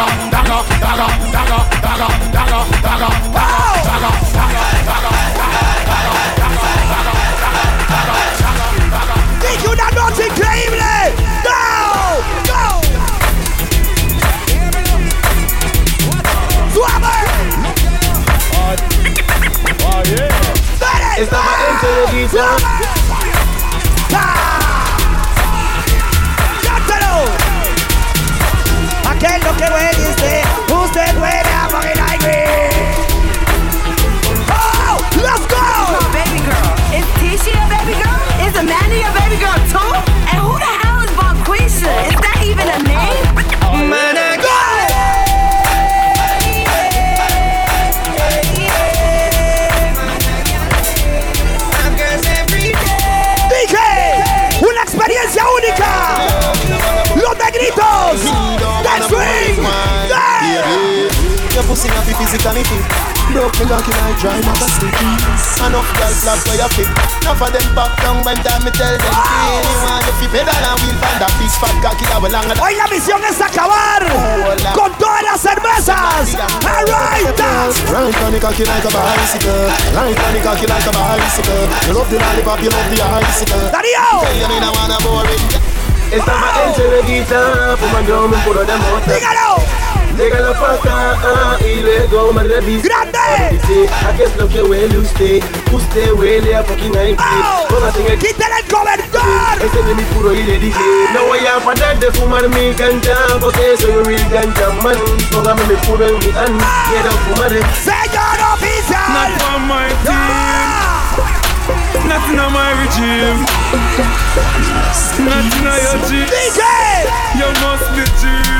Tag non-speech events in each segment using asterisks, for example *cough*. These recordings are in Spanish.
Dije not be physically fit Broke me like dry mother sticky Enough girl flap where you fit. Enough of them pop down when time me tell them you want you pedal and wheel Find that big fat cocky that will longer Hoy la misión es acabar con todas las cervezas. All right. On the cocky like a bicycle. Right on the cocky like a bicycle. You love the lollipop, you love the icicle. Darío, Tell you me not wanna bore it Estaba entre de guitarra, fumando un puro de mota. dígalo. Llega pa' acá ah, y luego me revisa. Grande. Dice, ¿a qué es lo que huele usted? Usted huele a fucking Nike. Póngase en el quítale el cobertor. Ese de mi puro y le dije No voy a parar de fumar mi ganja Porque soy un real ganja man Póngame mi puro en mi hand Quiero fumar. Señor oficial. Not on my team Ah, Nothing on my regime Nothing on your G DJ, You must be dreaming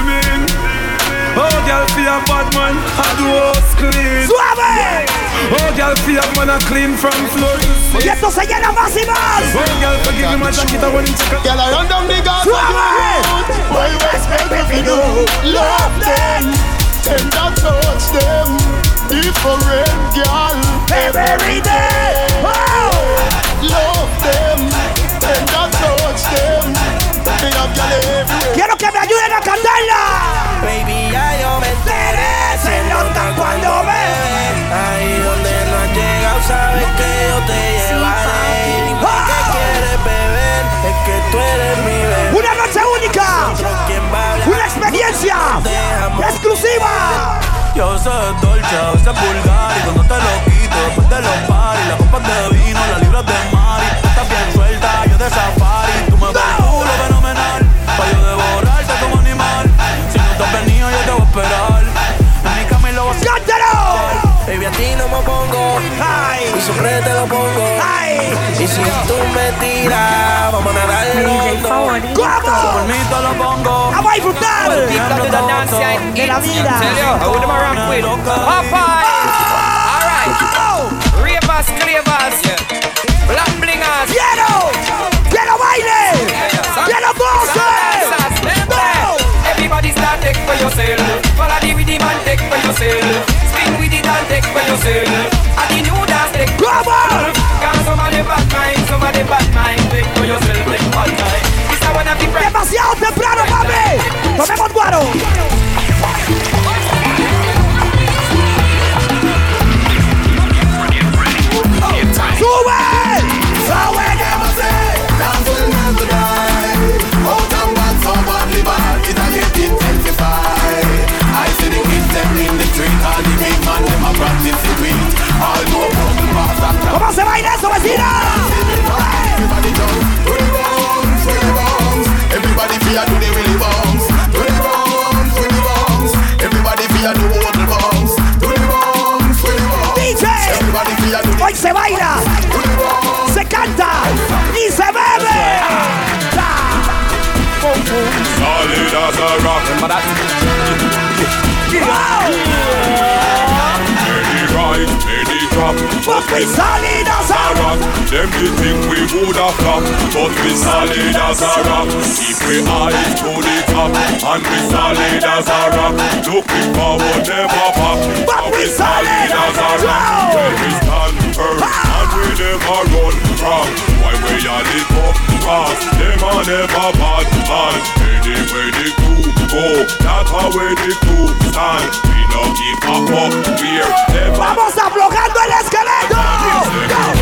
Oh, girl, feel a bad man I do house clean suave. Oh, girl, feel a man I clean from floor to Y esto se llena más y más. Oh, girl, forgive me my jacket I want to check Girl, I run down the gas for Suave. you Why you expect me to do? Love them Tender touch them Different girl Every day. Oh, Love them Tender touch them Me have girl everywhere quiero que me ayuden a cantarla. Cuando me. Ahí donde no has llegado sabes que yo te llevaré Dime qué quieres beber Es que tú eres mi bebé Una noche única. Una experiencia exclusiva. Yo soy dolce, a veces vulgar Y cuando te lo quito después de los paris Las copas de vino, las libras de mari Estás bien suelta, yo de tú me tiras Vamos a nadar Mi DJ hondo. favorito. Por ¿Cómo? mí te lo pongo ¡Vamos a disfrutar! de la vida. Tell you, who them a rank with? Popeye. Alright. Ravers, clavers. Black blingers. ¡Quiero! ¡Quiero baile! ¡Quiero goce! ¡No! Everybody start take for yourself. Follow the rhythm and take for yourself. Spin with it and take for yourself the new dance take Cause some of the bad mind, some of the bad mind Take for yourself, take for time It's a one of the friends Demasiado temprano, mami! Tomemos guaro! ¡Sube! ¡Sabe! Dance bad, so bad I see the kids, them in the street All the big man, ¿Cómo se baila eso, vecina? Everybody feel do the willy bombs, do the bombs, do the bombs. Everybody feel do the bombs, To the bombs, do the bombs. DJ, hoy se baila, se canta y se bebe. Solid as a rock, remember drop. But we solid as a rock. Them the think we woulda flop, but we solid as a rock. Keep we eyes to the top, and we solid as a rock. Looking forward, never pop, But we solid as a rock. When we stand firm, and we never run from. Why we a live up fast, them a never bad man. Anyway the crew go, that's how we the crew stand. We no give a fuck, we're never. Vamos aflojando el esqueleto.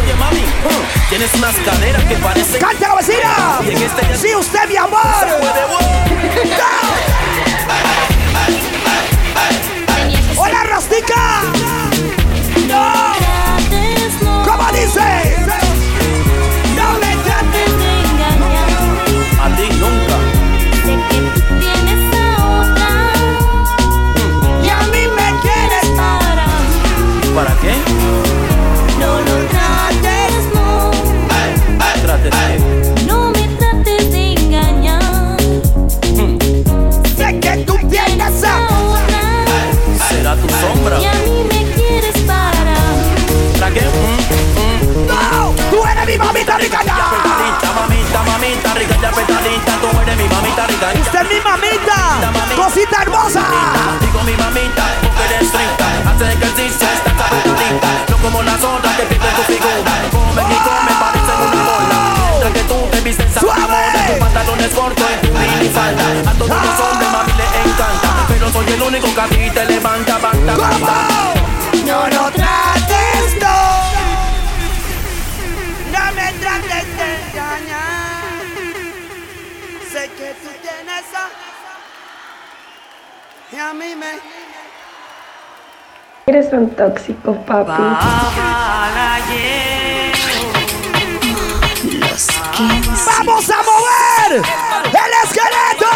Oye, mami, tienes unas caderas que parecen. Cante la vecina. En este usted, mi amor. *laughs* Hola, Rastica. No. ¿Cómo dice? No me trates. A ti nunca. Qué? No lo trates, no. No me trates de engañar. Sé que tú tienes a. Será tu sombra. Mi mamita rica ya petadita, mamita, mamita, rica, ya petadita. Tú eres mi mamita rica. Usted es mi mamita. Cosita hermosa. Digo mi mamita, porque eres estricta Hace ejercicio, está apretadita No como las otras que pierden tu figura Comen y comen, parecen una bola Mientras que tú te vistes a ¡Suave! moda Tus pantalones cortos y tu mini falda A todos los hombres mami les encanta Pero soy el único que a ti te levanta, banda, banda Eres tan tóxico, papi. ¡Vamos a mover el esqueleto!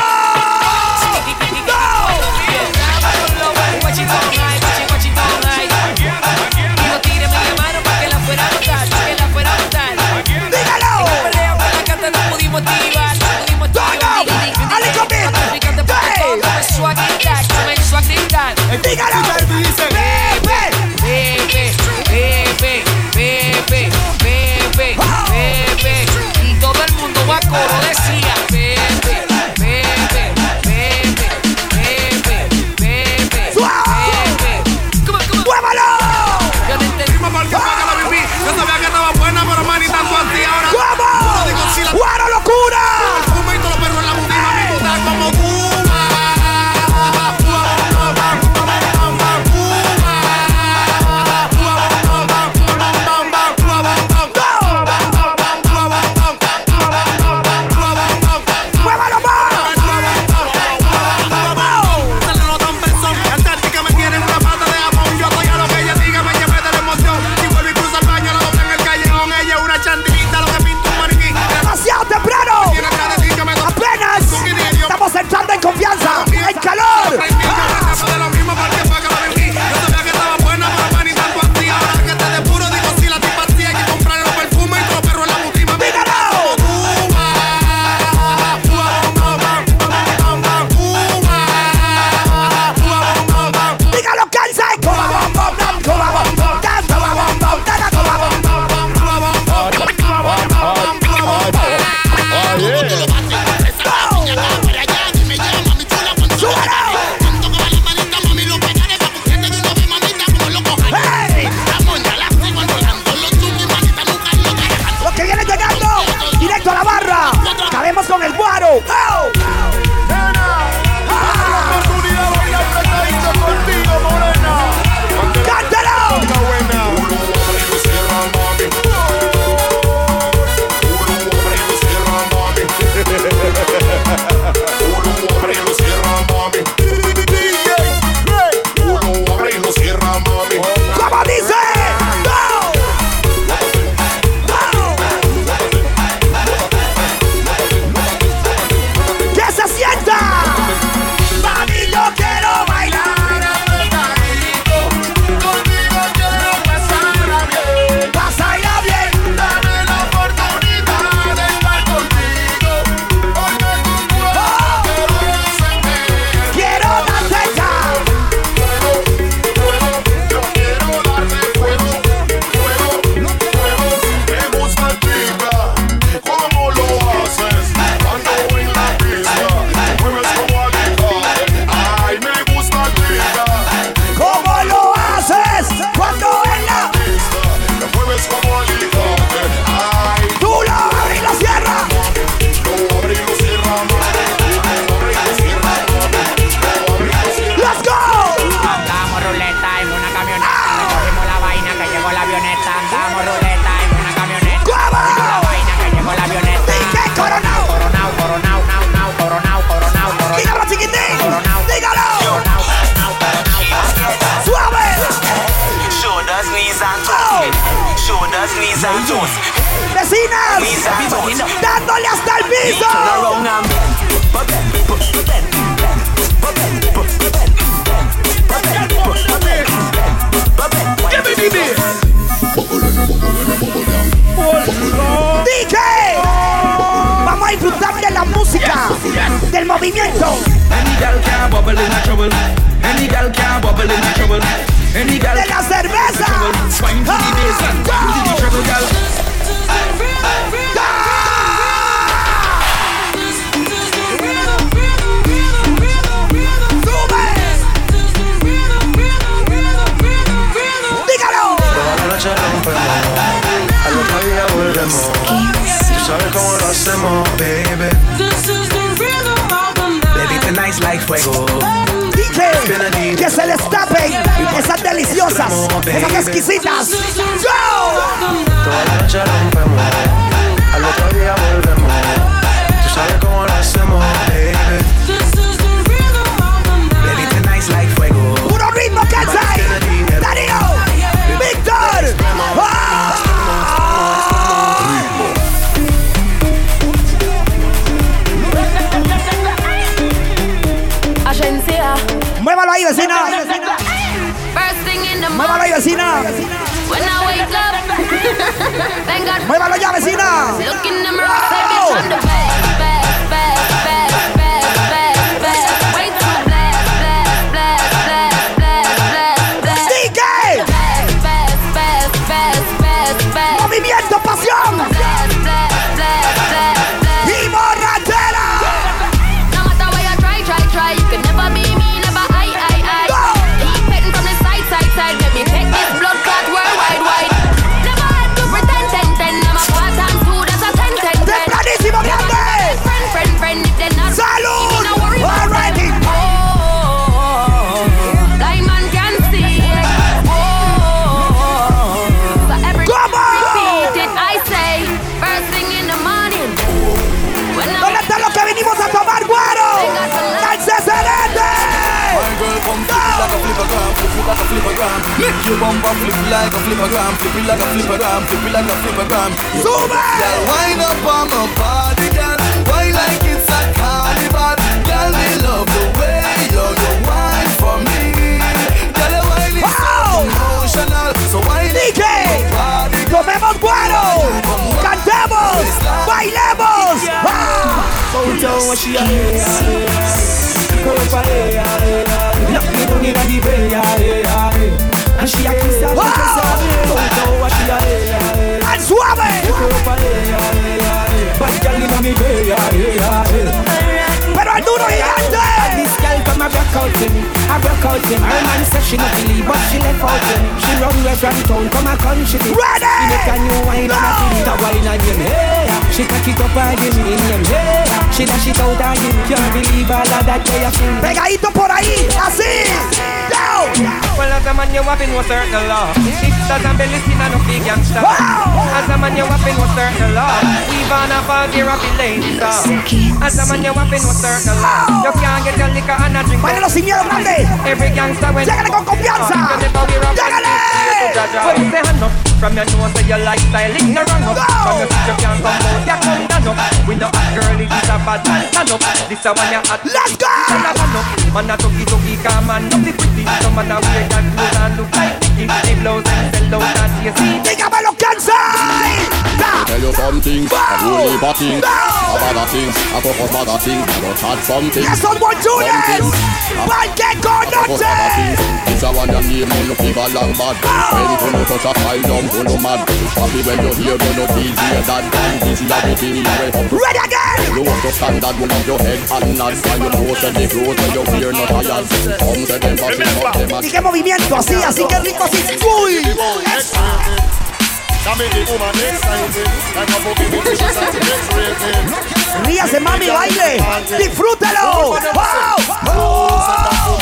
No flip it like a flippergram, flip it like a flippergram. Make your bumper flip like a flippergram, flip it like a flippergram, flip it like a flippergram. ¡Sube! Girl, wind up on my body, girl. Wine like it's a carnival. Girl, me love the way you you wine for me. Girl, your wine is Wow. so emotional, so wine it DJ, body. tomemos guaro, cantemos, bailemos. ¡Ah! Me don't yeah, yeah, yeah. And she a kiss kiss don't know what she a yeah. And suave. But girl inna me bay, yeah, yeah, yeah. A broke out me, a broke out to me. Her man said she not believe, but she left out to me. She run away from town, come a country me. Ready? She make a new wine and a it a wine me. Hey, she cock it up give me name. Hey, she dash it out give. Can't believe all of that way you feel. Pegadito por ahí, así. Yo. Well, as a man, you have no certain law. Sisters and belly skin and no big. Wow. As a man, you have no certain law. Even a ball here of the uh. As a man, you have no certain law. You can't get your liquor and a drink. Bailalo sin miedo, grande. Every gangster when Llégale con confianza. You never wear a Llégale. When you say hand up From your nose say your lifestyle is no wrong up From your feet you can't come out. You come down. Up We no hot girl it is a bad man. Stand up. This a one you hot. Let's go. Man up Man a tuggy tuggy Come man up the pretty. Some man a wear that clothes and look like Dicky The blouse and sell out and tasty Dígamelo, Kansai. Da. Tell you some things, a Wow. whole heap of things, Wow. a bag of things, a couple of bag of things, I don't had something. Ya son montunes. Porque A couple of bag of conoce. things, it's a one and name, on the people long bad. When you know touch a file down, go no mad. Happy when you hear, you know easier than can. Easy like the thing, you will up. Ready again. You want to stand that, you love your head and nod. While you know, say the clothes when you wear not tired. Come to them, but you not them Y qué movimiento, así, así que rico, así. Uy. Ríase, mami, baile. Disfrútelo. Wow.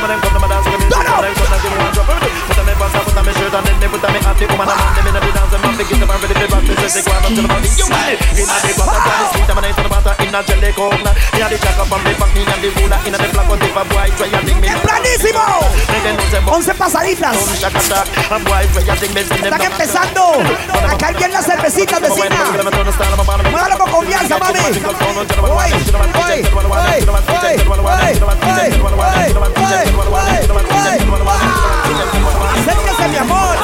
Turn up. cause you pasaditas. Están empezando a caer las cervecitas, vecina. Muévalo Acérquese, mi amor.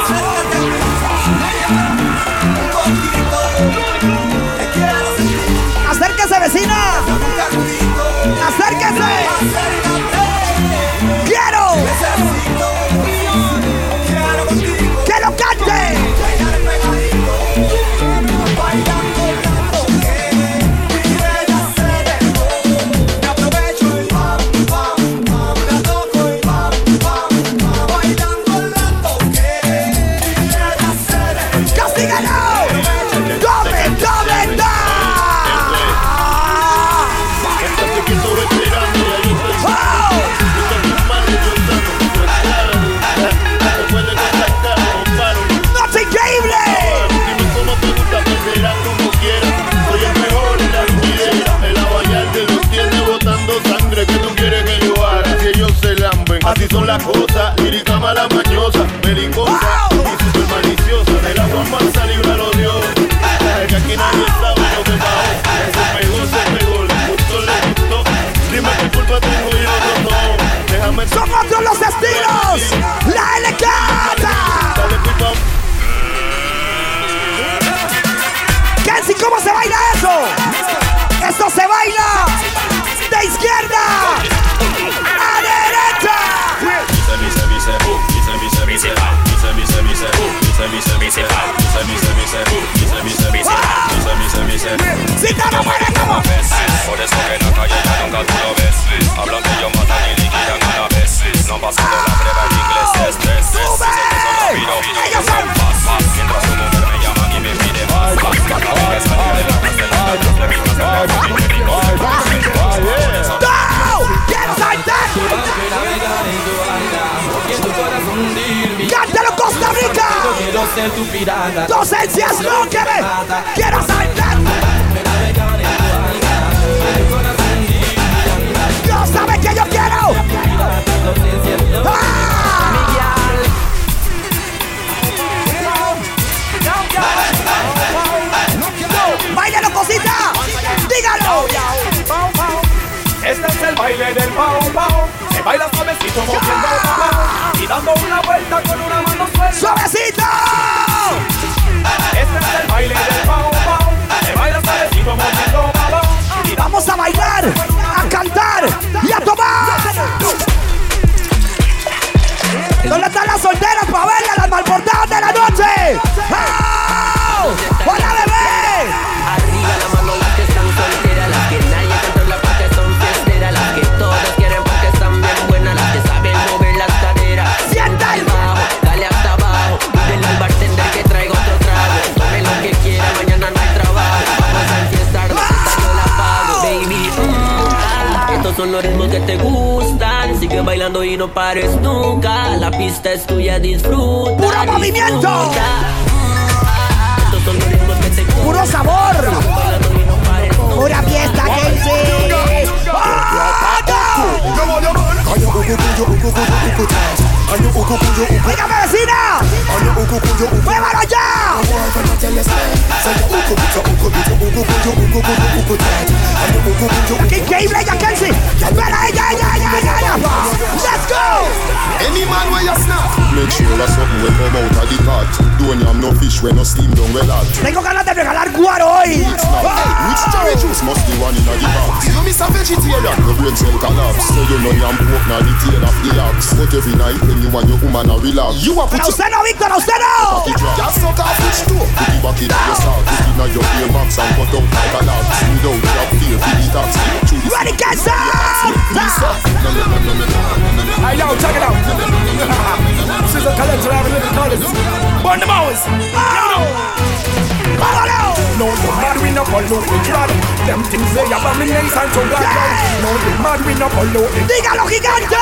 Acérquese, vecina. Acérquese. la cosa, lírica mala mañosa, Si te lo mueres como Por eso que la nunca tú lo yo matan y liquidan a la vez No pasando la prueba en inglés son- Mientras su mujer me llama y me pide más. ¡Cántalo, Costa Rica! Quiero ser tu pirata. ¡Docencias no que me! ¡Quiero saltar! ¡Dios sabe que yo quiero! ¡Ah! ¡Báilalo, cosita! ¡Dígalo! Este es el baile del pao pao. Baila suavecito moviendo pao y dando una vuelta con una mano suelta. ¡Suavecito! Este es el baile del pao pao. Se baila suavecito moviendo pao y Vamos a bailar, a cantar y a tomar. ¿Dónde están las solteras para verlas, las malportadas de la noche? Son los ritmos que te gustan. Sigue bailando y no pares nunca. La pista es tuya, disfruta. ¡Puro movimiento! disfruta. Mm, Estos son los ritmos que te gustan. ¡Puro sabor! Bailando y no pares nunca. ¡Pura fiesta, Kenzie! ¡Oígame, vecina! ¡Muévalo ya! ¡Qué increíble ella, Kenzie! ¡Espera, ella, ella, ella, ella, ella! ¡Let's go! Any man where you snap Make sure that something will come out of the pot Don't have no fish when no steam down well hot Tengo ganas de regalar guaro hoy. Which cherry juice must be one in the box You miss a vegetarian No brain cell collapse So you know yam pork na the tail of the ox But every night when you and your woman a relax You a put ¡A your usted no, Víctor! ¡A usted no! Just suck off which toe Put the back in your sock Put it in your ear box And cut out like a log Smooth out your fear For the tax Through the Ready, get set! Lisa No no no no no no no Hey, yo, check it out. Sizzle collector having little colors. Burn them hours. ¡Vámonos! No, the mad we no follow the crowd. Them things they abomination to God. Yeah. No, the mad we no follow the ¡Dígalo, gigante!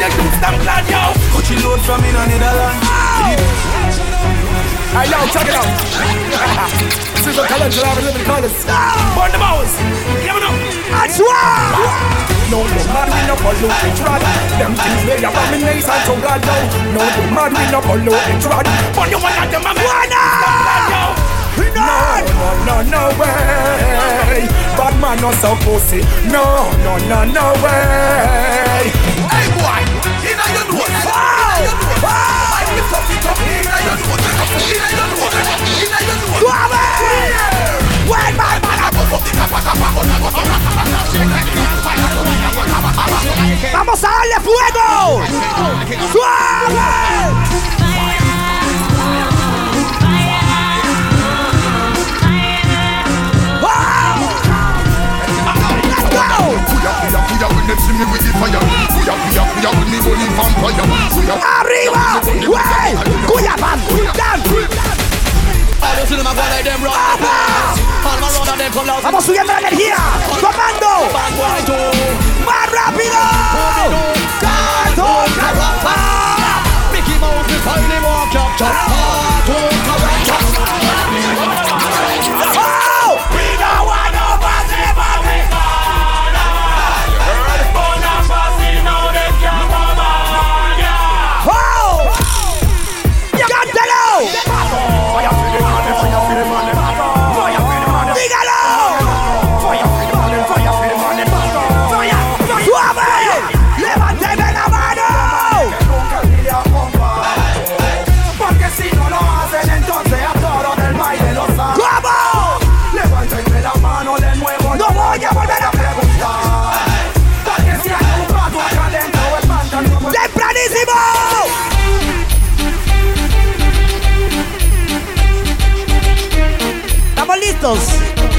Them things them glad, yo. Coachy load from in a Netherlands. Hey, yo, check it out. *laughs* this is a collection of living colors. Burn the mouse. Give it up. I swear. No, you mad we no follow it rod Them things they abomination to God now No, you mad we no follow it rod But you want them a man No, no, no, no way. Bad man not so pussy No, no, no, no way. Hey boy, inna your nose. Inna your Vamos a darle fuego. Suave. Arriba. Wey. Cuya, man. Down. All you see them a go like them rock All my round and them come loud Vamos subiendo la energía. Tomando. Bad boy too Más rápido. Cartoon Caramba. Mickey Mouse me find him walk up chop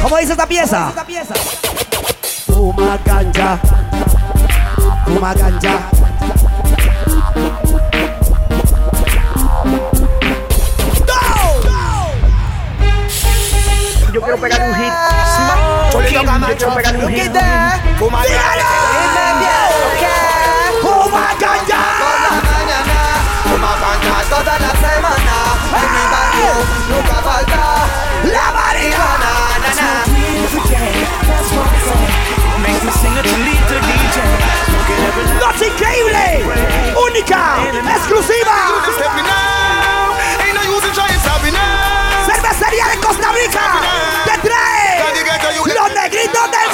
¿Cómo dice esta pieza? Fuma ganja. Fuma ganja. Yo quiero pegar un hit. Yo quiero pegar un hit. ¡Noche increíble! ¡Única! ¡Exclusiva! ¡Cervecería de Costa Rica! ¡Te trae los negritos del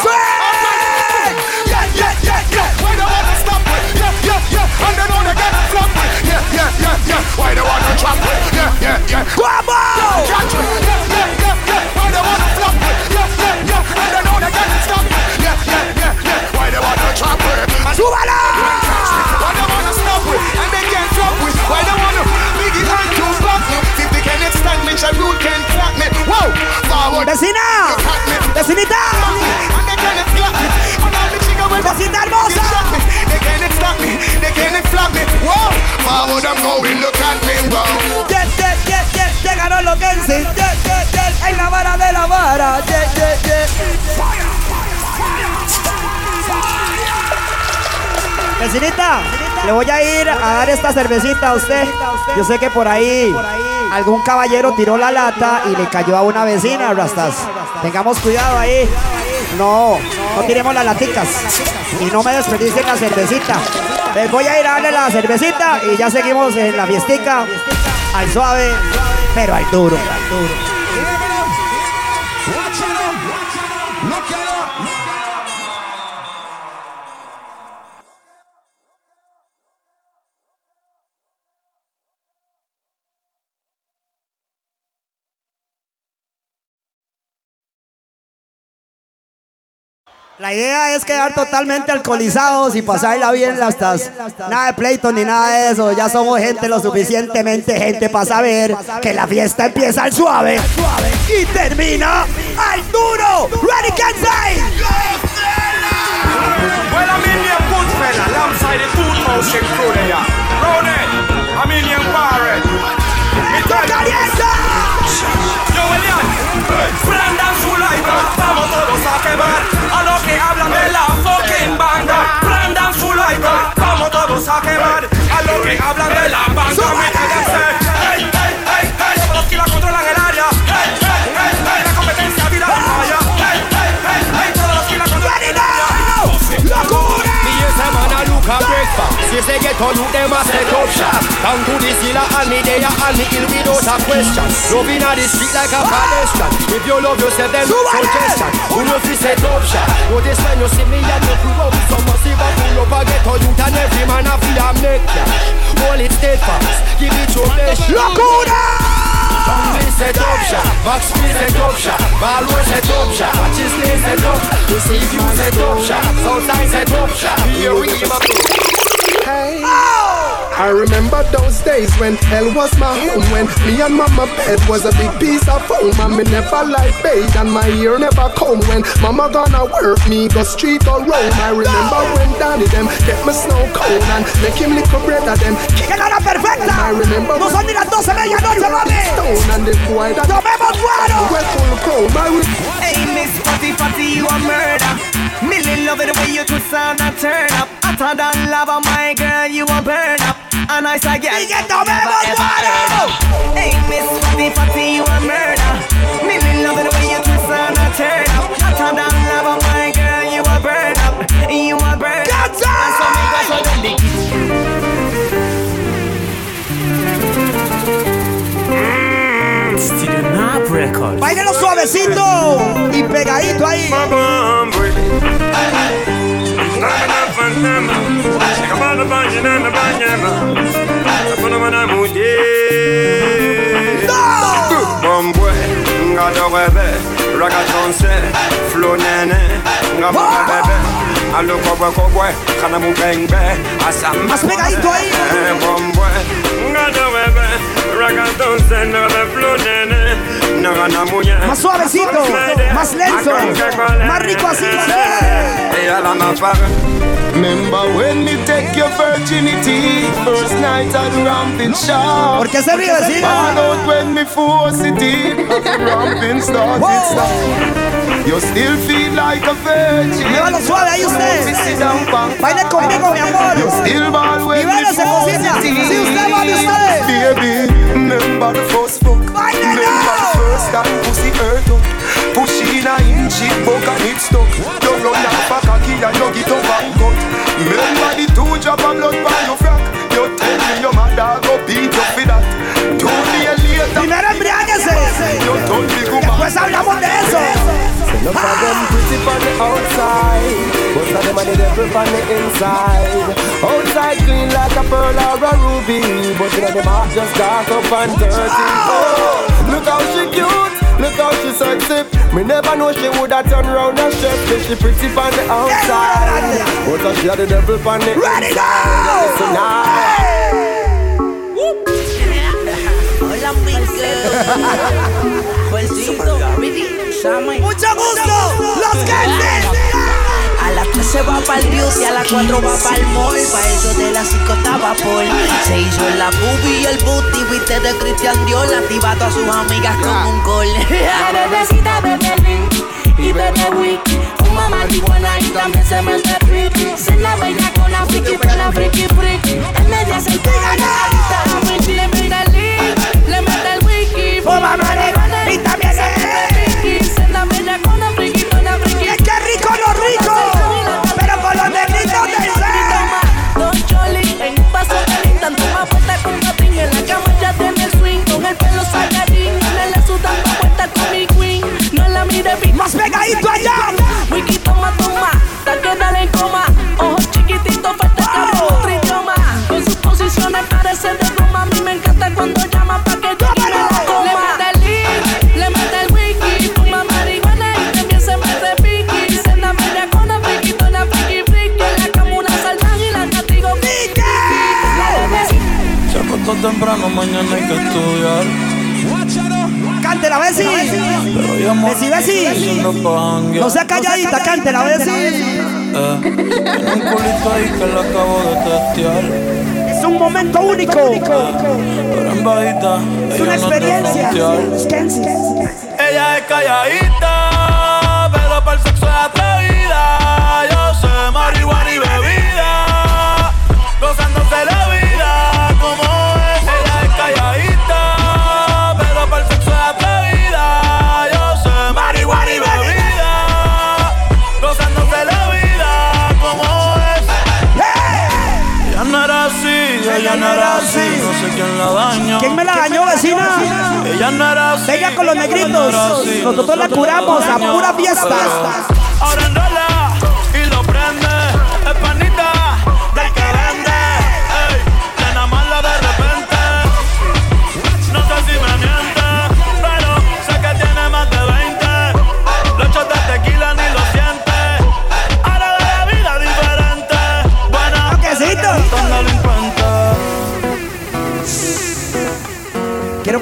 ¡Vecina! ¡Vecinita! ¡Vecina hermosa! Yes, yes, en la vara de la vara. Yes, yes, yes. Vecinita, le voy a ir a dar esta cervecita a usted. Yo sé que por ahí algún caballero tiró la lata y le cayó a una vecina, Rastas. Tengamos cuidado ahí. No, no tiremos las laticas. Y no me desperdicien la cervecita. Les voy a ir a darle la cervecita y ya seguimos en la fiestica. Al suave, pero al duro. La idea es quedar totalmente alcoholizados y pasarla bien hasta nada de pleito ni nada de eso. Ya somos gente lo suficientemente gente para saber que la fiesta empieza al suave y termina al duro. Ready, Kansai. Well, I'm in your good fella, alongside the two motion crew there. Ronan, I'm in your barret. Yo, Elian, prendan su lighter, vamos todos a quemar hablan de la fucking banda. Prendan su lighter, vamos todos a quemar a los que hablan de la banda. You say get on you, them a set up shop. Down to the zilla and me there and me ill without a question. Loving on the street like a pedestrian. If you love yourself, then suggestion. Who know fi set up shop? Notice when you see me and you crew up some massive a pull up a get on you, and every man a a make cash. Hold it steadfast, give it your best. Locura! Jungle set up shop, Box me set up shop, Balway set up shop, Chisley set up, you see you set up shop, Southside set up shop, here we. Hey. I remember those days when hell was my home When me and mama bed was a big piece of foam And me never like bathe and my ear never comb When mama gonna work me go street or roam I remember when daddy them get me snow cone And make him little bread of them ¡Que la perfecta! I remember No son ni las 12 de medianoche, vale. Stone and the boy that ¡Tomemos guaro! Well full chrome I will Hey, Miss Fatty Fatty, you a murder. Millie love it the way you twist and a turn up. Hotter than lava, my girl, you a burn up. A nice a girl. Y que tomemos guaro! Hey, Miss Fatty Fatty, you a murder. Millie love it the way you twist and a turn up. Hotter than lava, my girl, you a burn up. You a burn up. That's And so me go so then the Studio Nap Records. Báilelo suavecito y pegadito ahí. Bombwe, nga dorebe, raga chonse, flow nene, nga mama bebe, alo kobwe kobwe, kana mu bengbe, asam. Más pegadito ahí. Bombwe, nga dorebe, Más suavecito, más lento, más rico así. Porque se ríe así? You still feel like a virgin. Llévalo suave ahí usted. Baila conmigo, mi amor. You still ball when Si usted va de ustedes. Baby remember the first fuck Remember the first time pussy hurt up Push in a inch, it buck and it stuck. You run off a cocky and you get up and cut. Remember the two drop of blood by your frack. You tell me your mother go beat you for that. Two days later Primero embriáguese. You told me go Después hablamos de eso. Enough of them pretty from the outside. Most of them are the devil from the inside. Outside clean like a pearl or a ruby. But you know them heart just dark up and dirty oh, Look how she cute. Look how she sexy. Me never know she woulda turn round and But she pretty from the outside. But she are the devil from the inside. Listen now *laughs* Mucho gusto. Los que A las 3 se va para el beauty, a las 4 va para el mall. Pa' eso de las 5 estaba por. Se hizo la boobie y el booty, viste de Christian Dior. Activa a todas sus amigas con un call. La bebecita bebe link y bebe wiki Fuma marihuana y también se mete tricky Se la bella con la friki, pero la friki friki En media se pega la Más pegadito allá. Wiki toma, toma Te queda en coma. Ojos chiquititos, falta que otro idioma. Con sus posiciones parece de Roma A mí me encanta cuando llama pa' que yo me la coma. Le mete el link, le mete el wiki. Fuma marihuana y también se mete piqui. Se la media con la la friki friki En la cama una saltan y la castigo. Friki Se acostó temprano, mañana hay que estudiar. Cántela, Bessi. Bessi, Bessi. No sea calladita, cántela, Bessi. Eh, un culito ahí que le acabo de testear. Es un momento único. Pero en bajita, Es una experiencia. Ella es calladita, pero para el sexo es Venga con los negritos. Nosotros la curamos a pura fiesta. Ahora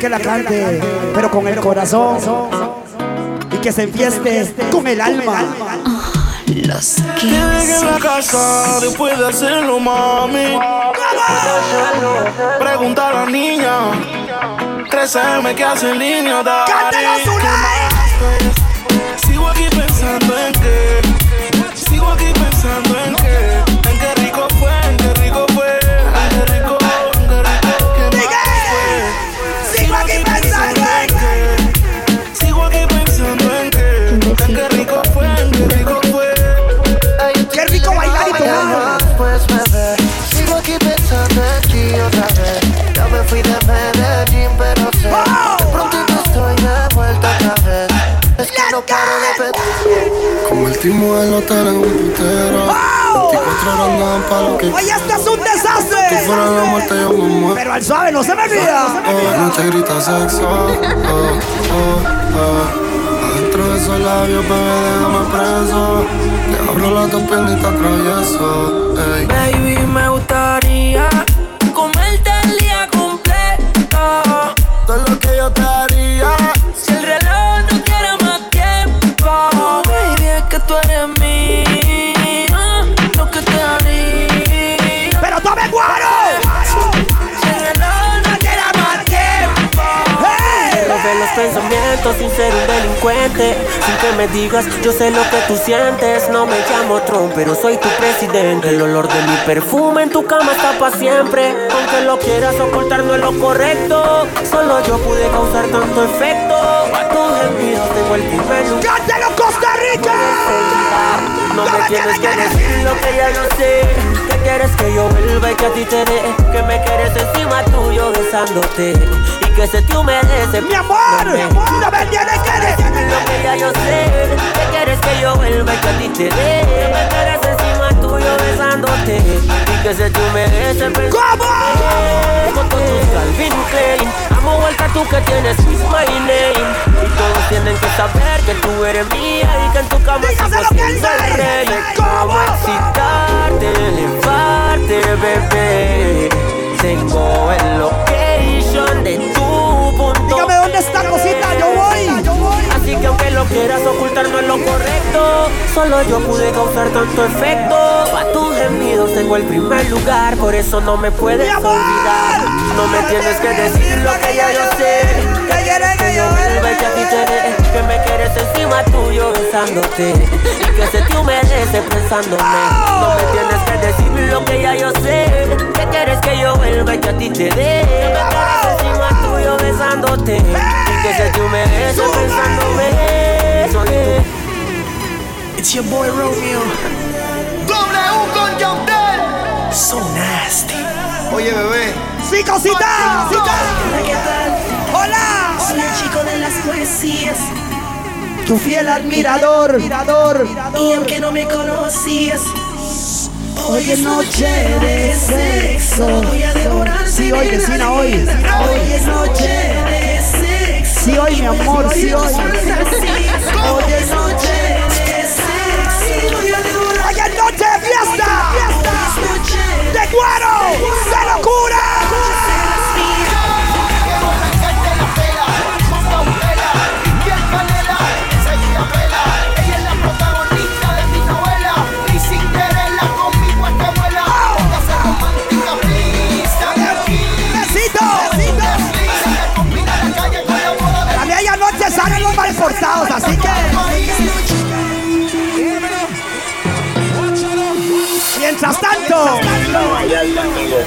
que la cante, pero con el corazón. Y que se enfieste con el alma. Los Que en la casa después de hacerlo, mami. Pregunta a la niña. 13M que hace en línea, daddy. Convertimos el hotel en un putero. 24 horas andaban pa' lo que Oye, este es un Tú desastre. fuera la muerte, yo me muero. Pero al suave, no se me olvida. Oh, no te grita sexo. Oh, oh, oh. Adentro de esos labios, bebé, déjame preso. Te abro las dos piernitas travieso. Ey. Baby, me gustaría delincuente. Sin que me digas, yo sé lo que tú sientes. No me llamo Trump, pero soy tu presidente. El olor de mi perfume en tu cama está para siempre. Aunque lo quieras ocultar no es lo correcto. Solo yo pude causar tanto efecto. A tus gemidos tengo el primer lugar. ¡Cántalo, Costa Rica! No me tienes que decir lo que ya no sé. Que quieres que yo vuelva y que a ti te dé Que me quieres encima tuyo besándote. Y que se te humedece Mi amor, no me tienes que decir lo que ya yo sé. Que quieres que yo vuelva y que a ti te dé Que me quieres encima tuyo besándote Y que se te humedece ¿Cómo? Con tus Calvin Klein. Amo vuelta tú que tienes Kiss My Name. Y todos tienen que saber que tú eres mía Y que en tu cama sigo siendo el rey ¿Cómo? Excitarte, elevarte, bebé. Tengo el location de tu punto Dígame dónde está, cosita, yo voy. Así que aunque lo quieras ocultar no es lo correcto. Solo yo pude causar tanto efecto tus gemidos tengo el primer lugar Por eso no me puedes olvidar. No me tienes que decir lo que ya yo sé Que quieres que yo vuelva y que a ti te dé Que me quieres encima tuyo besándote. Y que se te humedece pensándome. No me tienes que decir lo que ya yo sé Que quieres que yo vuelva y que a ti te dé Que me quieres encima tuyo besándote. Y que se te humedece pensándome. Soy tú It's your boy Romeo. W con John Del. So nasty. Oye, bebé. Sí, cosita. Hola, ¿qué tal? Hola. Hola, chico de las poesías. Tu fiel admirador. Y aunque no me conocías, hoy es noche de sexo. Voy a devorar Sí, hoy, vecina, hoy. Hoy es noche de sexo. Sí, hoy, mi amor, sí, hoy. Hoy es noche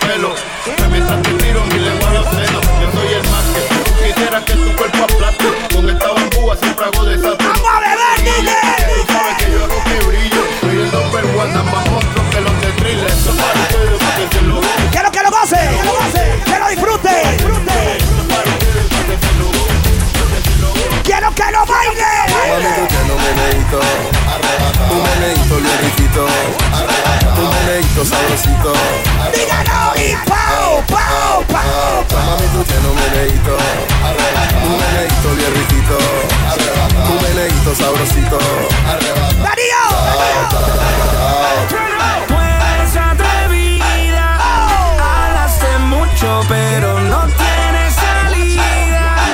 pelos. sabrosito. Díganos y pao, pao, pao. Mami, tú tienes un meneíto. Un meneíto bien. Un sabrosito. ¡Darío! Tú eres atrevida. Oh. Hablaste mucho, pero no tienes salida.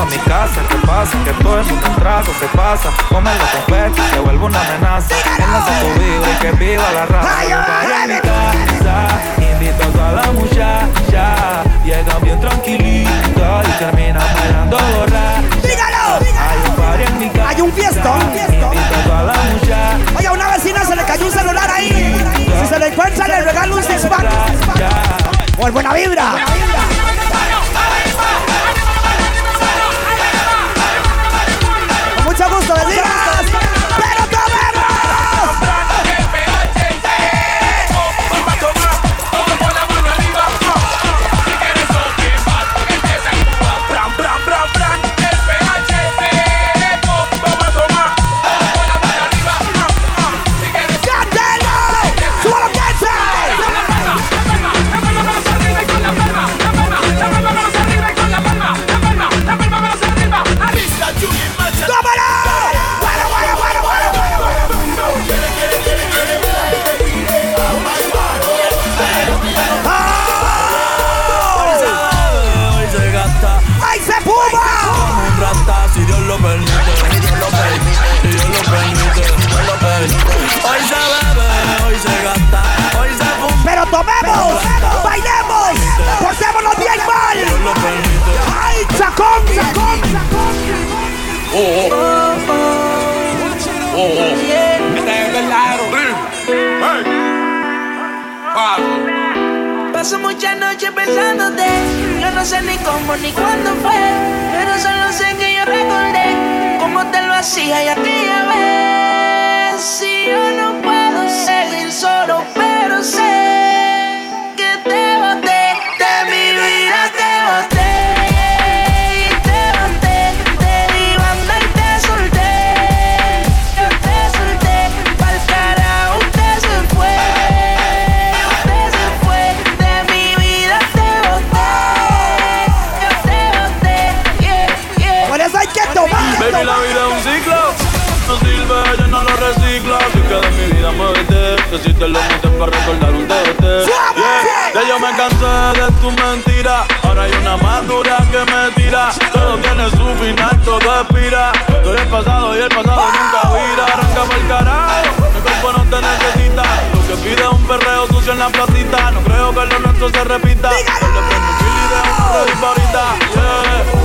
a mi casa. ¿Qué pasa? Que todo es un trazo, se pasa. Cómelo con fe, que se vuelve una amenaza. Enlace tu vida y que viva la raza. Para mi casa, invito a toda la muchacha. Llegan bien tranquilito y termina bailando borracha. ¡Dígalo! Hay un party Invito a la muchacha. Oye, a una vecina se le cayó un celular ahí. Si se le encuentra, le regalo un six pack. Por. Buena vibra. sé ni cómo ni cuándo fue, pero solo sé que yo recordé cómo te lo hacía y aquella vez. Que si te lo metes para recordar un TBT. Yeah. Ya yo me cansé de tu mentira. Ahora hay una más dura que me tira. Todo tiene su final, todo expira. Todo el pasado y el pasado nunca vira. Arranca el carajo, mi cuerpo no te necesita. Lo que pide es un perreo sucio en la placita. No creo que lo nuestro se repita. Yo le prendo un kill y dejo un ahorita. Yeah.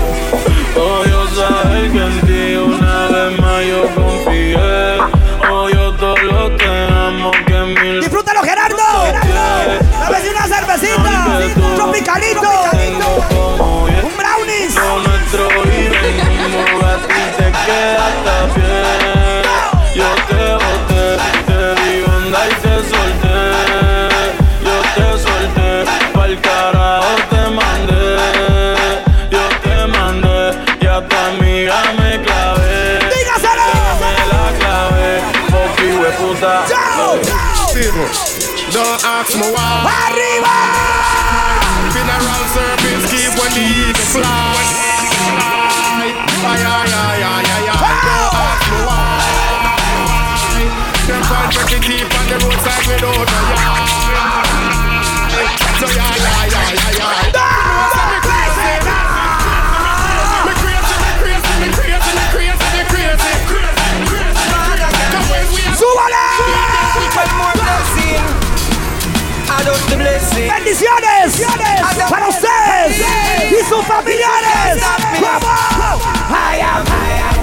Oh, yo sabes que en ti una vez más yo confié. Oh, yo todo lo te amo mil ¡Disfrútalo, Gerardo! ¡Dame una cervecita! ¡Tropicalito! ¡Un the roadside without a yard. So yeah, yeah, yeah, yeah, yeah. Me crazy, me crazy, me crazy, me crazy, me crazy, me crazy. Come when we are- ¡Súbale! ¡Bendiciones! ¡Para ustedes! ¡Y sus familiares! ¡Vamos! I am, I am,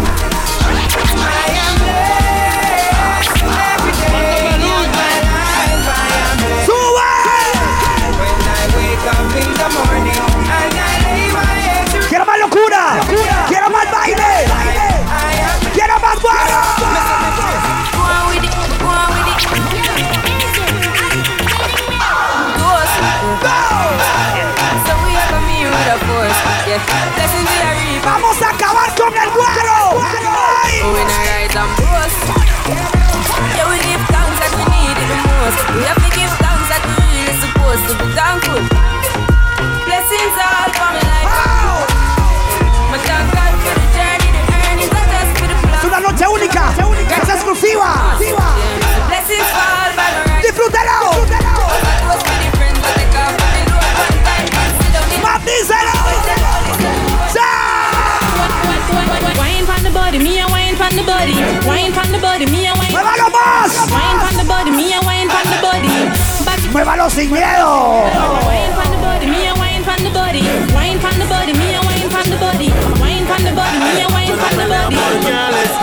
from the body.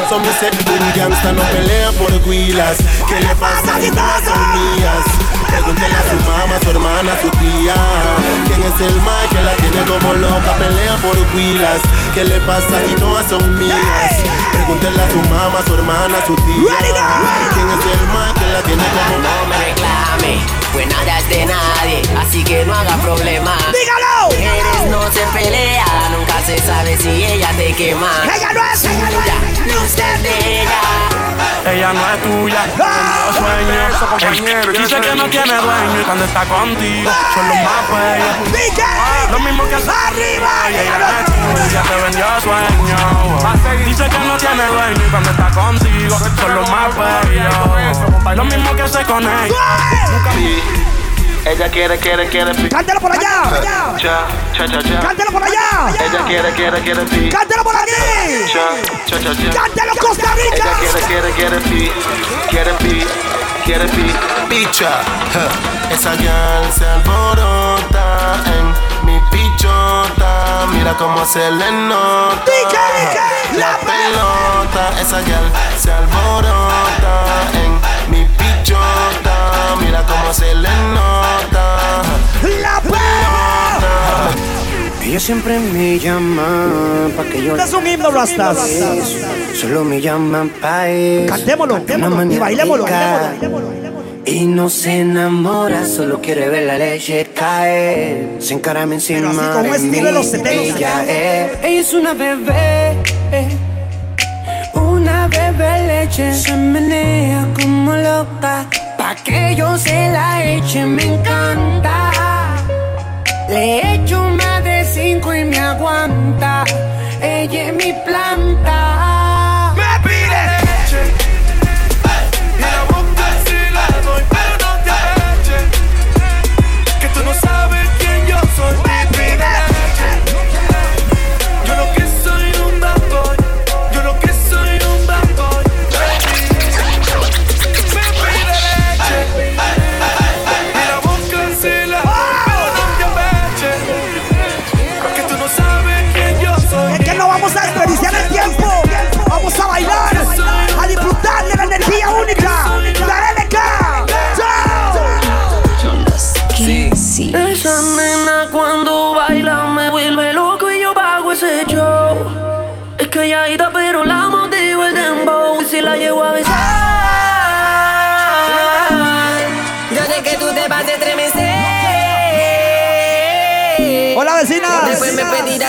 Son me set un gangsta no pelea por huilas. ¿Qué le pasa si todas son mías? Pregúntele a su mamá, a su hermana, a su tía. ¿Quién es el mal que la tiene como loca? Pelea por huilas. ¿Qué le pasa si todas son mías? Pregúntele a su mamá, a su hermana, a su tía. ¿Quién es el mal que la tiene como No me reclame, pues nada es de nadie, así que no haga problema. ¡Dígalo! Eres no se pelea, nunca se sabe si ella te quema. ¡Ella no es! ¡Ella no Suya, es! no usted de ella. Ella no es tuya, yo sueño. Dice que no tiene dueño y cuando está contigo son los más bellos. Lo mismo que ¡Arriba! y ella no es tuya, te vendió sueño. Dice que no tiene dueño y cuando está contigo son los más bellos. Lo mismo que hace con ella. Ella quiere, quiere, quiere pi. ¡Cántalo por allá! Cha, cha, cha, cha. ¡Cántalo por allá! Ella quiere, quiere, quiere pi. ¡Cántalo por aquí! Cha, cha, cha, cha. ¡Cántalo Costa Rica! Ella quiere, quiere, quiere pi. Quiere pi. Quiere pi. picha. huh. Esa girl se alborota en mi pichota. Mira cómo se le nota. La pelota. Esa girl se alborota en mi pichota. Mira cómo se le nota. ¡La pelota! Ella siempre me llama pa' que yo Es un himno, Rastas. Solo me llaman pa' eso. Cantémoslo, cantémoslo y bailémoslo, Y no se enamora, solo quiere ver la leche caer. Se encarame encima Pero así como de estilo de mí. los 70. Ella es, ella es una bebé, eh. Una bebé leche. Se menea como loca, pa' que yo se la eche, me encanta. Le echo más de cinco y me aguanta. Ella es mi planta.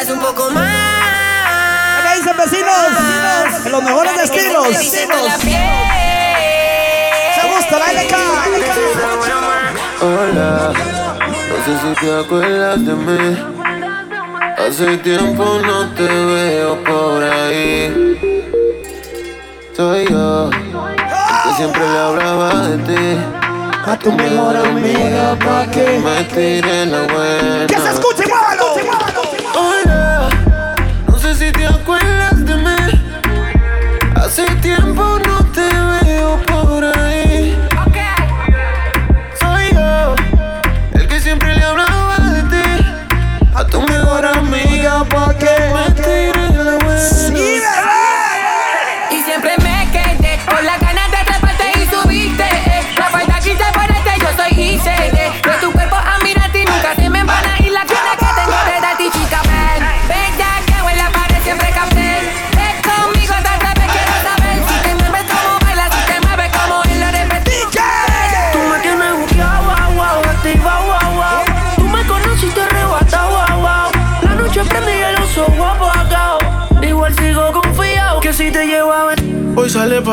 Pedirás un poco más. ¿Qué dicen, vecinos? En los mejores estilos. La piel. Se gusta la LK. Hola, no sé si te acuerdas de mí. Hace tiempo no te veo por ahí. Soy yo, que siempre le hablaba de ti. A tu mejor amiga, pa' que me tire la buena. ¡Que se escuche, muévalo! Tiempo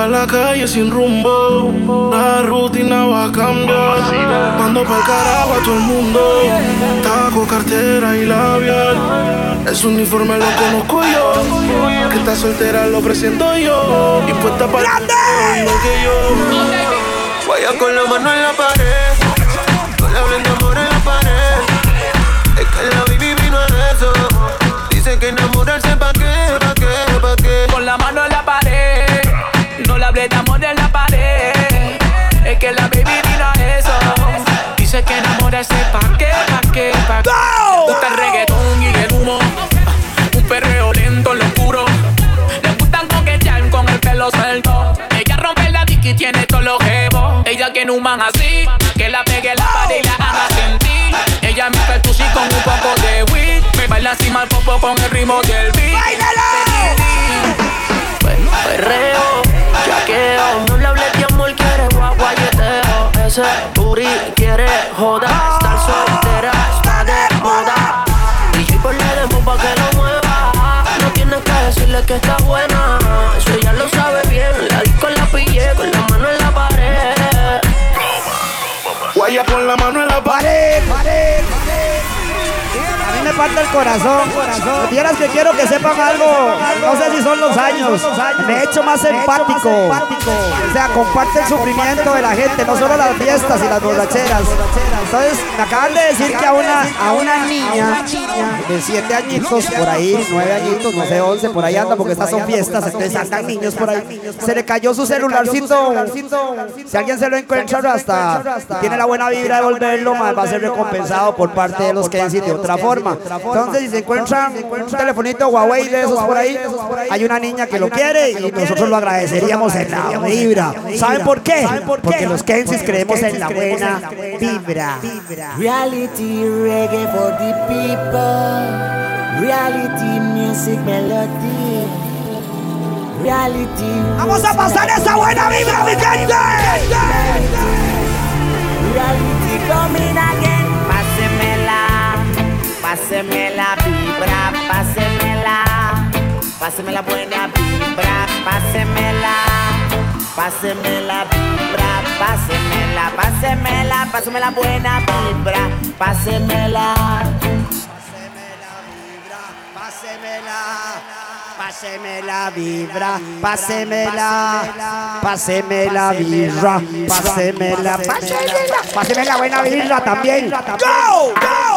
la calle sin rumbo. La rutina va a cambiar. Mando pa'l carajo a todo el mundo. Taco, cartera y labial. Ese uniforme lo conozco yo. Que está soltera lo presento yo. Y puesta para igual que yo. Vaya con la mano en la pared. No le hablen amor en la pared. Es que la baby vino a eso. Dice que enamorarse Dice que enamorarse pa' qué, pa' qué, pa' qué. Gusta el reggaetón y el humo. Un perreo lento en lo oscuro. Le gustan coquetear con el pelo suelto. Ella rompe la dick y tiene todos los jebos. Ella quiere un man así. Que la pegue la pared y la haga sentir. Ella me el tushi con un poco de weed. Me baila encima el popo con el ritmo del beat. Perreo, Ese booty quiere joda, estar soltera está de moda. DJ ponle demo pa' que lo mueva. No tienes que decirle que está buena, eso ella lo sabe bien. La disco la pillé con la mano en la pared. Guaya con la mano en la pared. A mí me parte el corazón. corazón. Vieras que quiero que sepan algo. No sé si son los años. Me he hecho más empático. O sea, comparte el sufrimiento de la gente, no solo las fiestas y las borracheras. Entonces, me acaban de decir que a una, a una niña de 7 añitos, por ahí, 9 añitos, no sé, 11, por ahí anda, porque estas son fiestas, entonces andan niños por ahí. Se le cayó su celularcito. Si alguien se lo encuentra hasta tiene la buena vibra de devolverlo, más va a ser recompensado por parte de los que de otra forma. Entonces, si se encuentran un telefonito Huawei de esos por ahí, hay una niña que lo quiere y nosotros lo agradeceríamos en la vibra. ¿Saben por qué? Porque los Kensis creemos en la buena vibra. Reality reggae for the people. Reality music melody. Reality. Vamos a pasar esa buena vibra, mi gente. Reality coming again. Pásemela, páseme la vibra, pásemela, páseme la buena vibra, pásemela, páseme la vibra, pásemela, pásemela, páseme la buena vibra, pásemela. Páseme la vibra, pásemela, páseme la vibra, pásemela, pásemela, páseme la buena vibra también. Go, go, Es que es otra mística, cántelo,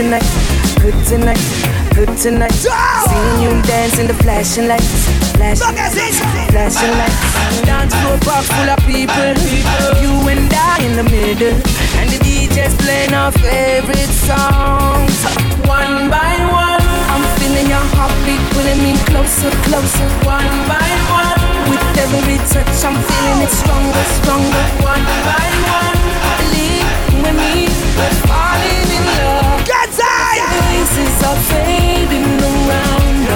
tonight, good tonight, good tonight. Seeing you dance in the flashing lights, flashing, lights, flashing lights. Dance floor box full of people, you and I in the middle, and the DJ's playing our favorite songs. One by one, I'm feeling your heartbeat pulling me closer, closer. One by one, with every touch, I'm feeling it stronger, stronger. One by one, you and me, we're falling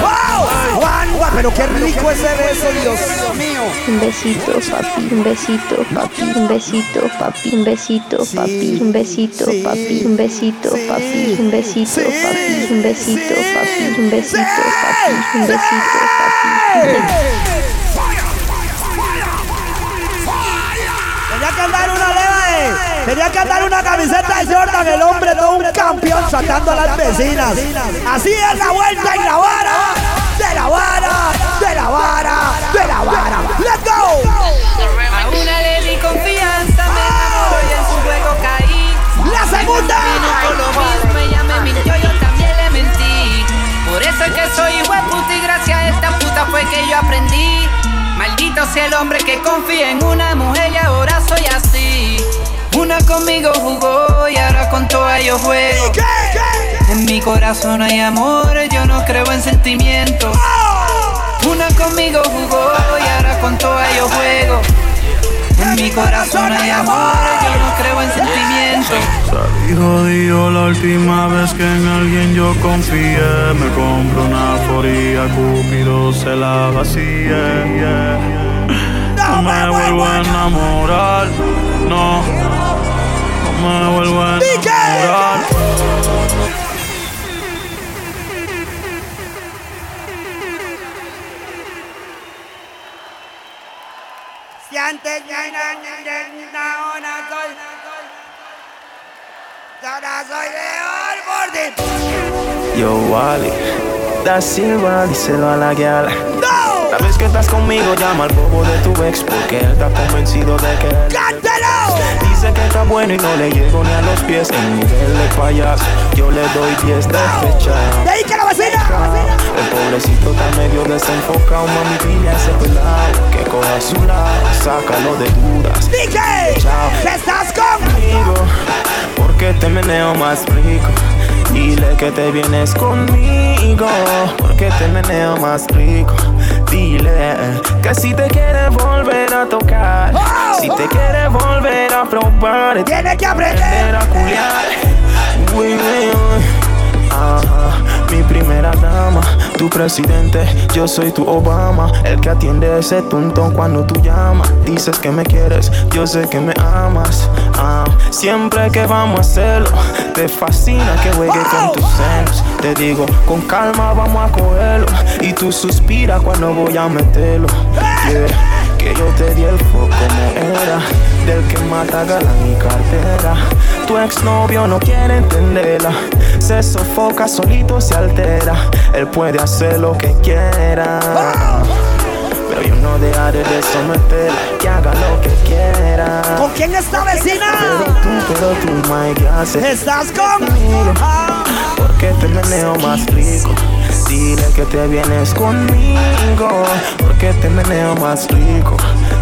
¡Wow! Juan, pero qué rico ese beso, Dios mío. Un besito, papi, un besito, papi, un besito, papi, un besito, papi, un besito, papi, un besito, papi, un besito, papi, un besito, papi, un besito, papi, un besito, papi. Tenía que andar una camiseta de Jordan, el hombre todo un campeón saltando a las vecinas. Así es la vuelta y la vara, de la vara, de la vara, de la vara. ¡Let's go! A una le di confianza, me enamoró y en su juego caí. La segunda. Vino por lo mismo, ella me mintió, yo también le mentí. Por eso es que soy puta y gracias a esta puta fue que yo aprendí. Maldito sea el hombre que confía en una mujer y ahora soy así. Una conmigo jugó y ahora con toda yo juego. En mi corazón hay amor, yo no creo en sentimientos. Una conmigo jugó y ahora con toda yo juego. En mi corazón hay amor, yo no creo en sentimientos. Salí jodido la última vez que en alguien yo confié. Me compro una foría, Cupido se la vacía. No me vuelvo a enamorar, no. Me vuelvo a enamorar. Si antes ya era niña, ahora soy. Ahora soy de Orbording. Yo, Wally, da Silva, díselo a la guial. La vez que estás conmigo, llama al bobo de tu ex porque él está convencido de que él Dice que está bueno y no le llego ni a los pies. En nivel de payaso, yo le doy 10 de fecha. ¡Dedica la vecina! El pobrecito está medio desenfocado, mami, dile a ese pelado que coja su lado, sácalo de dudas. DJ, Chao. ¿estás conmigo porque te meneo más rico. Dile que te vienes conmigo porque te meneo más rico. Dile que si te quieres volver a tocar, si te quieres volver a probar, tiene que aprender a culiar. Uy, uy, uy. Ajá, mi primera dama, tu presidente, yo soy tu Obama, el que atiende ese tuntón cuando tú llamas. Dices que me quieres, yo sé que me amas. Ah, siempre que vamos a hacerlo, te fascina que juegue con tus senos. Te digo, con calma vamos a cogerlo, y tú suspiras cuando voy a meterlo. Yeah, que yo te di el foco como era, del que mata galán mi cartera. Tu exnovio no quiere entenderla, se sofoca, solito se altera. Él puede hacer lo que quiera. Pero yo no dejaré de someterla, que haga lo que quiera. ¿Con quién está vecina? Pero tú, pero tú, my ¿qué haces? ¿Estás conmigo? Porque te meneo más rico. Dile que te vienes conmigo. Porque te meneo más rico.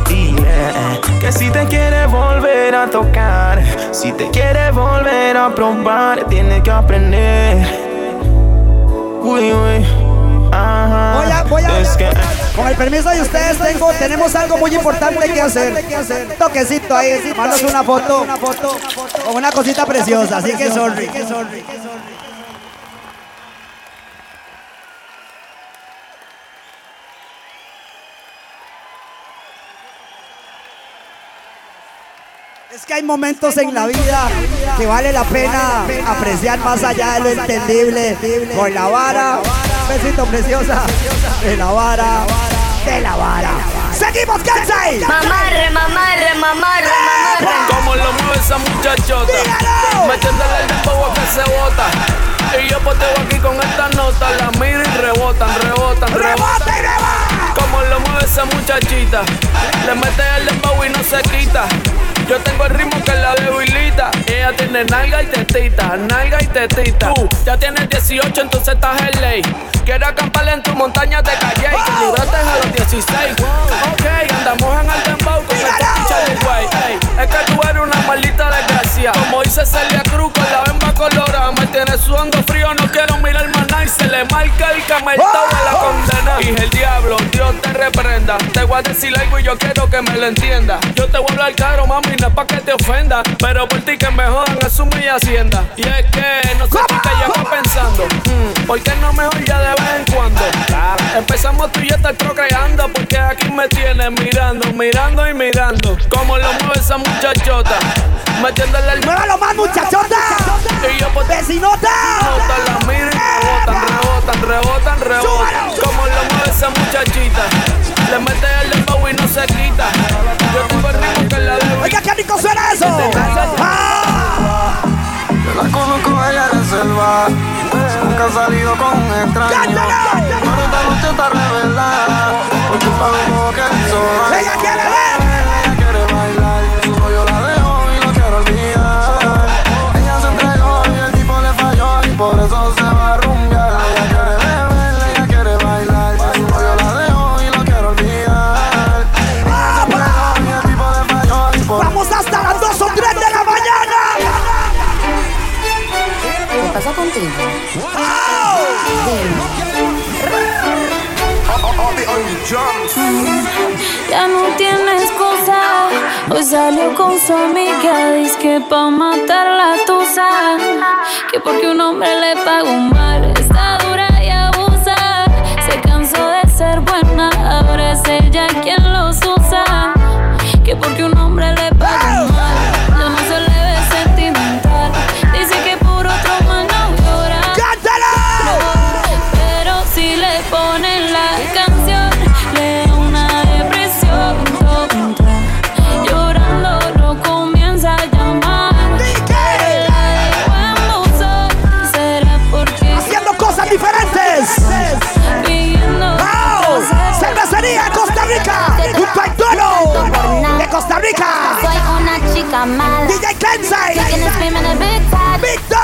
Dile que si te quiere volver a tocar, si te quiere volver a probar, tiene que aprender. Uy, uy. Ajá. Voy a, voy a, Es que. con el permiso de ustedes tengo, tenemos algo muy importante que hacer. Toquecito ahí, mandas una foto, con una cosita preciosa, así que sorry. Es que hay momentos en la vida que vale la pena apreciar más allá de lo entendible. Con la vara, besito preciosa, de la vara, de la vara. Seguimos, Kansai. Mamarre, mamarre, mamarre, mamarre. Como lo mueve esa muchachota. Metiéndole el a que se bota. Y yo poteo aquí con esta nota. La miro y rebotan, rebotan, rebotan. Como lo mueve esa muchachita. Le mete el dembow y no se quita. Yo tengo el ritmo que la debilita. Ella tiene nalga y tetita, nalga y tetita. Tú ya tienes 18, entonces estás en ley. Quiero acampar en tu montaña de calle y que libraste a los 16. Ok, andamos en el dembow con Charlie Way. Ey, es que tú eres una maldita desgracia. Como dice Celia Cruz con la colorada. Me tiene sudando frío, no quiero mirar más nada. Y se le marca el cameltao de la condena. Y el diablo, Dios te reprenda. Te voy a decir algo y yo quiero que me lo entienda. Yo te voy a hablar caro, mami, no es pa' que te ofenda. Pero por ti que me jodan, eso mi hacienda. Y es que no sé qué te lleva pensando. Mm, ¿Por qué no mejor ya de vez en cuando? Empezamos tú y yo estar procreando. Porque aquí me tienes mirando, mirando y mirando. Como lo mueve esa muchachota. Metiéndole el. ¡Muévalo más, muchachota! Y yo pues, ¡Vecinota! la miro y rebotan, rebotan, rebotan, rebotan. Como lo mueve esa muchachita. Le mete el dembow y no se quita. Yo tengo el ritmo que la debo. Oiga, qué rico suena eso. Yo la conozco a ella de selva. Nunca ha salido con un extraño. Ella quiere ver. Ella quiere bailar. Su novio la dejó y no quiero olvidar. Ella se entregó y el tipo le falló. Y por eso se va a rumbear. Ella quiere beber, ella quiere bailar. Su novio la dejó y no quiero olvidar. Vamos hasta las 2 o 3 de la mañana. ¿Qué contigo? Ya no tiene excusa. Hoy salió con su amiga. Dice que pa' matar la tusa. Que porque un hombre le pagó mal. Está dura y abusa. Se cansó de ser buena. Ahora es ella quien una chica mala. DJ Kensei. Kicking and screaming a big time. Víctor.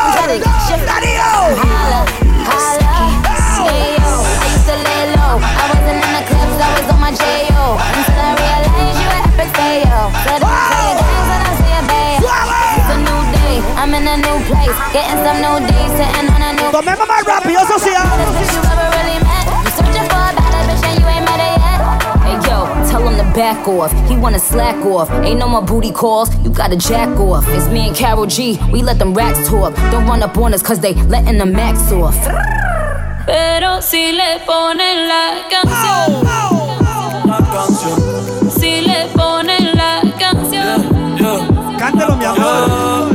Darío. Holla, holla. Yeah, yo. I used to lay low. I wasn't in the clubs, I was on my J.O. Until I realized you were epic fail. Said I say your and I say your babe. It's a new day. I'm in a new place. Getting some new days. Sitting on a new más rápido, eso sí. ah. If back off. He wanna slack off. Ain't no more booty calls. You gotta jack off. It's me and Carol G. We let them racks talk. Don't run up on us cause they letting the max off. Pero si le ponen la canción. La canción. Si le ponen la canción. Cántelo, mi amor.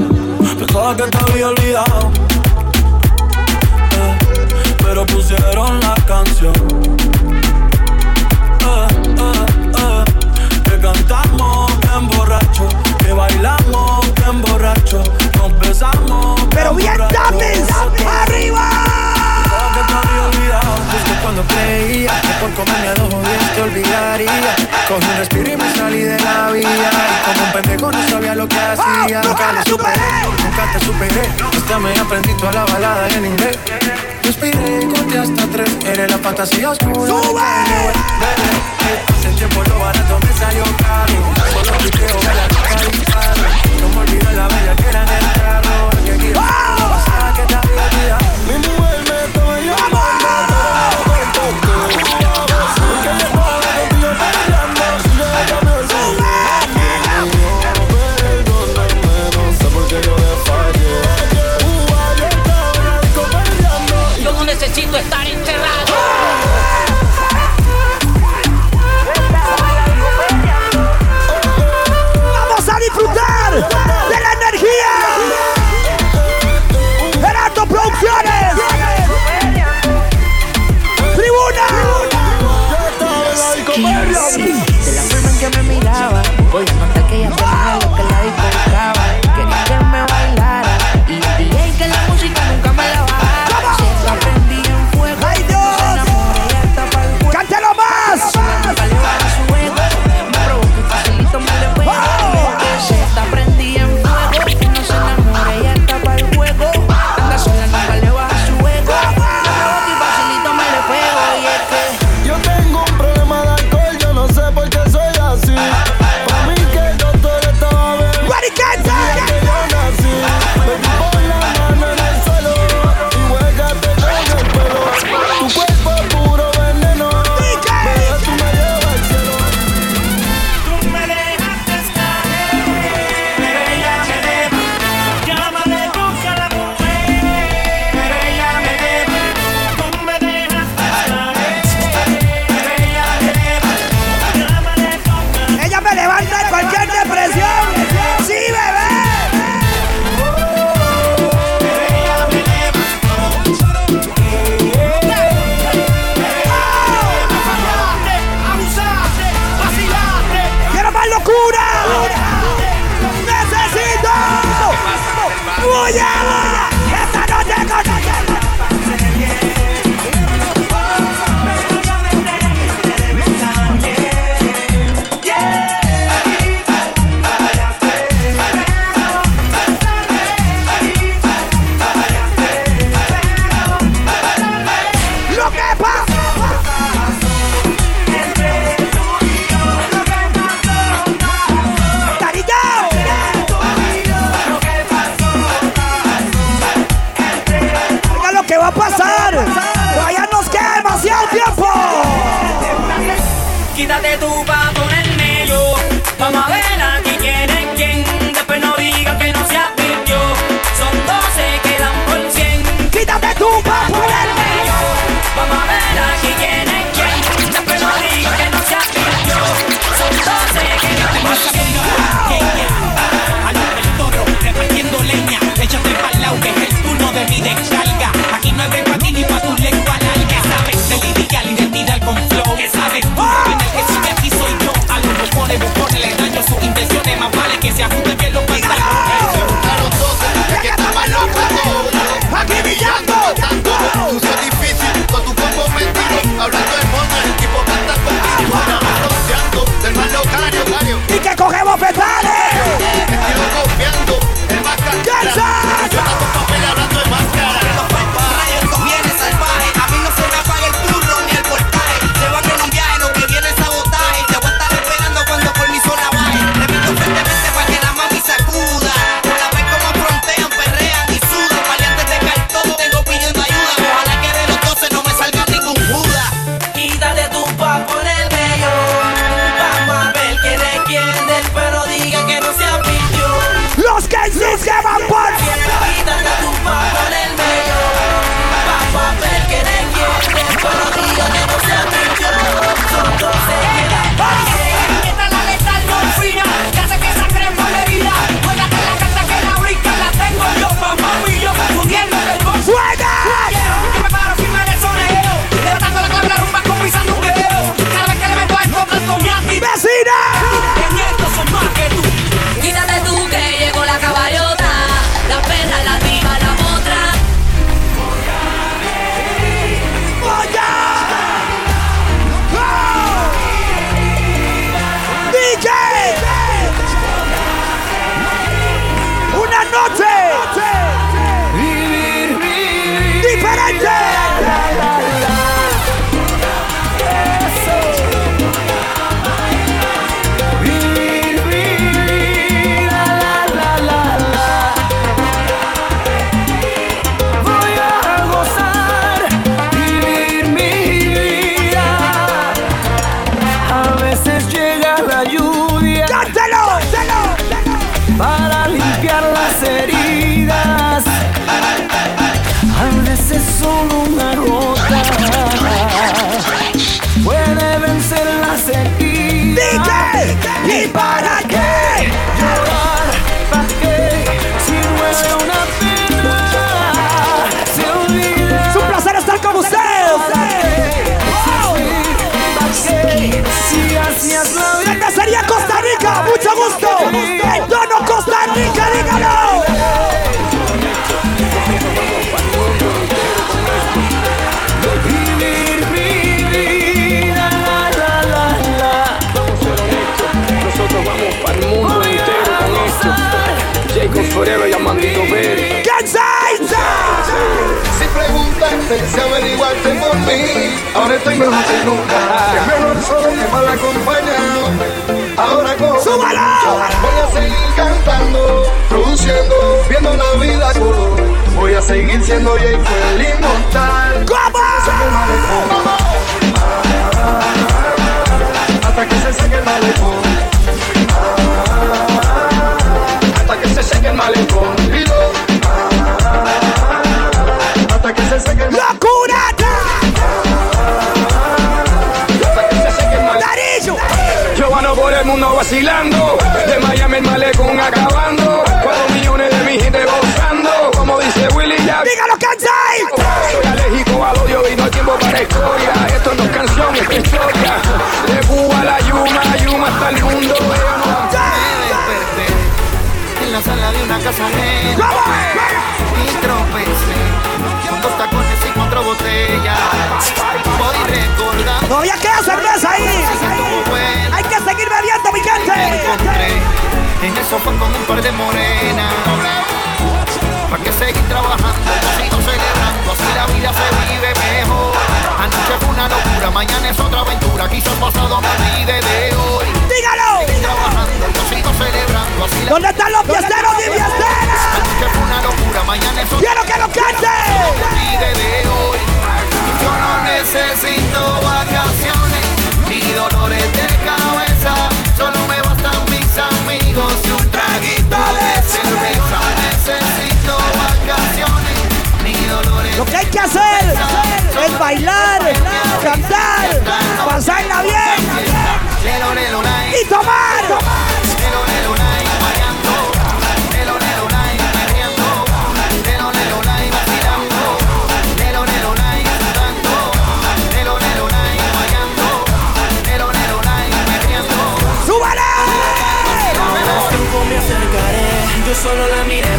Pensaba que te había olvidado. eh, pero pusieron la canción. Que bailamos bien borracho. Nos besamos. Pero bien, dames. Arriba. Cuando creía que por comerme a dos días te olvidaría. Cogí un respiro y me salí de la vía. Y como un pendejo no sabía lo que hacía. Nunca lo superé, nunca te superé. Hasta me aprendí toda la balada en inglés. Respiré y conté hasta tres. Eres la fantasía oscura. ¡Sube! Hace tiempo lo barato me salió caro. Solo tuiteo, me la toca disparo No me olvido la bella que era en el carro. Que quiero que te había olvidado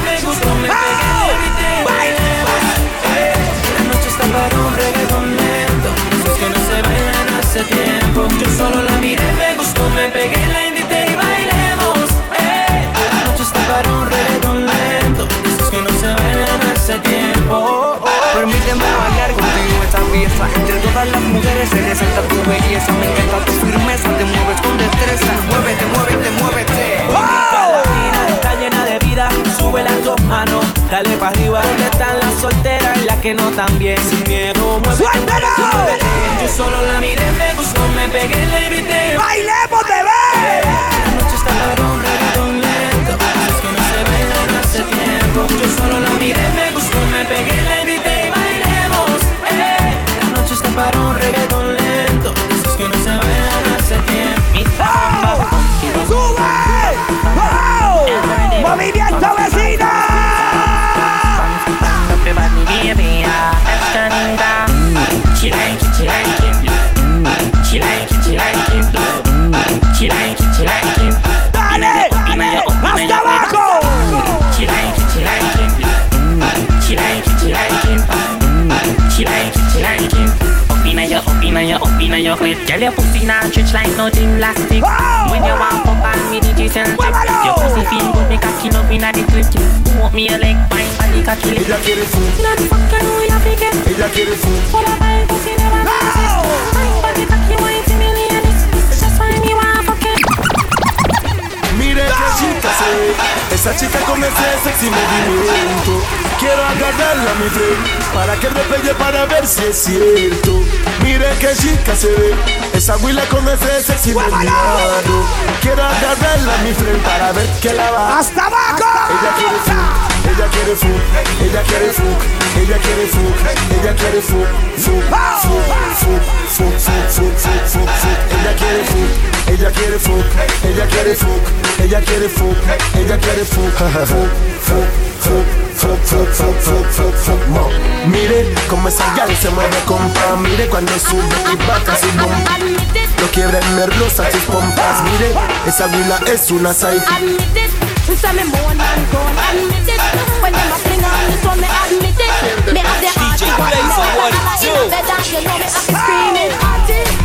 me gustó, me pegué, le grité, bailemos. Eh, La noche está para un reggaetón lento, esos que no se bailan hace tiempo. Yo solo la miré, me gustó, me pegué, la invité y bailemos. Eh, La noche está para un reggaetón lento, esos que no se bailan hace tiempo. Permíteme bailar contigo esta fiesta. Entre todas las mujeres se resalta tu belleza. Me encanta tu firmeza, te mueves con destreza. Muévete, muévete, muévete vida, sube las dos manos, dale para arriba. ¿Dónde están las solteras y las que no tan bien? Sin miedo, muévete, ¡Suéltalo! Yo solo la miré, me gustó, me pegué, la invité. ¡Bailemos, bebé! La noche está para un reggaetón lento, esos que no se bailan hace tiempo. Yo solo la miré, me gustó, me pegué, la invité y bailemos. Eh, La noche está para un reggaetón lento, esos que no se bailan hace tiempo. ¡Sube! ¡Movimiento vecino! ¡Dale! ¡Dale! ¡Hasta abajo! inna your clit Girl, your pussy not stretch like nothing plastic oh! When you walk up on me, the Jason trip Your pussy feel good, me up in a the clip Want me a leg, bite on the cocky lip It's a food? Not fucking who you forget It's a food? Pull up my pussy never no! Bite on the cocky, wine to me Mire qué chica se ve, esa chica con ese sexy movimiento. Quiero agarrarla a mi friend para que me pegue para ver si es cierto. Mire qué chica se ve, esa huila con ese sexy movimiento. Quiero agarrarla a mi friend para ver que la va. ¡Hasta abajo! Ella quiere full, ella quiere full, ella quiere full, ella quiere full, ella quiere full, full, full. Ella quiere full, ella quiere full, ella quiere full, ella quiere full, ella quiere full, full, full, full, full, full, full, full, full, full, full, mo. Mire cómo esa gal se mueve compa, mire cuando sube y baja su bomba. No quiebra en rosa sus pompas, mire esa huila es una psycho. Admit it, since I'm in more than gone. Admit it, when them a fling on this one, me admit it. Me have the heart to go Blaze, more what than it I do? in the bed and you know me have to screaming at it,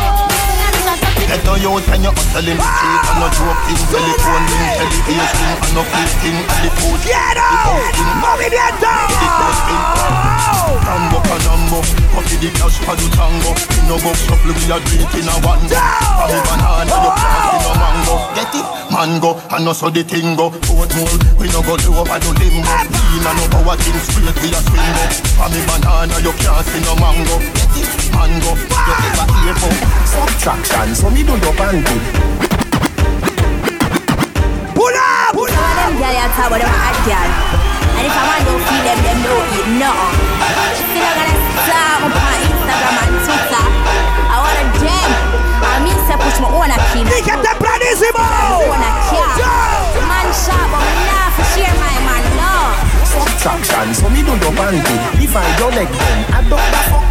no youth and you hustling the street and no joke thing Telephone ring, television and no flip thing And the food ¡Quiero! ¡Movimiento! Rambo Canambo Coffee the cash for the tango. In no box shuffle we a drink in a one. For me banana you can't see no mango. Get it? Mango and no so the thing go Portmore we no go do over the limbo Lean and no power thing straight we a swing go banana you can't see no mango. Get it? Mango you ever hear about Subtraction, so me do your panty. Pull up! Pull up! Them girl you talk about them hot girl And if a man don't feel them, them don't eat nothing Still I gonna star up on Instagram and Twitter I wanna them I mean say push my own a kin ¡Dije tempranísimo! Own a kin Man sharp but me nah for share my man, no Subtraction, so me do your panty. Divide your leg then, add up the fuck ya.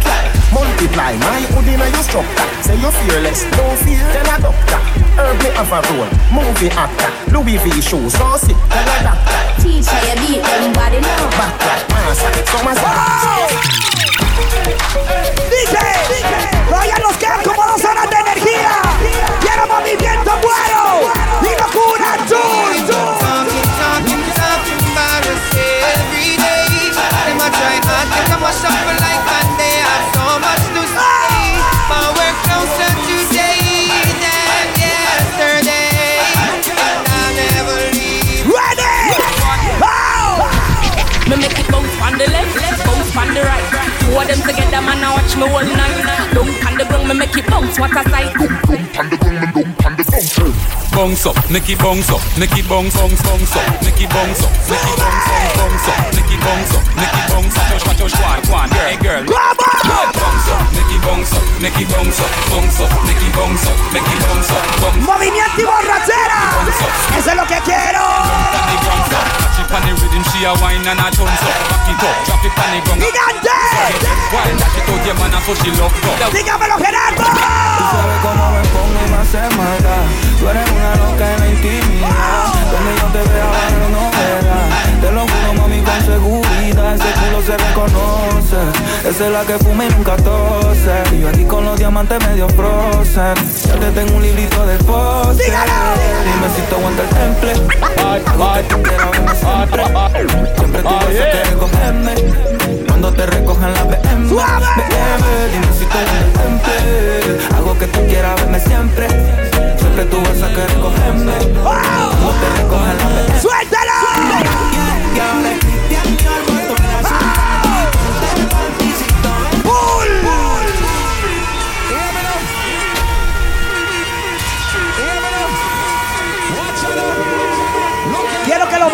Multiply my hood in your structure. Say you're fearless, no fear, tell a doctor. Herb me have a role, movie actor. Louis V shoes, so sick, tell a doctor. Teacher you beat them body now Backlash, master, some a ¡Dice! Todavía nos quedan como dos horas de energía. Quiero movimiento bueno. Y locura, Jun. Talking, talking, talking about us every day. Them a try hard, get them a shuffle them together, man, I watch me all night. Don't on the ground, me make it bounce. What a sight! Bounce up, Nicky bounce up, Nicky bounce, bounce, bounce up, Nicky bounce up, Nicky bounce, bounce, bounce up, Nicky bounce up, Nicky bounce up, watch, watch, watch, one, one, hey girl. Bounce up, Nicky bounce up, Nicky bounce up, bounce up, Nicky bounce up, Nicky bounce up, bounce up. Movimiento y borrachera. Eso es lo que quiero. Panny bounce up, catch it on the rhythm, she a wine and a tons up, back it up, drop it on the ground. ¡Gigante! Wine, dash it out, yeah man, and so she love go. Dígamelo, Gerardo. Tú sabes cómo me pongo y me hace maldad Tú eres una loca en la intimidad Donde yo te vea barro no verás Te lo juro mami con seguridad Ese culo se reconoce Esa es la que fuma y nunca tose Y yo aquí con los diamantes medio frozen. Ya te tengo un librito de pose Dime si te aguanta el temple. Hago que siempre. Siempre tú vas a querer cogerme Cuando te recojan la BM BM Dime si te aguanta el temple. Hago que tú quieras verme siempre. Siempre tú vas a querer cogerme. Cuando te recojan la BM ¡Suéltalo!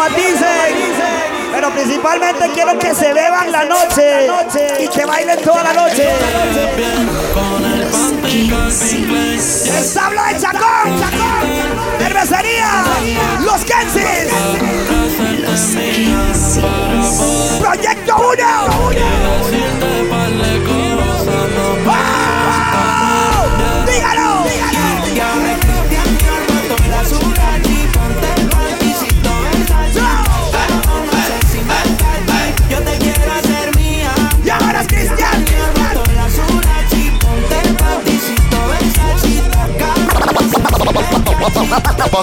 Lo maticen. Pero principalmente quiero que se beban la noche y que bailen toda la noche. Establo de Chacón, Chacón, cervecería, los Kensis, Proyecto 1.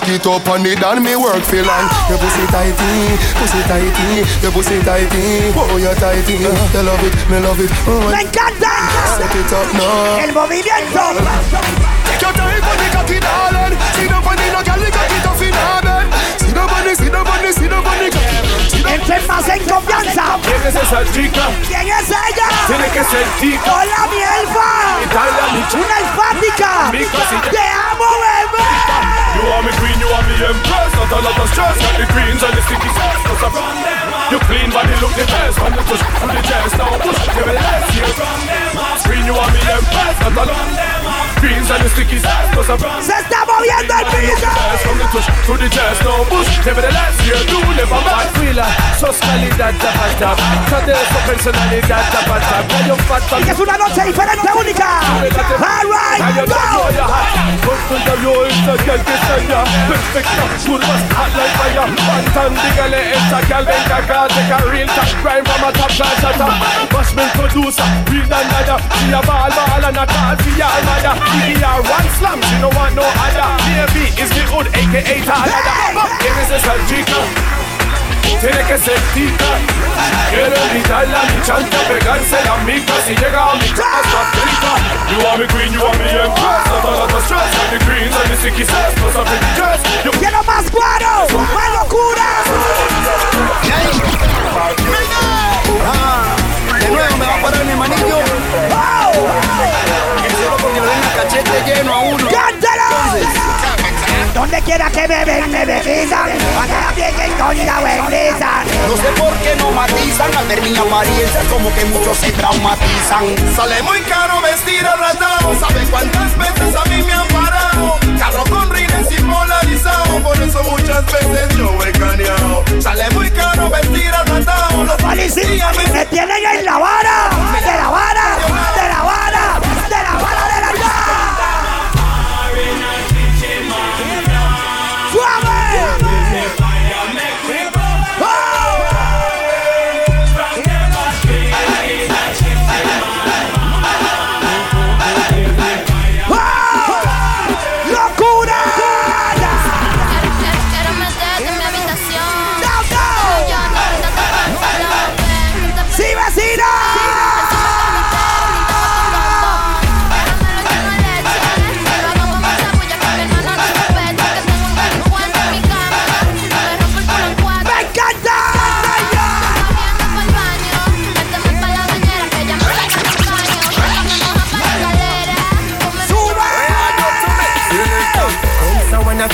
Back it up on it and me work for long Your pussy tighty, pussy tighty Your pussy tighty, oh you tighty You love it, me love it oh, ¡Me encanta! Set it up now El movimiento. Your time on the cocky darling See the bunny no the cocky in her bed See the bunny, see the bunny, see the bunny Entre más en confianza. ¿Quién es esa chica? ¿Quién es ella? Tiene que ser chica. Hola, mi elfa. Italia, mi chica. Una elfática. Mi cosita. Te amo, bebé. You are me queen, you are me empress. Not a lot of stress, got the queens and the sticky sauce Cause I run them off You clean body look the best. When you push through the chest. Now push, give it less. You run them off Queen, you are me empress. Not a lot of them and the sticky Cause I run Se está moviendo el piso. From the touch through the chest Now push, give it less You do never back Fila, sos calidad, tapa, tap Cadezo, personalidad, tapa, tap yo fat, que es una noche diferente, única. All right, go. Perfecta, curvas hot like fire Pantan, dígale esa gal, venga acá Take a real top, grind from a top class at top Bashman seducer. Real than nada. She a ball ball and a call for your mother. Give her one slam, she no want no other. Baby is the hood, aka Talada. But here is a surgical. Tiene que ser tica. Quiere gritarle a mi chanta Pegarse la mica. Si llega a mi casa está frita You want me queen, you want me empress. A lot of stress And the greens and the sticky sass Plus a pretty dress quiero más guaro Más locura. Ah, de nuevo me va a parar mi manillo. Y cachete lleno a uno ¡Cántalo! Donde quiera que me ven, me besan. Acá vienen con la belleza. No sé por qué no matizan al ver mi apariencia, como que muchos se traumatizan. Sale muy caro vestir arratado. ¿Sabe cuántas veces a mí me han parado? Carro con rines y polarizado. Por eso muchas veces yo he caneado. Sale muy caro vestir arratado. Los policías me tienen en la vara. De la vara. De la vara.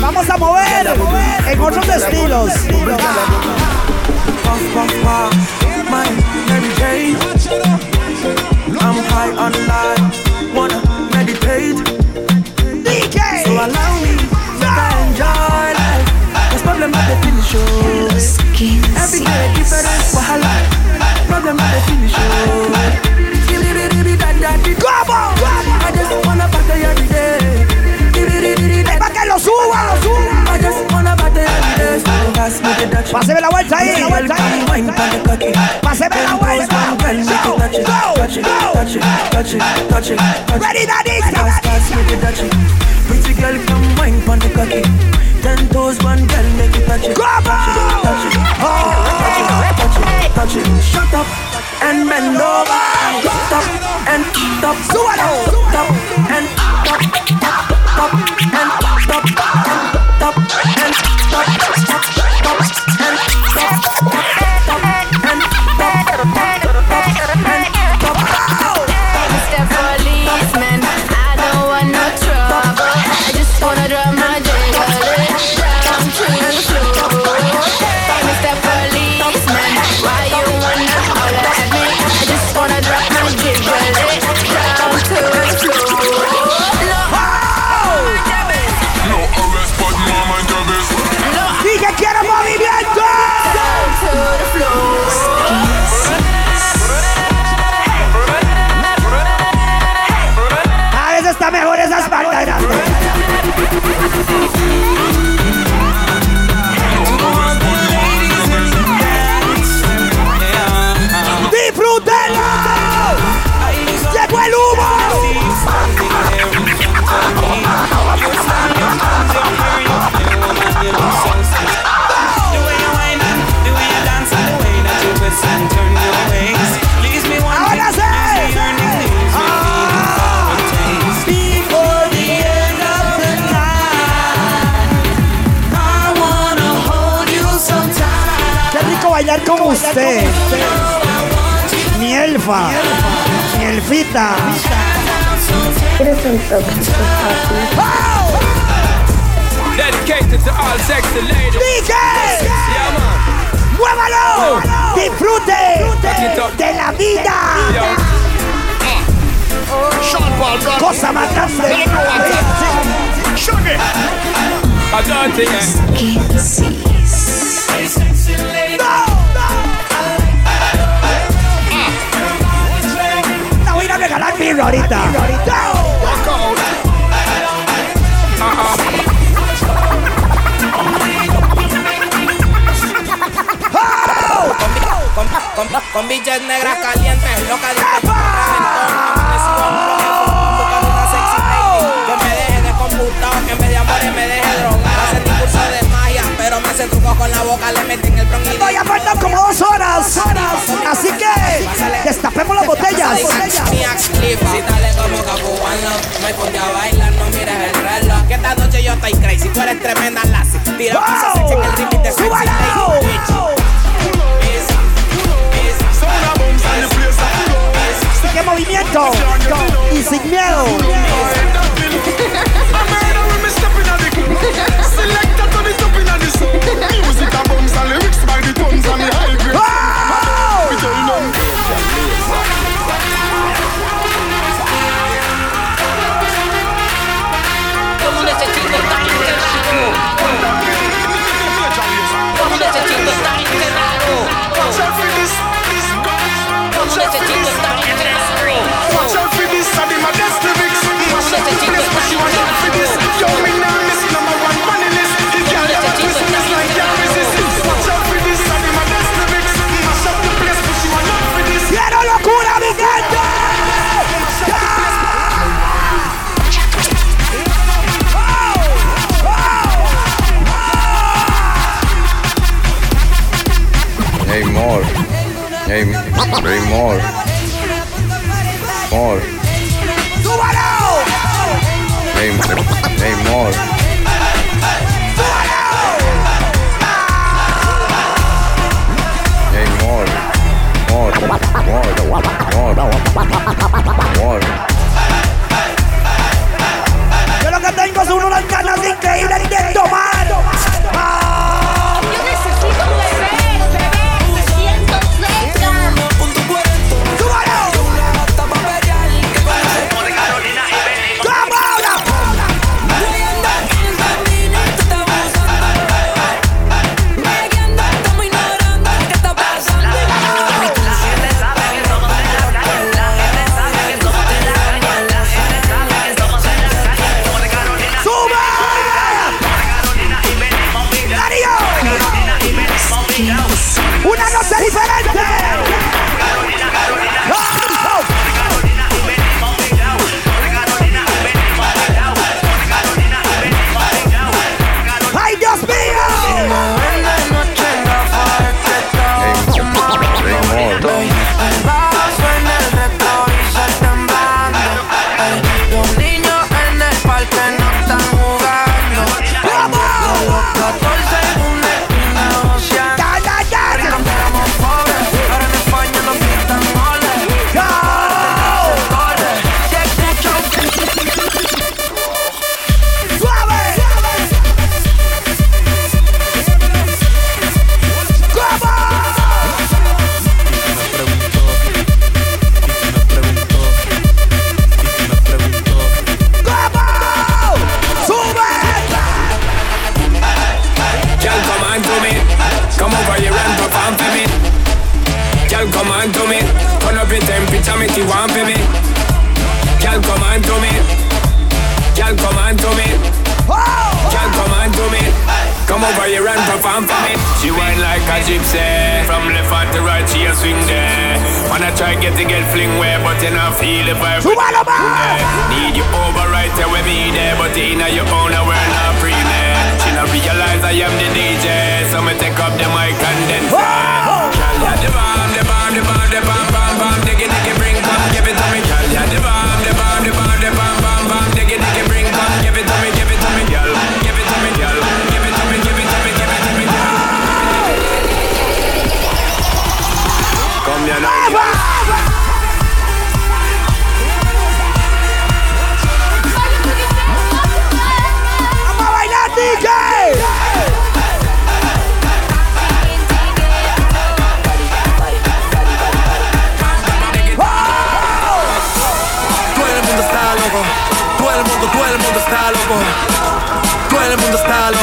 Vamos a mover en otros estilos. I'm high on life, wanna meditate. DJ. So allow me to enjoy life. Cause problem at the finish, oh. Every day different wahala. Problem at the finish, oh. The Dutch. Páseme la vuelta ahí, la vuelta ahí. Páseme la vuelta. Go, Touch it, touch it, touch it, touch it, touch it. Ready, daddy, Just pass me the Dutch. Pretty girl, come wine pon the cocky. Ten toes, one girl, make it touch it. Come on! Touch it, oh. touch it, touch it, touch it. Shut up and bend over. Stop and stop. Stop and Hierofa, Elfita. Dedicated to all sexy ladies. DJ. ¡Muévalo! ¡Disfrute de la vida! Ah. Cosa más grande. Sugar. I don't think Vampiro ahorita. Con, con, con negras calientes, loca de que me deje de computado, que me de amores me deje drogar lo me hacen con la boca, le meten el bronquito. Voy a como dos horas, dos horas. Así que destapemos las botellas. Si dale como cubano, bailar, no mires el reloj. Que esta noche yo estoy crazy, tú eres tremenda lassi. Tira piso sexy que el ritmo te sexy. ¡Qué movimiento! Y sin miedo. *laughs* Music a bombs and lyrics by the tons and me. Bring more. More. ¡Súbalo! Bring, bring more. Bring more. More. More. More. More. Yo lo que tengo son unas ganas increíbles de tomar.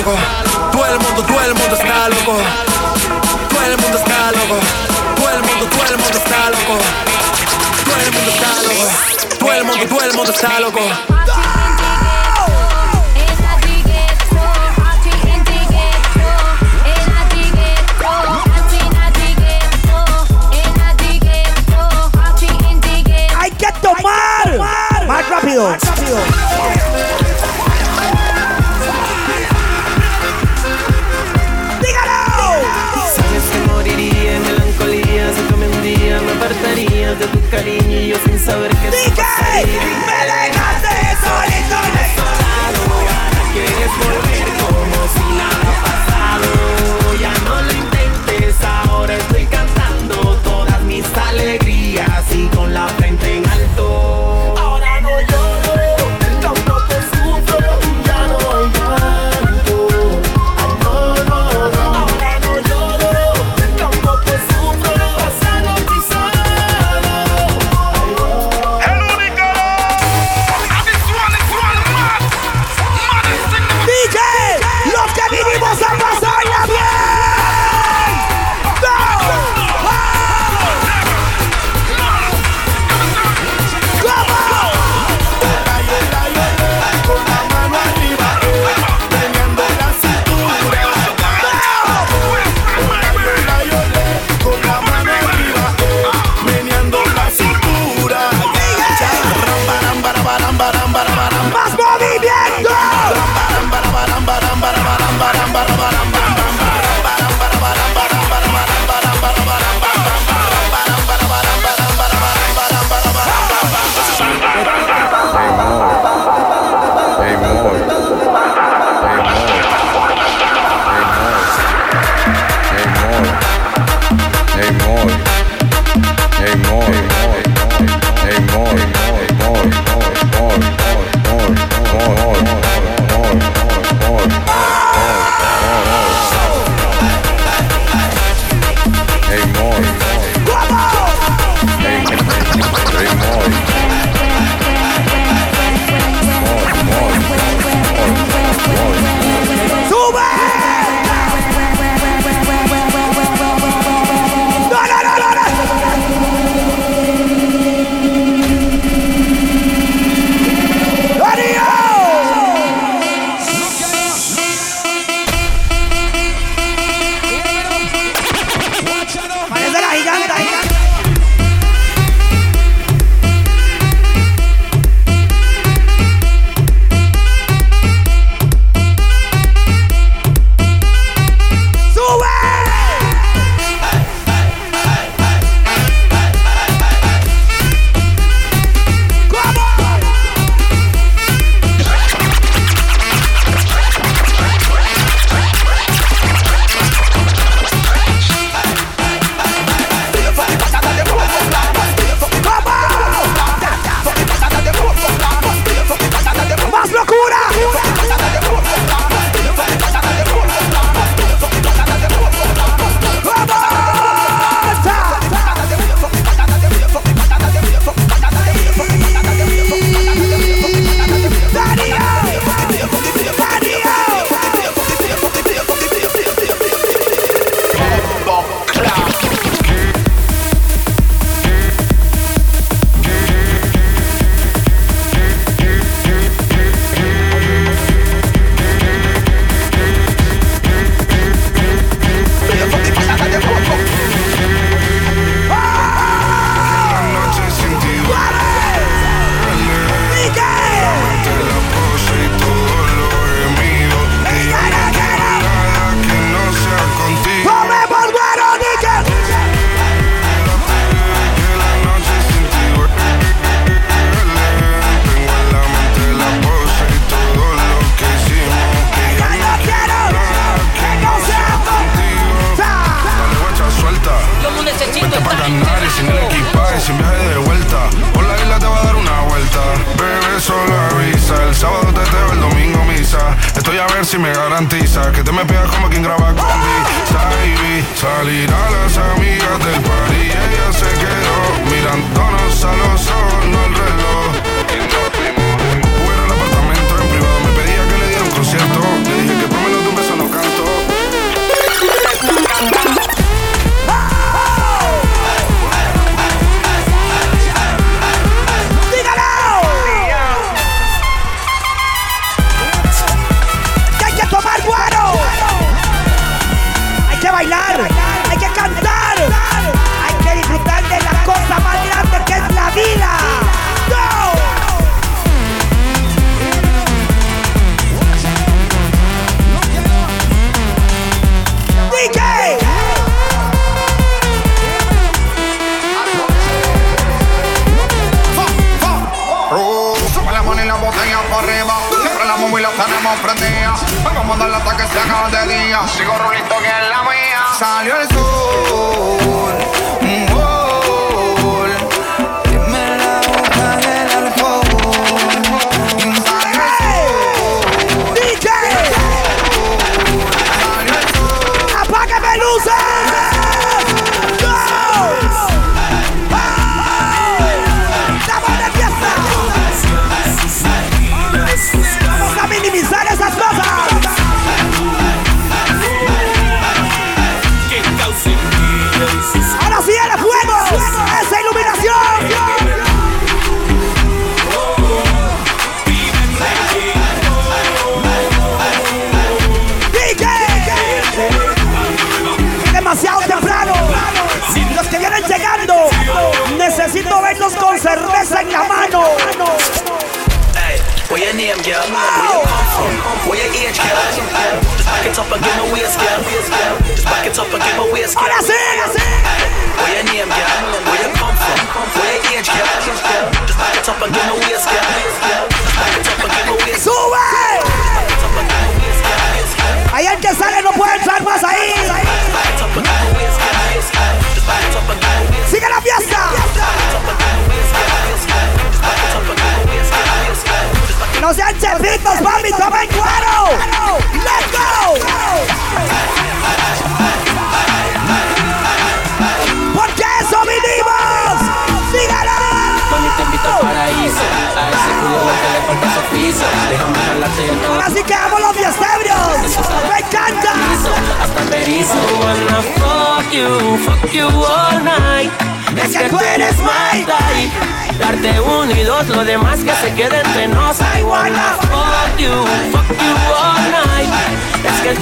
loco. Todo el mundo, todo el mundo está loco. Todo el mundo está loco. Todo el mundo, todo el mundo está loco. Todo el mundo está loco. Todo el mundo, todo el mundo está loco. Tomar. tomar. Más rápido. Más rápido. de tu cariño y sin saber qué DJ, me dejaste solito, solado,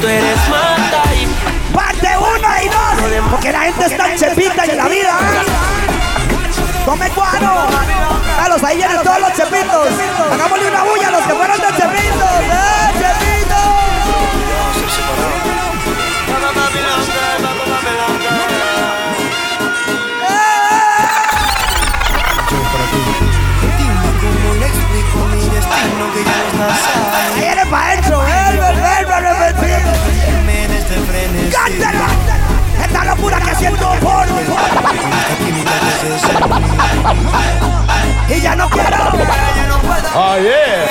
tú eres mata y Parte 1 y dos, Porque la gente está chepita está en la vida. ¿eh? Tome cuadro. A los ahí vienen todos los chepitos. Hagámosle una bulla a los que fueron de chepitos. ¿eh? haciendo por mí. Y ya no quiero. Oh, yeah.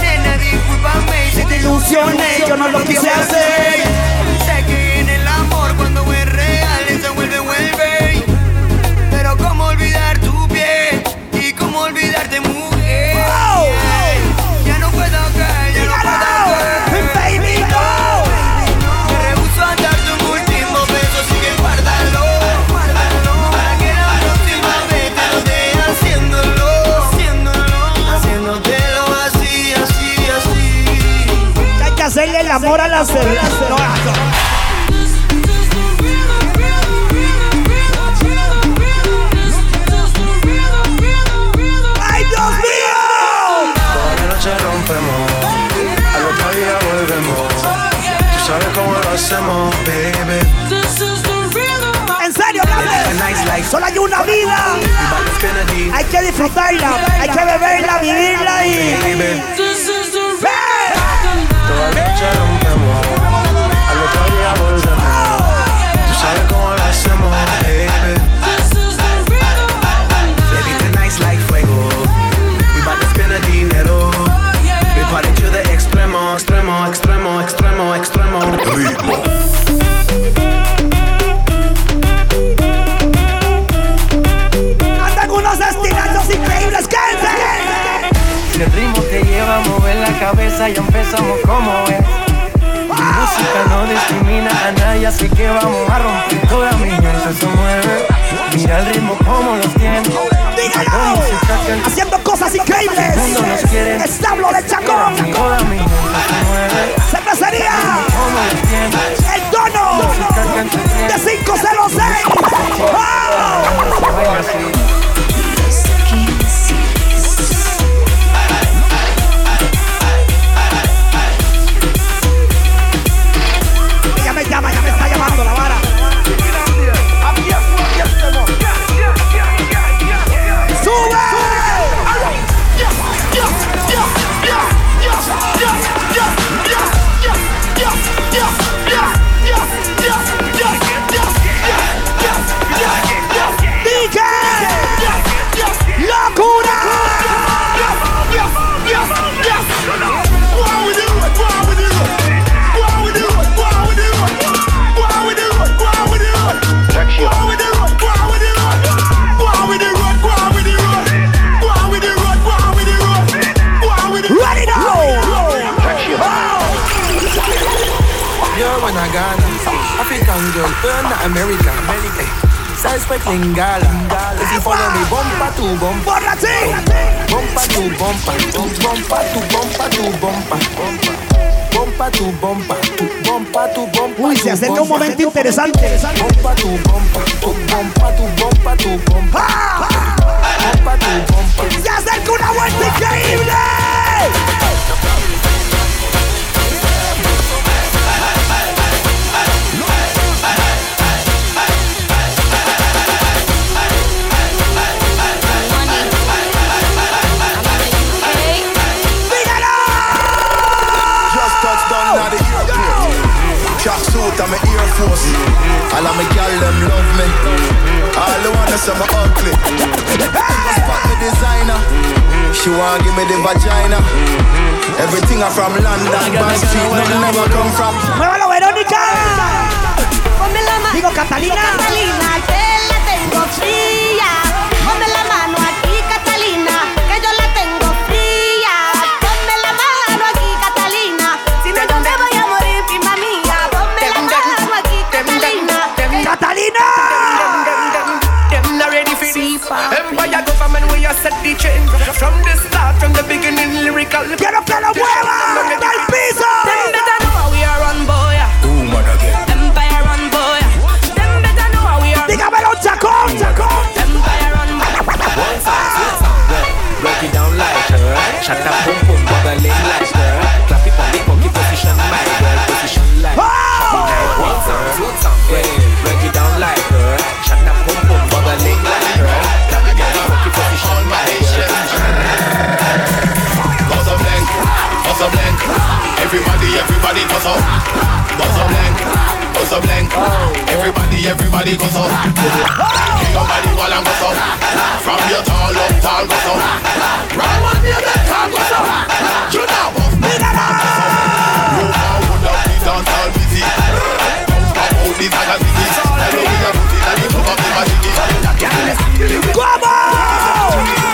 Nena, discúlpame si te ilusioné. Yo no lo quise hacer. amor a la cerveza. En serio, Solo hay una vida. Hay que disfrutarla, hay que beberla, vivirla y. la noche rompemos. Al otro día volvemos. Tú sabes cómo lo hacemos. casa empezamos como es. Mi música no discrimina a nadie, así que vamos a romper. Toda mi gente se mueve. Mira el ritmo como los tiene. Dígalo. Haciendo cosas increíbles. Nos. Establo de Chacón. Se mueve. El tono de 506. ¡Oh! Size like Lingala. If you follow me, bumper to bumper. Bumper to bumper. Bumper to bumper to bumper. Bumper to bumper. Bumper to bumper. Uy, se acerca un momento interesante. Bumper to bumper. Bumper to bumper to bumper. Ah! Bumper to bumper. ¡Se acerca una vuelta increíble! Force. All of my gal them love me. All the wanna say me ugly. Spot me designer. She wanna give me the vagina. Everything I from London, Band Street, nothing never come from. ¡Muévalo, Verónica! Ponme la mano. Digo, Catalina. Catalina, que la tengo fría. Set the change. From the start, from the beginning, lyrical. ¡Quiero que lo mueva! ¡Del piso! Them better know how we are run, boy. Empire run, boy. Them better know how we are. Dígamelo, Chacón, Chacón. Empire run, Break it down like her. Shut up, Everybody, everybody goes up. Buzz a blank, buzz a blank. Everybody, everybody goes up. Kick your body while I'm goes up. From your tall up, tall goes up. Round one near that car goes up. You know, buff me that Move forward up, the dance all busy. Bounce back out the Zaga City. Hello, we are putting at the top of the machine. ¡Vamos! ¡Más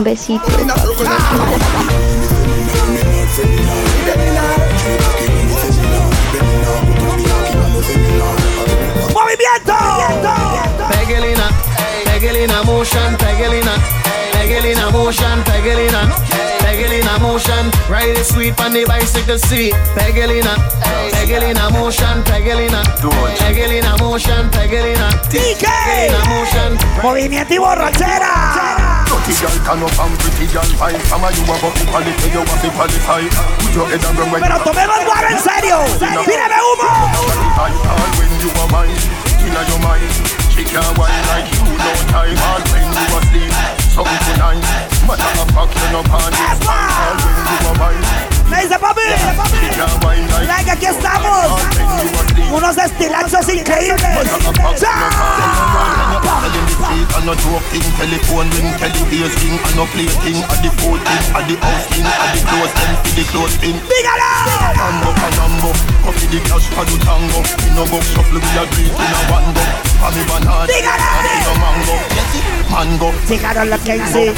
Un besito. ¡Movimiento! Pegelina, Pegelina motion, Pegelina, Pegelina motion, Pegelina, Pegelina motion. Ride it sweet on the bicycle seat. Pegelina, Pegelina motion, Pegelina, Pegelina motion, Pegelina, Pegelina motion. ¡Movimiento y borrachera! Dirty girl can up and pretty girl fine From a you a bucky quality, you a be qualify Put your head and run when Pero tomemos guaro en serio. ¡Tírame humo! All when you are mine, inna your mind She can't whine like you no time All when you asleep, something too nice Matter of fact, you no panic All when you are mine Me dice papi, que aquí estamos. Unos estilazos increíbles. I no joke thing, telephone ring, telephone thing, I no play thing, I the food thing, I the house thing, I the clothes thing, for the clothes thing. Dígalo! Mambo, mambo, coffee the cash for the tango. We no go shuffle, we a it in a one go. For me banana, and no mango, mango. Dígalo la que dice.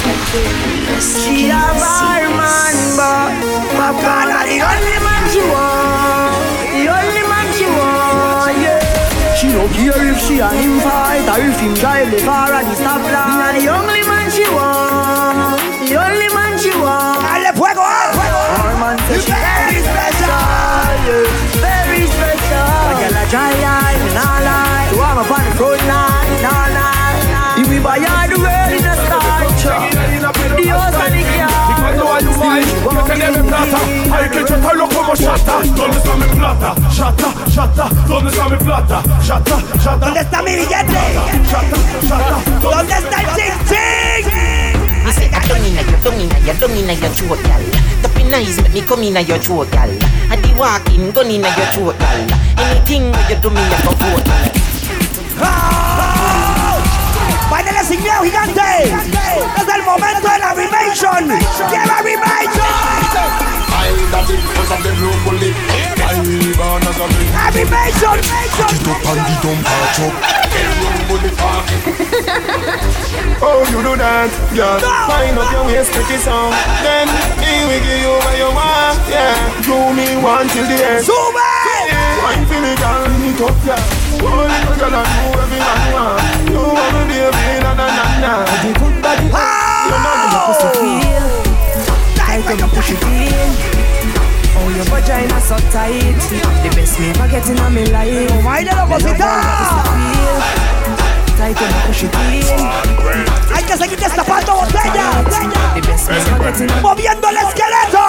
She a bad man, but Papa the only man she want, the only man she want, yeah. She don't care if she and him fight or if him drive the car at the stoplight. Locomotion. Chata, ¿dónde está mi plata? Chata, chata, ¿dónde está mi plata? Chata, chata. ¿Dónde está mi billete? Chata, chata, ¿Dónde está el ching ching? Me say I don't inna your, don't inna your, don't inna your throat, gal. The nice make me come inna your throat, gal. I the walking gun inna your throat, gal. Anything where you do me, I for vote, ¡Ah! ¡Báilale sin miedo, gigante! ¡Es el momento de la Rimation! ¡Lleva Rimation! that it was of the blue bullet. Five on as a big Animation! Cock it up and patch *laughs* up. Oh, you do that, girl. Find up your waist, take it on. Then he will give you what you want, yeah. Do me one till the end. Zoom Wine for me, girl, me tough, yeah. Oh, little girl, I do every man want. You want me, baby, na na na na. The good body, you know the pussy feel. Tight and push it in. Your vagina so tight. The best me ever getting on me life. Oh, my little cosita. Tight and push it in. Hay que seguir destapando botella. Moviendo el esqueleto.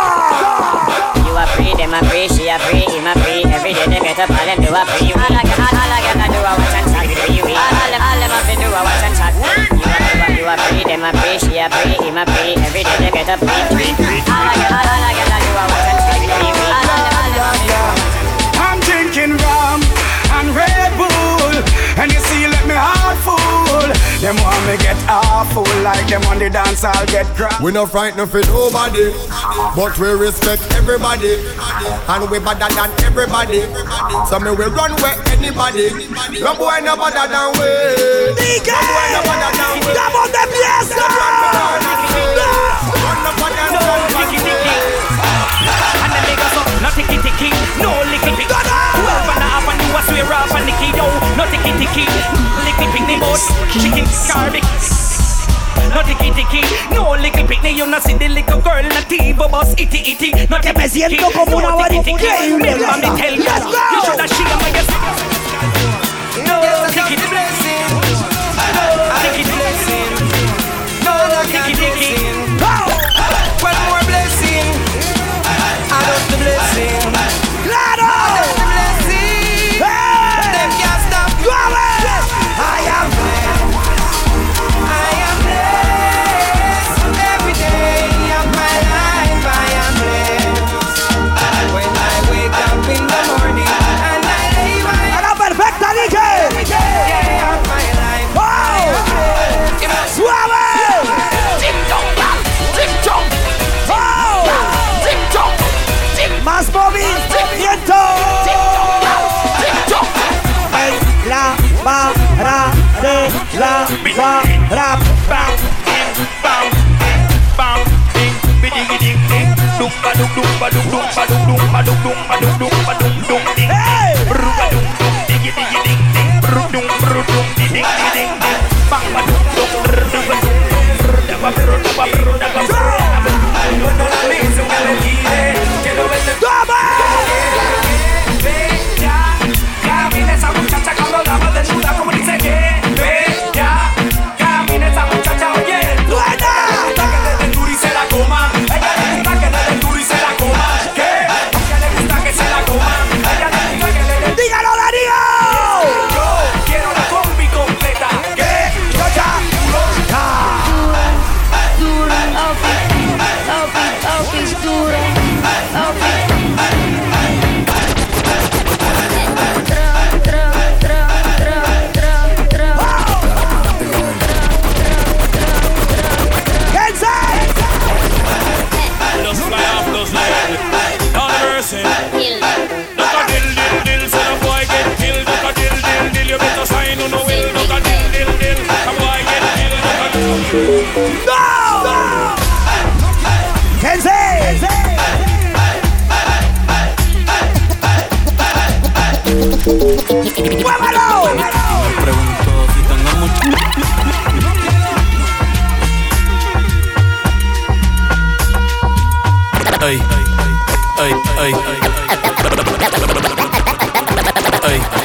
You are free, them are free, she are free, him are free. Every day they get up, all them do a free. All I get, all I get, I do a watch and chat. You, you, all them, all them have to do a watch and chat. You are, you are free, them are free, she are free, him are free. Every day they get up, free, free, free. All I get, all I get, I do a watch and chat. I'm drinking rum and Red Bull, and you see, let me heart full. Them want me get awful like them on the dance, I'll get crap. We no frightened for nobody, but we respect everybody, and we better than everybody. So me we run where anybody. No boy no better than we. No boy no better than we. Come on, the fiesta. Run up and down, no ticky ticky, no licky pick. Twelve and a half and you a swear off and nicky yo, no ticky ticky, pick the boat, chicken scarbic. No ticky ticky, no licky pick, you no see the little girl nativo boss itty itty. No que me siento como una increíble. Remember me tell you, you should have shame on yourself. No ticky ticky, no ticky ticky, no ticky ticky. badum dum badum dum badum dum badum dum badum dum badum dum ding ding bru dum digi digi ding ding bru dum bru dum di ding di ding ding bang badum dum bru badum bru da ba bru da ba bru da ba bru da ba bru da ba bru da ba bru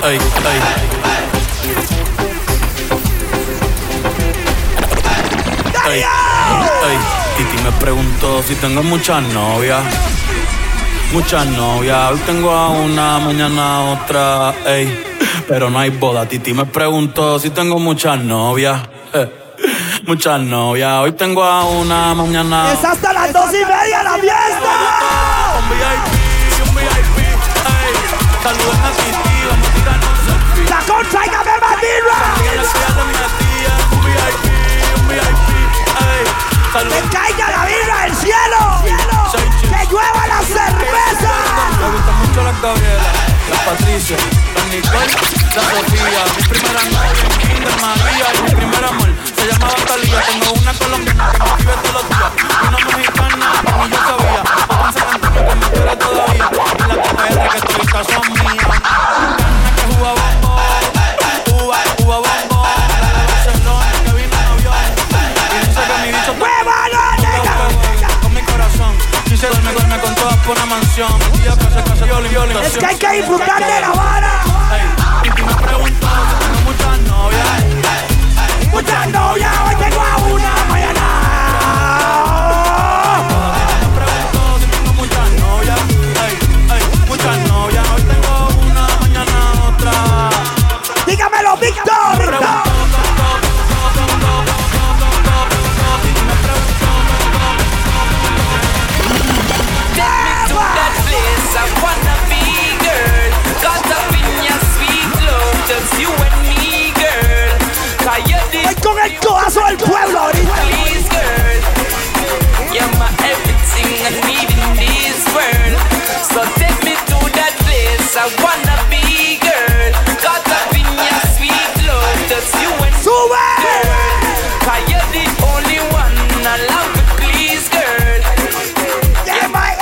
ay, ay, ay. Ay, Titi me preguntó si tengo muchas novias. muchas novias. Hoy tengo a una, mañana a otra, ey. Pero no hay boda. Titi me preguntó si tengo muchas novias. *laughs* eh, Muchas novias. Hoy tengo a una, mañana. Es hasta las dos y media la fiesta. Un VIP, un VIP, ey. Saluden a Titi, vamos a. La concha y un VIP, ey. Que caiga la birra del cielo. Que llueva la cerveza. Me gustan mucho las Gabriela, las Patricia, las Nicole, la Sofía. Mi primera novia Kinder María y mi primer amor se llamaba Talía. Tengo una colombiana que me escribe todos los días. Una mexicana que ni yo sabía. Otra en San Antonio que me quiere todavía. Y la TPR que todavía son mías. Por una mansión. Es que hay que disfrutar de la vara. Y tú me preguntas tengo muchas novias. Muchas novias, hoy tengo a una, pueblo ahorita. please, girl. You're my everything I need in this world. So take me to that place I wanna be, girl. Caught up in your sweet love, just you and me, girl. Cause you're the only one I love please, girl. Yeah, my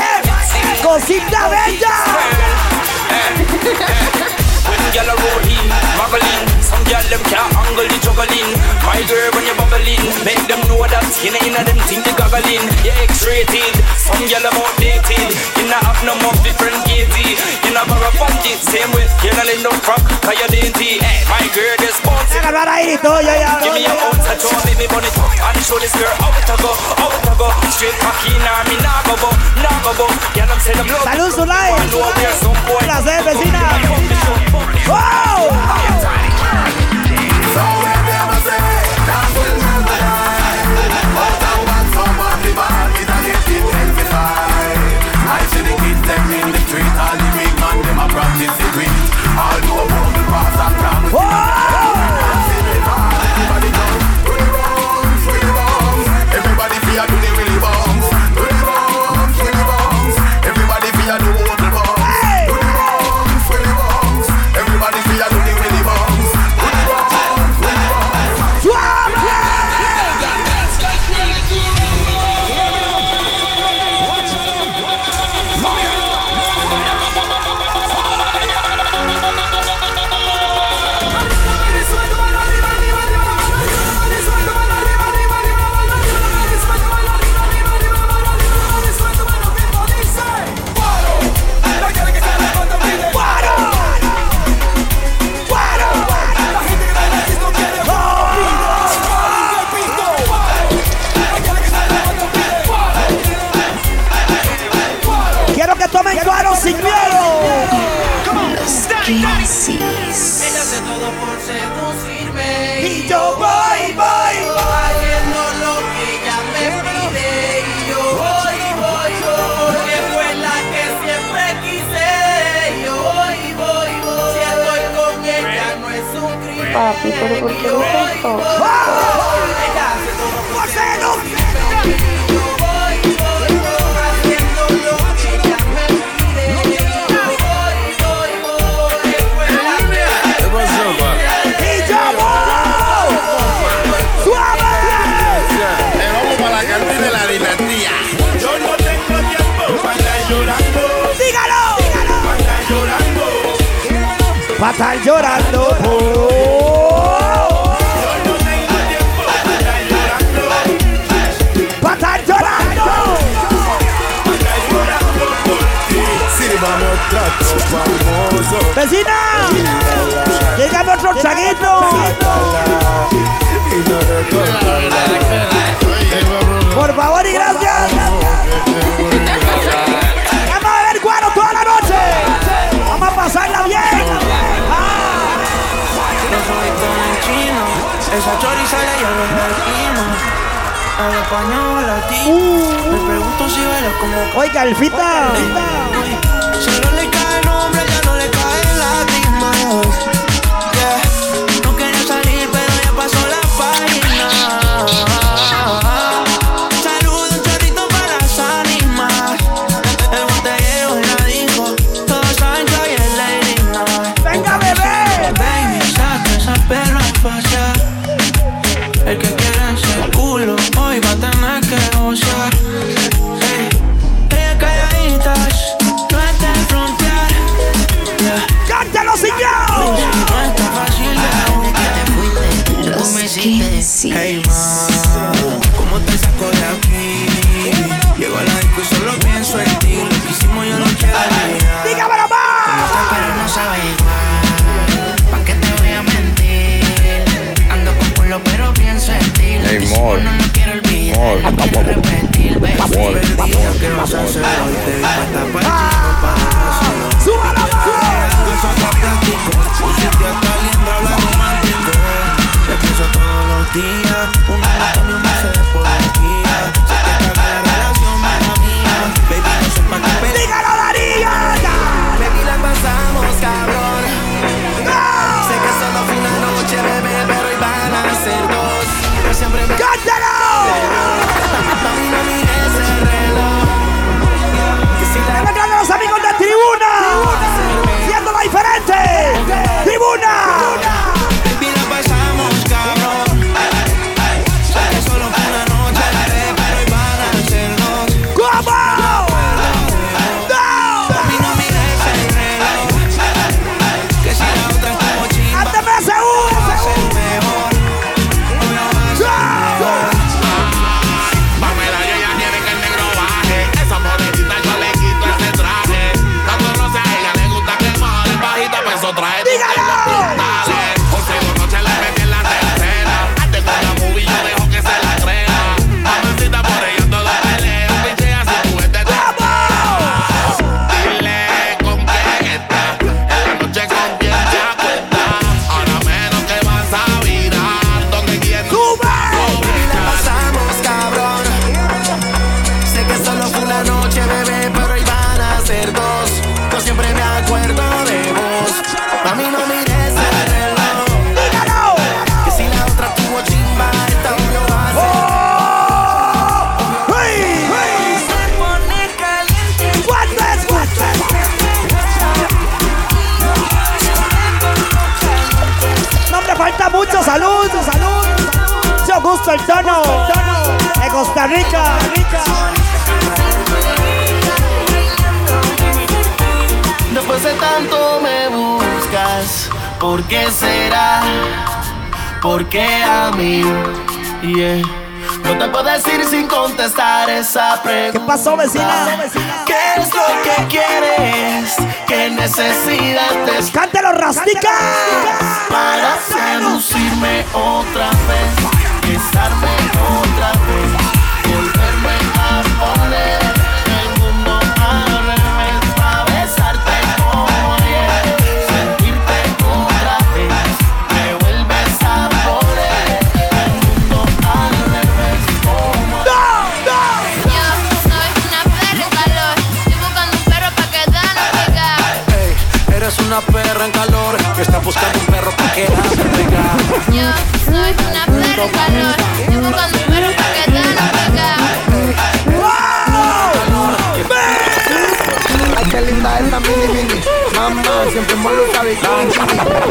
Cosita bella. *laughs* When gyal them can't angle the juggling. My girl when you bubbling. Make them know that you know inna them think they goggling. You X-rated, some gyal outdated. You not have no more different gauzy You not borrow it Same way, you not let no crap Cause you dainty. Hey, My girl just bouncy Agarrar ahí todo, ya, ya. Give me a ounce of joy, make me it up And show this girl how a go, how a go. Straight cocky now, me nah go bo, nah go bo Gyal them say them love Salud, Zulay. I know where some boy Placer, vecina. ¡Wow! I Papi, pero ¿por qué por ¡Vecina! ¡Llegan otros chaguitos! Por favor y gracias. Vamos a ver cuero toda la noche. Vamos a pasarla bien. Esa choriza la llevo al español latino. Uh, Me pregunto si bailas como. ¡Uh! Oiga, Alfita. Oiga, Alfita nombre ya no le caen lágrimas. 山神表 Soltano de Costa Rica. Después de tanto me buscas, ¿por qué será? ¿Por qué a mí? Yeah. No te puedo decir sin contestar esa pregunta. ¿Qué pasó, vecina? ¿Qué es lo que quieres? ¿Qué necesidad te Cántelo, rastica! Para seducirme otra vez. Got know. mini mini. Mamá, siempre en lo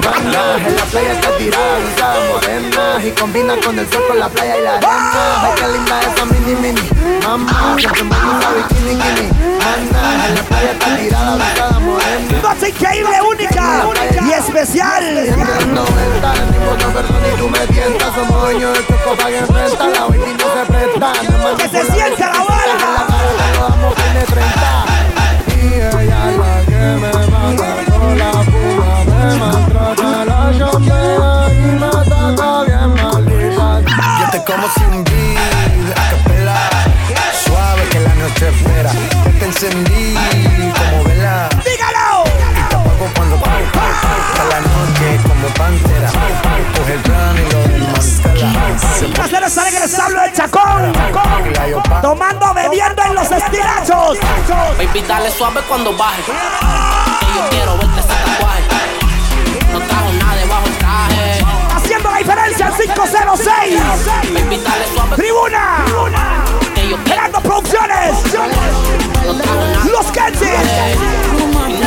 Banda, en la playa está tirada, está morena. Y combina con el sol, con la playa y la arena. Ay, qué linda esa mini mini. Mamá, siempre en lo sabe mini mini. Banda, en la playa está tirada, está morena. Noche increíble, única y especial. Que se sienta la me mata con la pura, me maltrata la chambea y me ataca bien maldita. Yo te como sin beat, a suave que la noche espera. Yo te encendí como vela cuando pau, pau, pau, a la noche como pantera. Coge el plano y lo desmantela. Ustedes saben que les hablo de Chacón, Chacón. Tomando, bebiendo en los estilachos. Baby, dale suave cuando baje. Que yo quiero verte ese tatuaje. No trajo nada debajo el traje. Haciendo la diferencia al 506. Baby, dale suave. Tribuna. Tribuna. Producciones. Los Kensis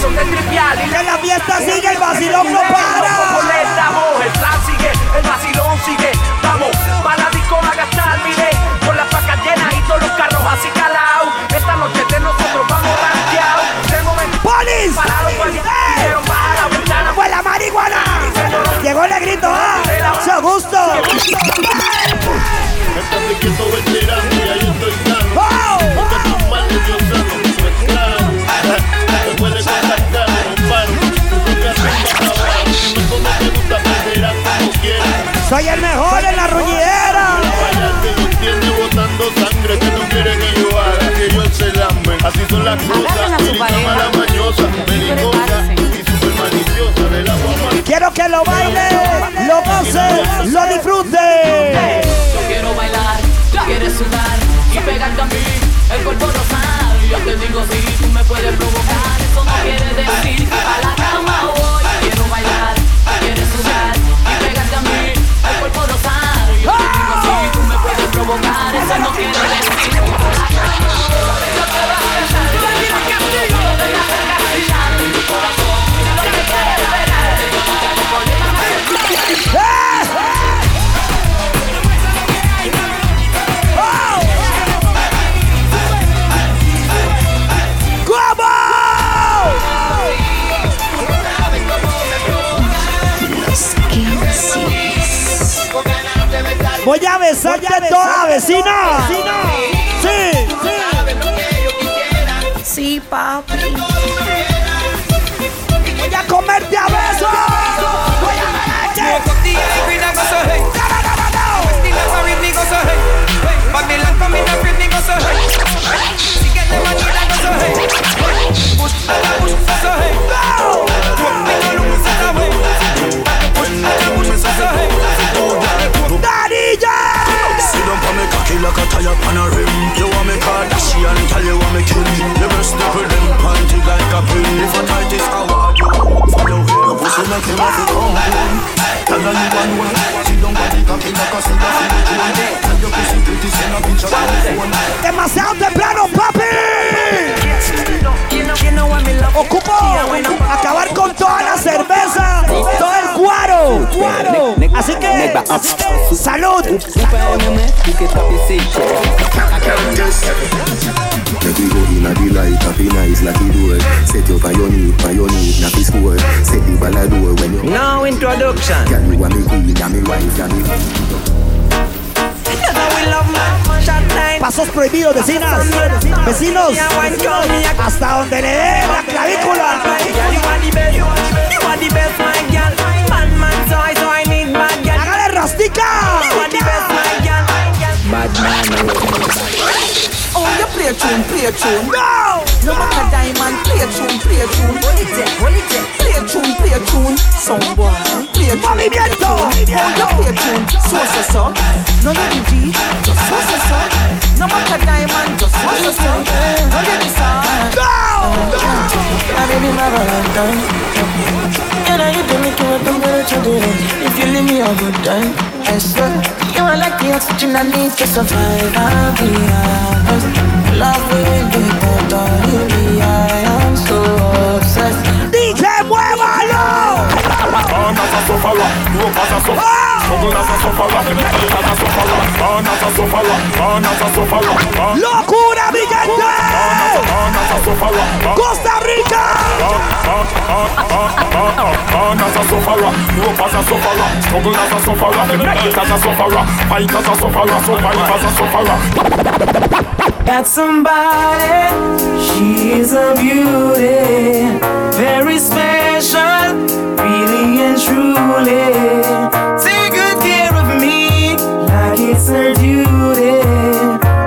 son de trivial. Y que la fiesta sigue, el vacilón no para. el plan sigue, el vacilón sigue. Vamos, para la disco a gastar, mire. Con las pacas llenas y todos los carros así calados. Esta noche de nosotros vamos ranqueados. De momento, ¡Polis! Pararon, ¡Eh! para la ventana. ¡Fue la marihuana! Llegó el grito, ¡ah! ¡Su gusto! Quiero que lo bailen, lo gocen, lo disfruten. Sufferer, as a sufferer, struggle as a sufferer, as a sufferer, fight as a sufferer, survive as a sufferer. Somebody, she's a beauty, very special, really and truly. Take good care of me, like it's her duty.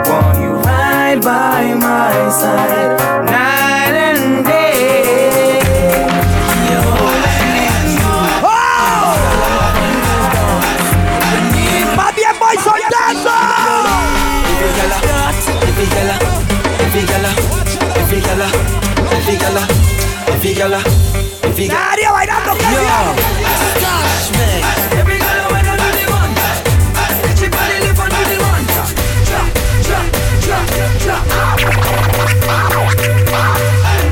Want you right by my side, gala, every gala, every gala. Dario bailando, Yo, gosh, man. Every gala when I do the one, everybody live and do the one. Drop, drop, drop, drop,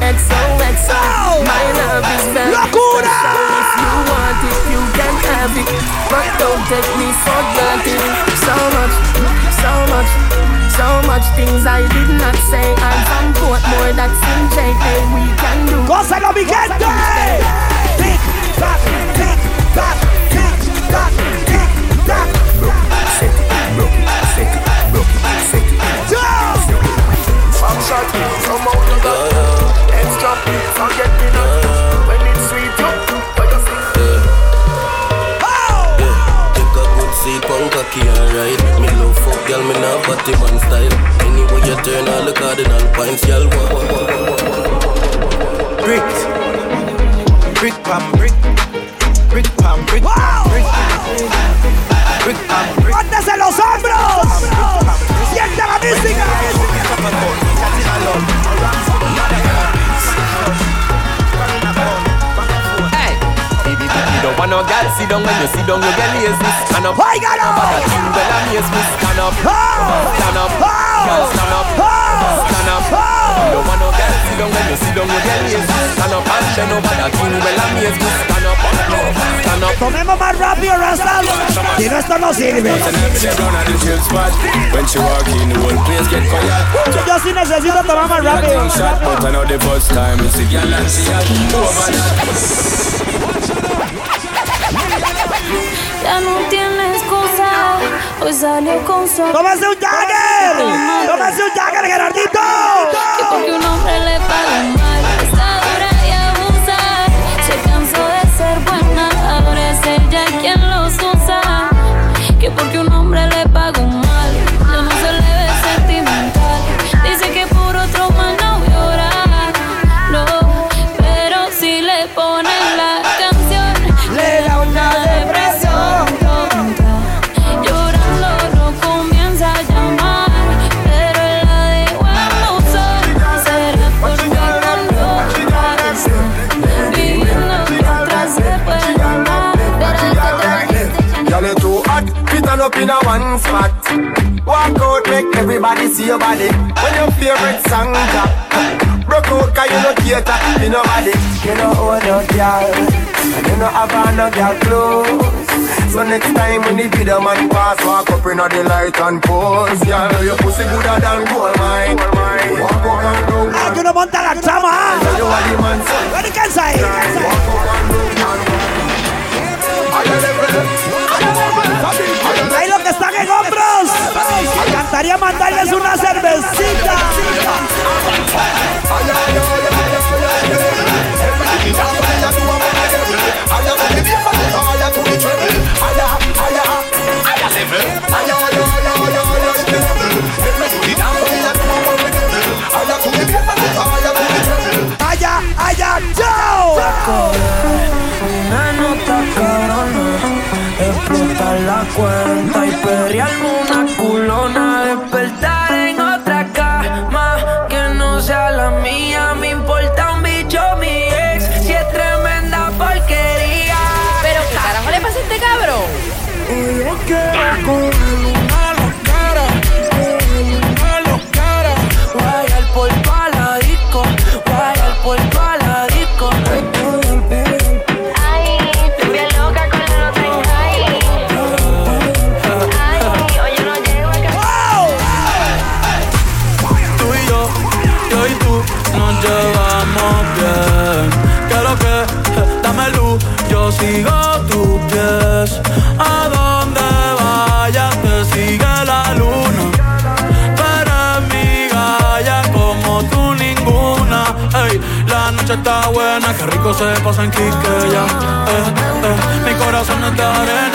XOXO, my love is very Locura! special. If you want it, you can have it. But don't take me for granted. So much, so much, so much things I did not say. I'm from Portmore, that's in JA. We can do. ¡Gózalo, mi gente! Tic, tac, tic, tac, tic, tac, tic, tac. Back shot, somehow you got Heads drop, forget me not cocky alright. Me love fuck, girl, me not body man style. Anyway you turn all the cardinal points, girl. Brick, brick pam brick, brick pam brick, brick, brick pam brick. ¡Póntese los hombros! ¡Siente la música! Baby, you don't want no girl sit down when you sit down, you get lazy. Stand up, I got no matter thing, well amaze me. Stand up, stand up, girl, stand up, stand up. You don't want no girl sit down when you sit down, you get lazy. Stand up and then no matter thing, well amaze me. Stand up, stand up. Tomemos más rápido, Rastal. Si no, esto no sirve. When she walk in, the whole place get quiet. Yo sí necesito tomar más rápido. Thing shot, but I know the first time it's the girl and she had over Ya no tiene excusa. Hoy salió con su. ¡Tómase un Jagger! ¡Tómase un Jagger, Gerardito! Que porque un hombre le paga mal, está dura y abusa. Se cansó de ser buena, ahora es ella quien los usa. Que porque un hombre le a spot. Walk out, make everybody see your body. When your favorite song drop, broke out 'cause you no cater to nobody. You know own no girl, and you no have no girl clothes. So next time when the video man pass, walk up in the light and pose. Girl, your pussy gooder than gold mine. Walk up and down. ¡Ay, que uno monta la chama! You are the man, son. ¿Dónde cansa ahí? Ahí los que están en hombros. Me encantaría mandarles una cervecita. Allá, allá, chao. Una nota cabrona, la cuenta y perrearme se pasa en Quiqueya. Eh, eh, mi corazón es de arena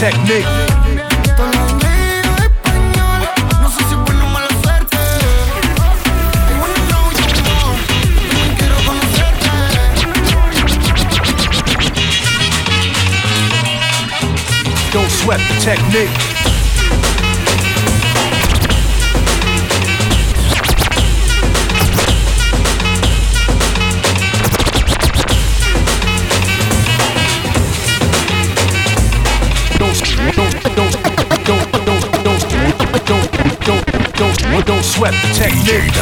technique. Don't sweat the technique. Don't, don't sweat the technique.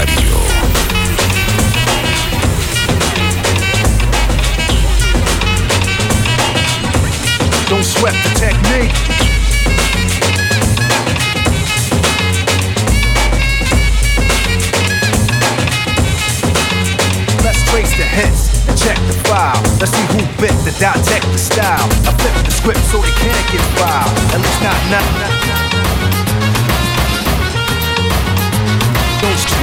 Don't sweat the technique. Let's trace the hits check the file. Let's see who bit the dissect the style. I flip the script so they can't get filed. At least not, not, not, not.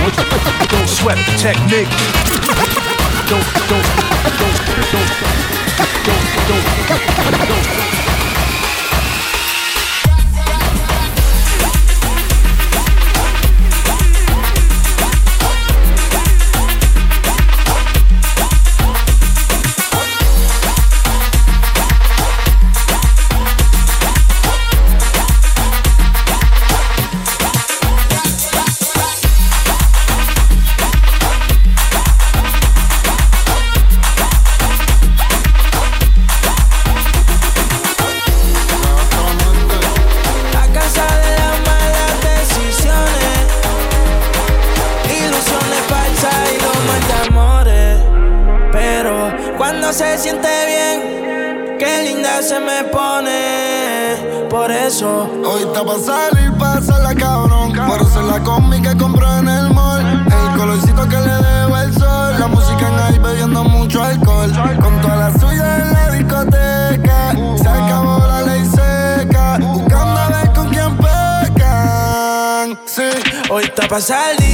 Don't sweat the technique. Don't, don't, don't, don't, don't, don't, don't. salir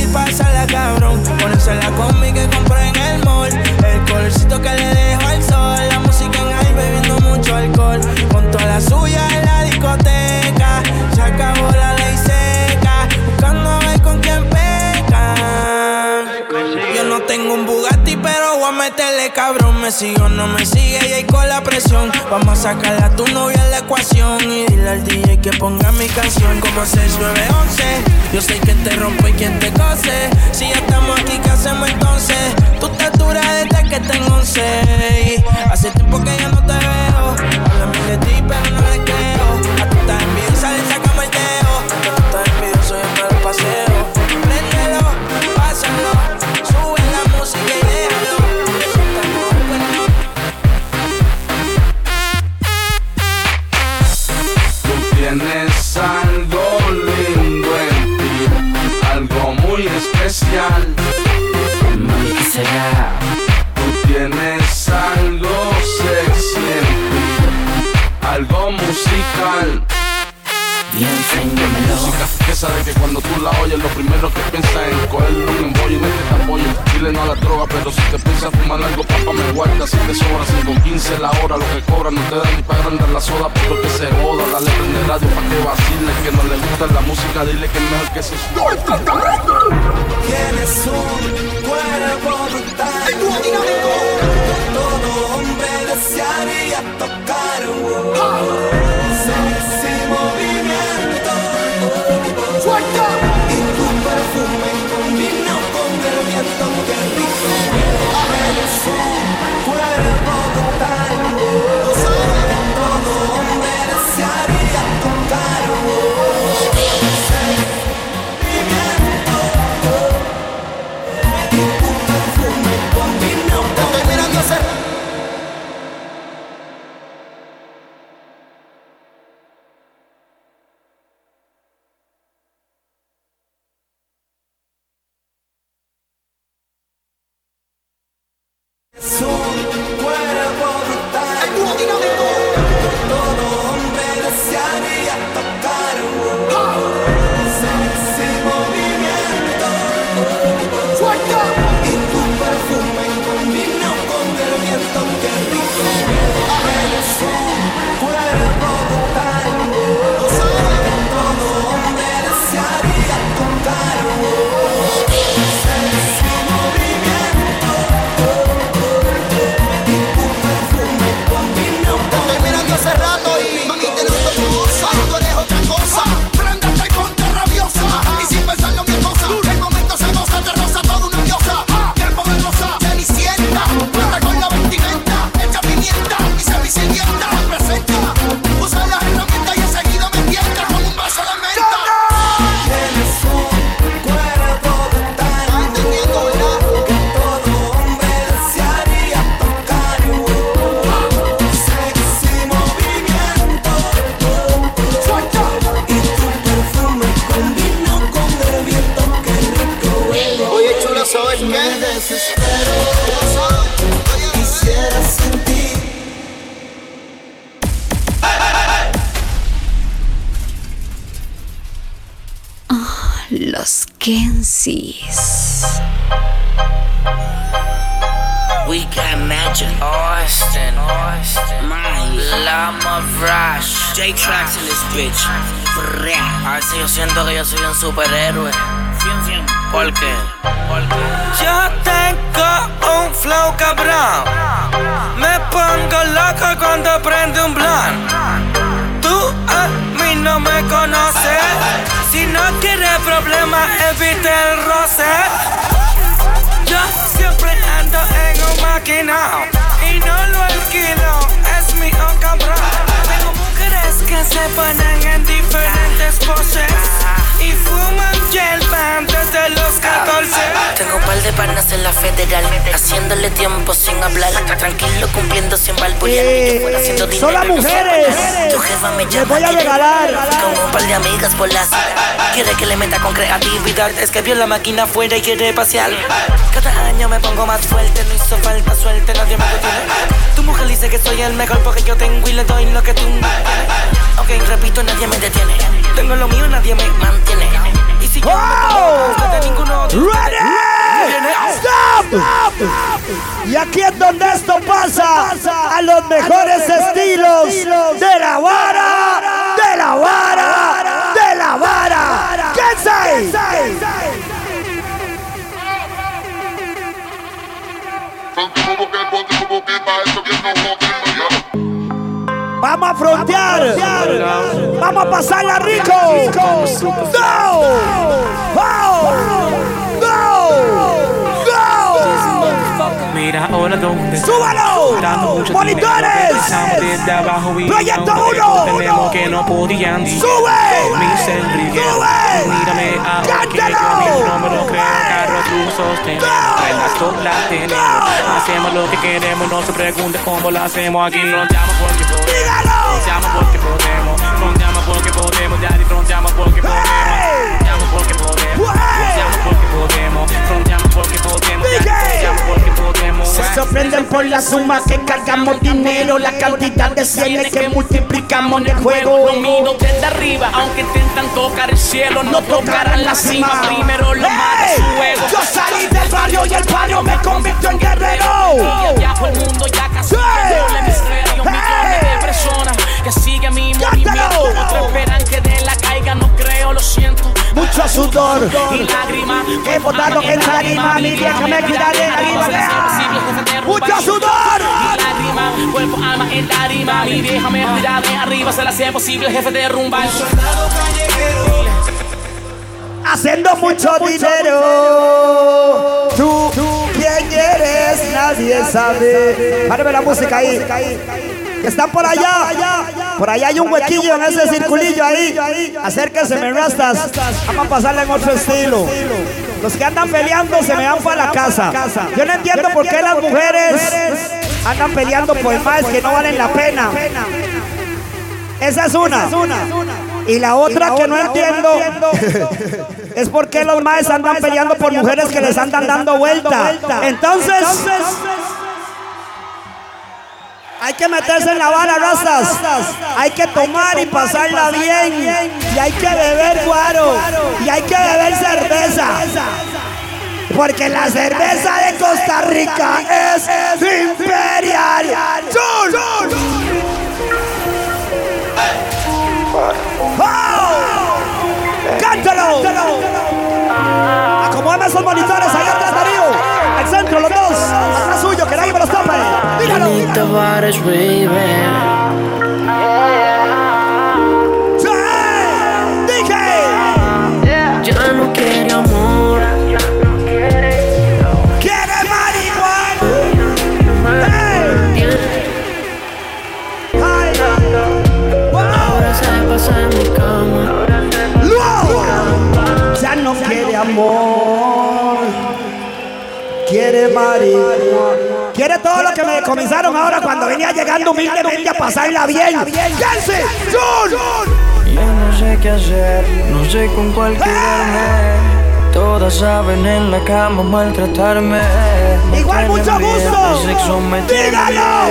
Es que vio la máquina afuera y quiere pasear. Cada año me pongo más fuerte, no hizo falta suerte, nadie me detiene. Tu mujer dice que soy el mejor porque yo tengo y le doy lo que tú no tienes. Ok, repito, nadie me detiene. Tengo lo mío, nadie me mantiene. Y si yo no me pongo de ninguno viene. ¡Stop! Y aquí es donde esto pasa a los mejores estilos de la vara, de la vara, de la vara. ¿Qué say? Vamos a frontear. Vamos a pasarla rico. Go. Go. Mira ahora dónde. ¡Súbalo! Mucho ¡Monitores! desde abajo y ¡Proyecto no, uno! Tenemos que no podían ¡Sube! Enriquez Mírame ahora que yo no me lo creo Carros rusos tenemos Las dos las tenemos Hacemos lo que queremos No se pregunte cómo lo hacemos. Aquí fronteamos porque podemos. Fronteamos porque podemos. Fronteamos porque podemos Daddy fronteamos porque podemos. Fronteamos porque podemos. Fronteamos porque podemos. Fronteamos porque porque podemos Se sorprenden por la suma que cargamos dinero, la cantidad de cienes que multiplicamos en el juego. Lo miro desde arriba, aunque intentan tocar el cielo, no tocarán la cima. Primero lo mata su ego. Yo salí del barrio y el barrio me convirtió en guerrero. Viajo el mundo ya casi doble mis radios, millones de personas que siguen mi movimiento. Otros esperan que de la caiga, no creo, lo siento. Mucho sudor y lágrimas. He botado en tarima, mi vieja me cuidaré arriba. Mucho sudor lágrimas. Cuerpo, alma en tarima. Mi vieja me cuidará de arriba. Se la hace posible, jefe de rumba. Haciendo mucho dinero. Tú, quién eres, nadie sabe. Párame la música ahí. Que están por allá. Por allá hay un huequillo en ese circulillo ahí. Acérquense, me rastas. Vamos a pasarle en otro estilo. Los que andan peleando se me van para la casa. Yo no entiendo por qué las mujeres andan peleando por más que no valen la pena. Esa es una. Y la otra que no entiendo *laughs* es por qué los maes andan peleando por mujeres que les andan dando vuelta. Entonces, que meterse en la bala, razas. Hay que tomar y pasarla bien. Y hay que beber guaro. Y hay que beber cerveza. Porque la cerveza de Costa Rica es imperial. ¡Chul! ¡Oh! ¡Cántalo! Acomódame esos monitores allá atrás, Darío. Al centro, los dos. Atrás suyo, que nadie me los. Dígalo. Ya no quiere amor. ¡Quiere marihuana! Ahora se pasa en mi cama. Ya no quiere amor. Quiere marihuana. Quiere todo lo que me comenzaron ahora cuando venía llegando humildemente a pasarla bien. ¡Quédense! ¡Jun! Ya no sé qué hacer, no sé con cuál quedarme. Todas saben en la cama maltratarme. Igual, mucho gusto. sexo Dígalo.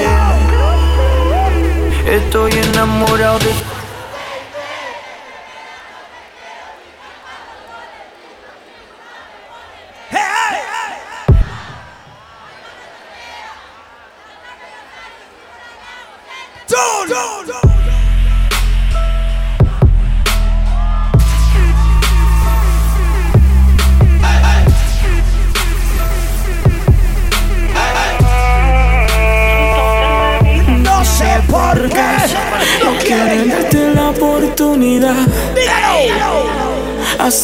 Estoy enamorado de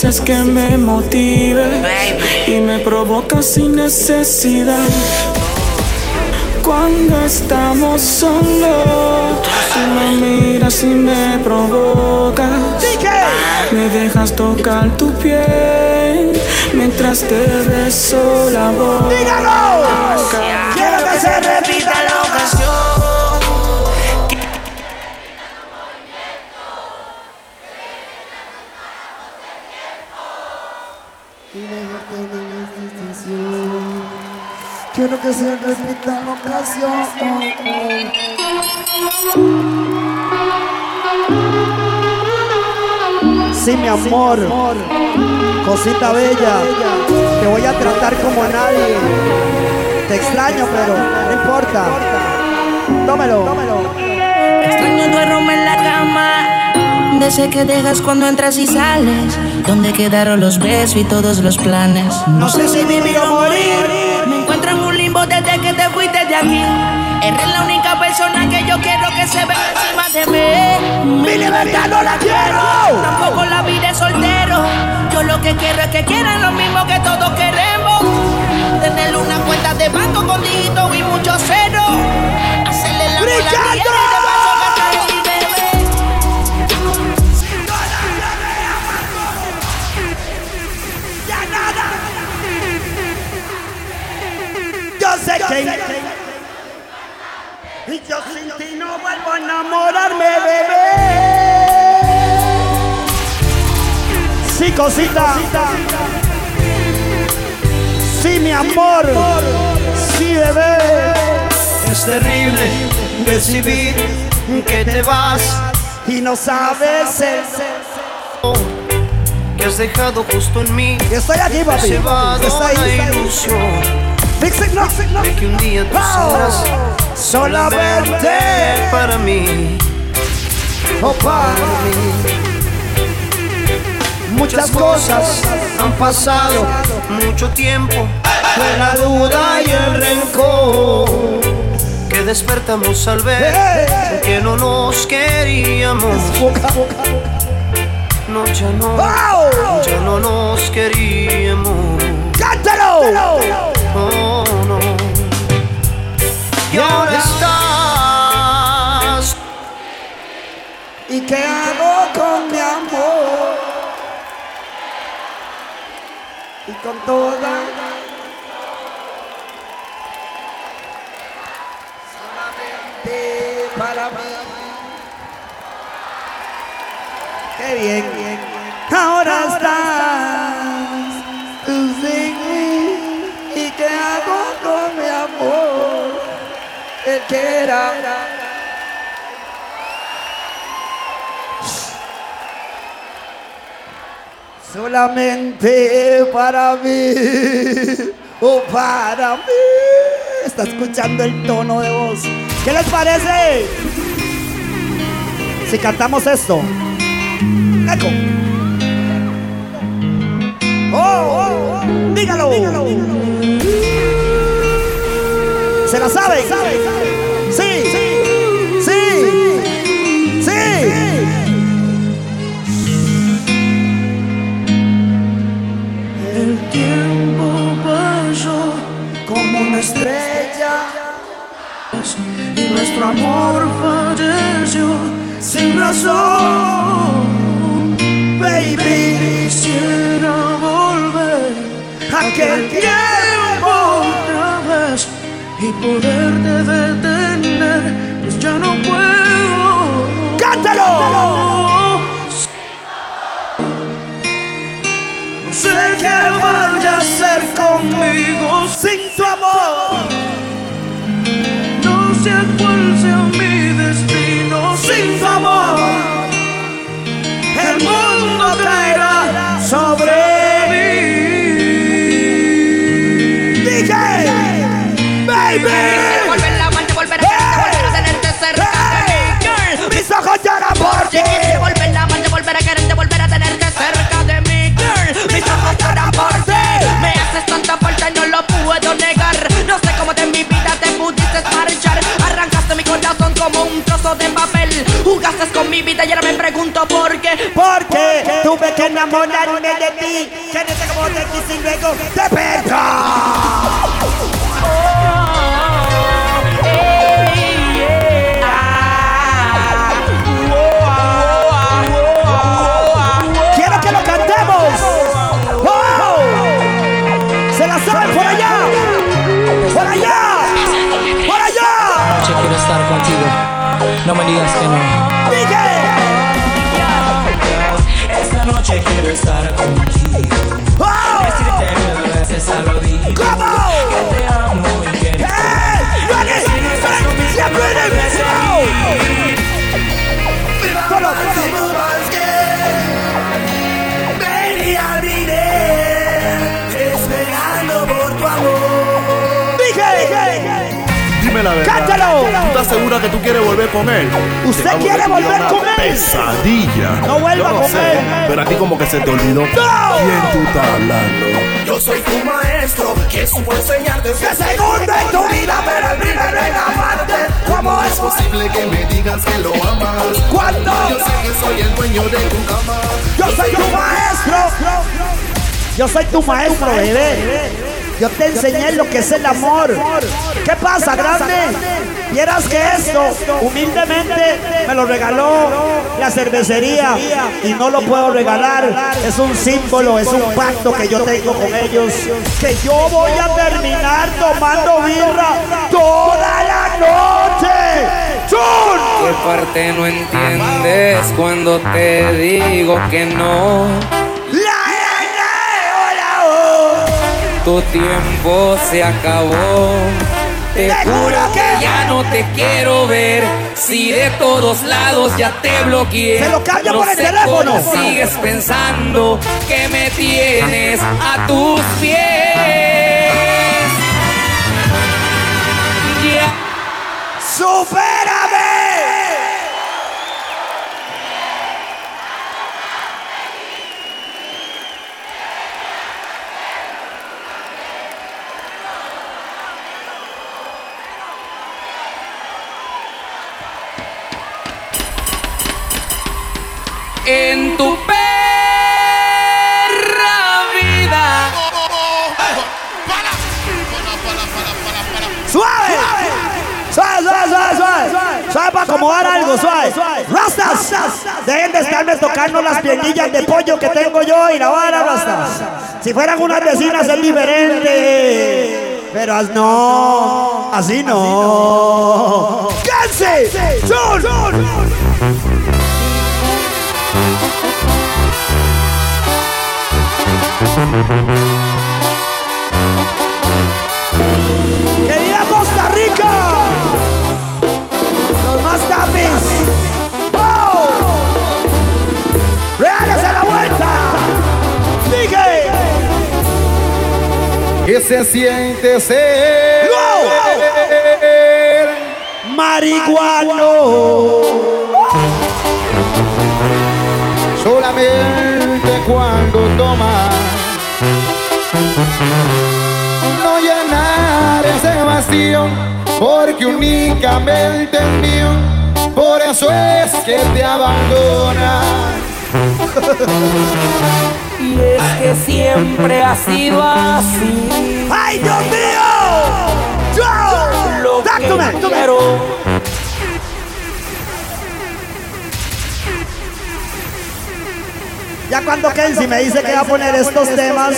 Haces que me motive y me provoca sin necesidad. Cuando estamos solos, tú me miras y me provocas. Me dejas tocar tu piel mientras te beso la boca. Quiero que se que se repita la ocasión. Sí, mi amor, cosita bella, te voy a tratar como a nadie. Te extraño, pero no importa. Tómelo, tómelo. Extraño tu aroma en la cama. De ese que dejas cuando entras y sales. Donde quedaron los besos y todos los planes. No sé si vivir o morir. De. Eres la única persona que yo quiero que se vea encima de mí. Mi libertad no la quiero. Tampoco la vida es soltero. Yo lo que quiero es que quieran lo mismo que todos queremos. Tener una cuenta de banco con dígito y mucho cero. Hacerle la ¡Brillando! Yo sé que y yo sin ti no vuelvo a enamorarme, bebé. Sí, cosita. Sí, mi amor. Sí, bebé. Es terrible recibir que te vas y no sabes el que has dejado justo en mí. Estoy aquí, papi. Llevado Está ahí, ilusión Fix it, no, fix it, no. de que un día solamente para mí. Oh, para mí. Muchas cosas han pasado, mucho tiempo, fue la duda y el rencor que despertamos al ver que no nos queríamos. No, ya no, ya no nos queríamos. ¡Cántalo! Oh. Y ahora estás. ¿Y qué hago con mi amor? Y con toda solamente para mí. Qué bien, bien, bien. Ahora estás El que era. Solamente para mí, o para mí. Está escuchando el tono de voz. ¿Qué les parece? Si cantamos esto. Eco. Oh, oh, oh. Dígalo. ¿Se la saben? Sí, sí, sí, sí. El tiempo pasó como una estrella y nuestro amor falleció sin razón. Baby, quisiera volver a aquel tiempo otra vez y poderte detener, Sé que vaya a conmigo sin tu amor. No sé cuál mi destino sin tu amor. El mundo caerá sobre haces tanta falta y no lo puedo negar. No sé cómo de mi vida te pudiste marchar. Arrancaste mi corazón como un trozo de papel. Jugaste con mi vida y ahora me pregunto por qué. Porque ¿Por tuve que enamorarme de ti. Quédate como te quise y luego te perdí. Oh. No me digas que no. Esta noche quiero estar contigo. Decirte mil veces al oído que te amo y que Si no estás conmigo, no puedes seguir. Solo la verdad. ¡Cántalo! ¿Tú estás segura que tú quieres volver con él? ¿Usted quiere volver con él? Pesadilla. No vuelva no con sé, él. Pero a ti como que se te olvidó. ¿Quién tú estás hablando? Yo soy tu maestro, que supo enseñarte ese segundo en tu vida, pero el primero en amarte. ¿Cómo es posible que me digas que lo amas? ¿Cuándo? Yo sé que soy el dueño de tu cama. Yo soy tu maestro. Yo soy tu maestro, bebé. Yo te enseñé lo que es el amor. ¿Qué pasa, grande? Vieras que esto, humildemente, me lo regaló la cervecería y no lo puedo regalar. Es un símbolo, es un pacto que yo tengo con ellos. Que yo voy a terminar tomando birra toda la noche. ¿Qué parte no entiendes cuando te digo que no? Tu tiempo se acabó. Te juro que ya no te quiero ver. Si de todos lados ya te bloqueé. Se lo cambia no por el teléfono. cómo sigues pensando que me tienes a tus pies. Ya. ¡Supérame! ¡Suave, suave, suave, suave! ¡Suave para acomodar algo, suave! ¡Rastas! Dejen de estarme tocando las piernillas de pollo que tengo yo y la vara, rastas. Si fueran unas vecinas es diferente. Pero no, así no. ¡Canse! ¡Son! ¡Querida Costa Rica! ¿Qué se siente ser? ¡Marihuano! Solamente cuando tomas No llenar ese vacío Porque únicamente es mío Por eso es que te abandonas Y es que siempre ha sido así. ¡Ay, Dios mío! ¡Yo! Lo que ¡Dáctome! quiero Ya cuando Kenzie me dice que va a poner estos temas.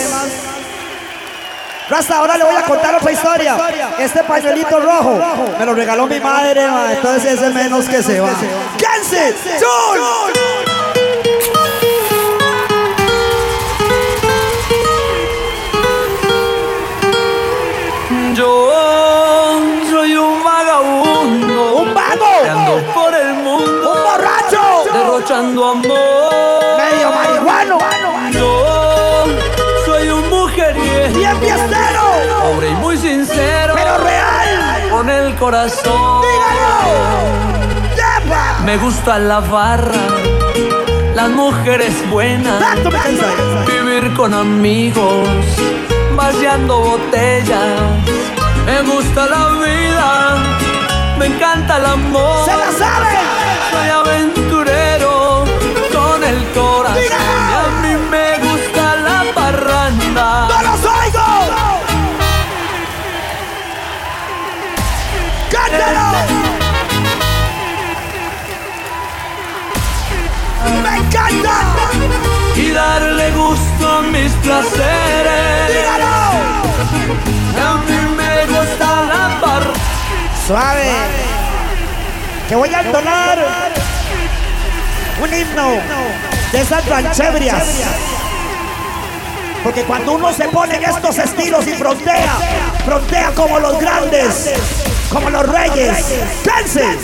Rasta, ahora le voy a contar otra historia. Este pañuelito rojo me lo regaló mi madre, ma, entonces ese menos que se va. ¡Kenzie! ¡Chun! Soy un vagabundo. ¡Un vago! que ando por el mundo. ¡Un borracho! Derrochando amor. ¡Medio marihuano! Yo soy un mujeriego. ¡Bien fiestero! Pobre y muy sincero. ¡Pero real! Con el corazón. ¡Yepa! Me gusta la barra. Las mujeres buenas. ¡Tanto me cansé! Vivir con amigos. Vaciando botellas. Me gusta la vida, me encanta el amor. ¡Se la sabe! Soy aventurero con el corazón. Y a mí me gusta la parranda. ¡No los oigo! ¡Cántalo! ¡Me encanta! Y darle gusto a mis placeres. ¡Dígalo! Suave. Que voy a entonar un himno de esas ranchebrias. Porque cuando uno se pone en estos estilos y frontea, frontea como los grandes, como los reyes. ¡Canse!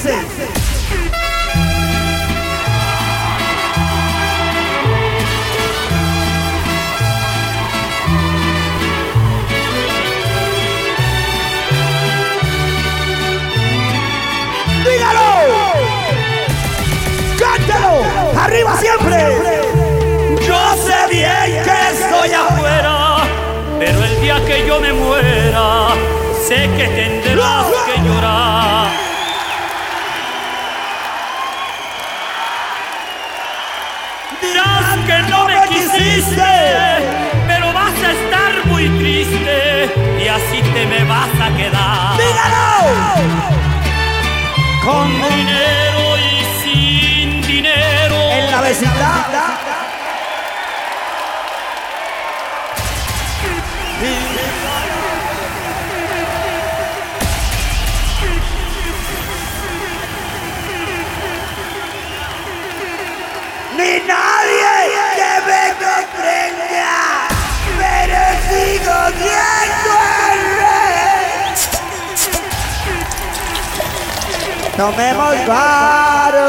¡Arriba siempre! Yo sé bien que estoy afuera, pero el día que yo me muera, sé que tendrás que llorar. Dirás que no me quisiste, pero vas a estar muy triste y así te me vas a quedar. Con dinero vecindad. Ni nadie que me comprenda, pero sigo siendo el rey. Tomemos varo.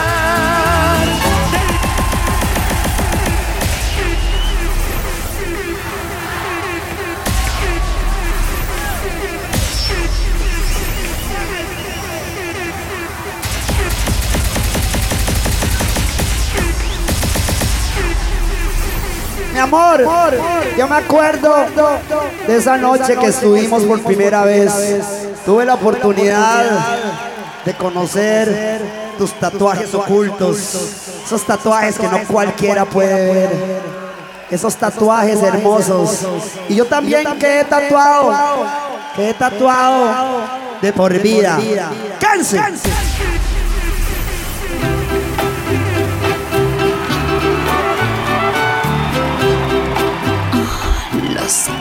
Amor, yo me acuerdo de esa noche que estuvimos por primera vez. Tuve la oportunidad de conocer tus tatuajes ocultos. Esos tatuajes que no cualquiera puede ver. Esos tatuajes hermosos. Y yo también quedé tatuado. Quedé tatuado de por vida. ¡Canse!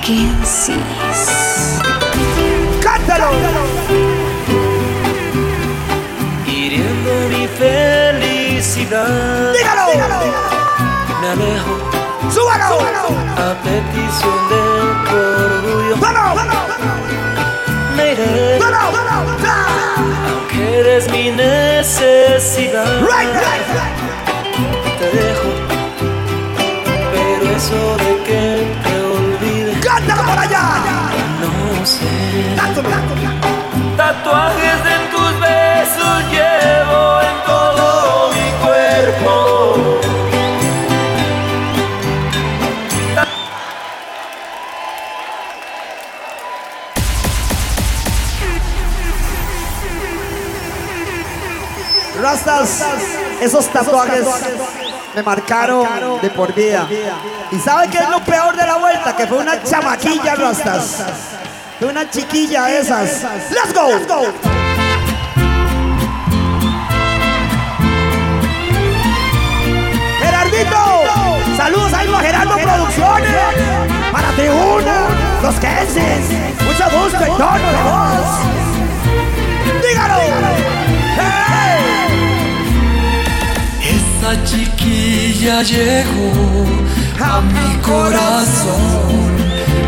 Los Kensis. ¡Cántalo! hiriendo mi felicidad. ¡Dígalo! Me alejo ¡Súbalo! a petición de tu orgullo. ¡Vamos! ¡Vamos! Me iré, ¡Vamos! ¡Vamos! aunque eres mi necesidad. Right, right, Te dejo, pero eso Tatuajes de tus besos llevo en todo mi cuerpo. Rastas, esos tatuajes me marcaron de por vida. ¿Y sabe qué es lo peor de la vuelta? Que fue una chamaquilla, Rastas. Fue una chiquilla de esas. ¡Let's go! ¡Let's go! ¡Gerardito! ¡Saludos ahí a Gerardo Producciones! ¡Para Tribuna! ¡Los Kensis! ¡Mucho gusto y tono de voz! ¡Dígalo! ¡Hey! Esa chiquilla llegó a mi corazón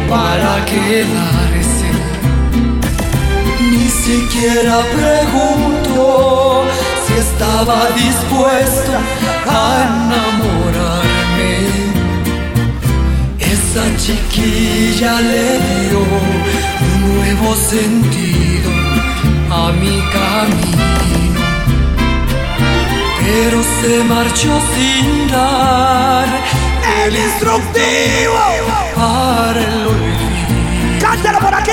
para quedarse. Siquiera preguntó si estaba dispuesta a enamorarme. Esa chiquilla le dio un nuevo sentido a mi camino, pero se marchó sin dar el instructivo para el olvido. ¡Cántalo por aquí!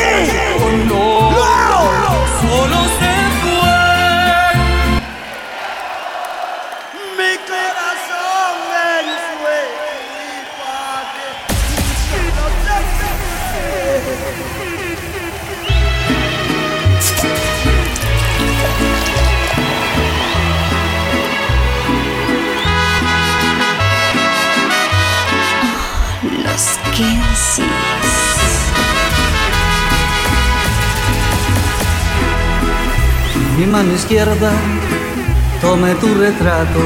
Oh, no, solo se fue. Mi corazón en Los Kensis. Mi mano izquierda tome tu retrato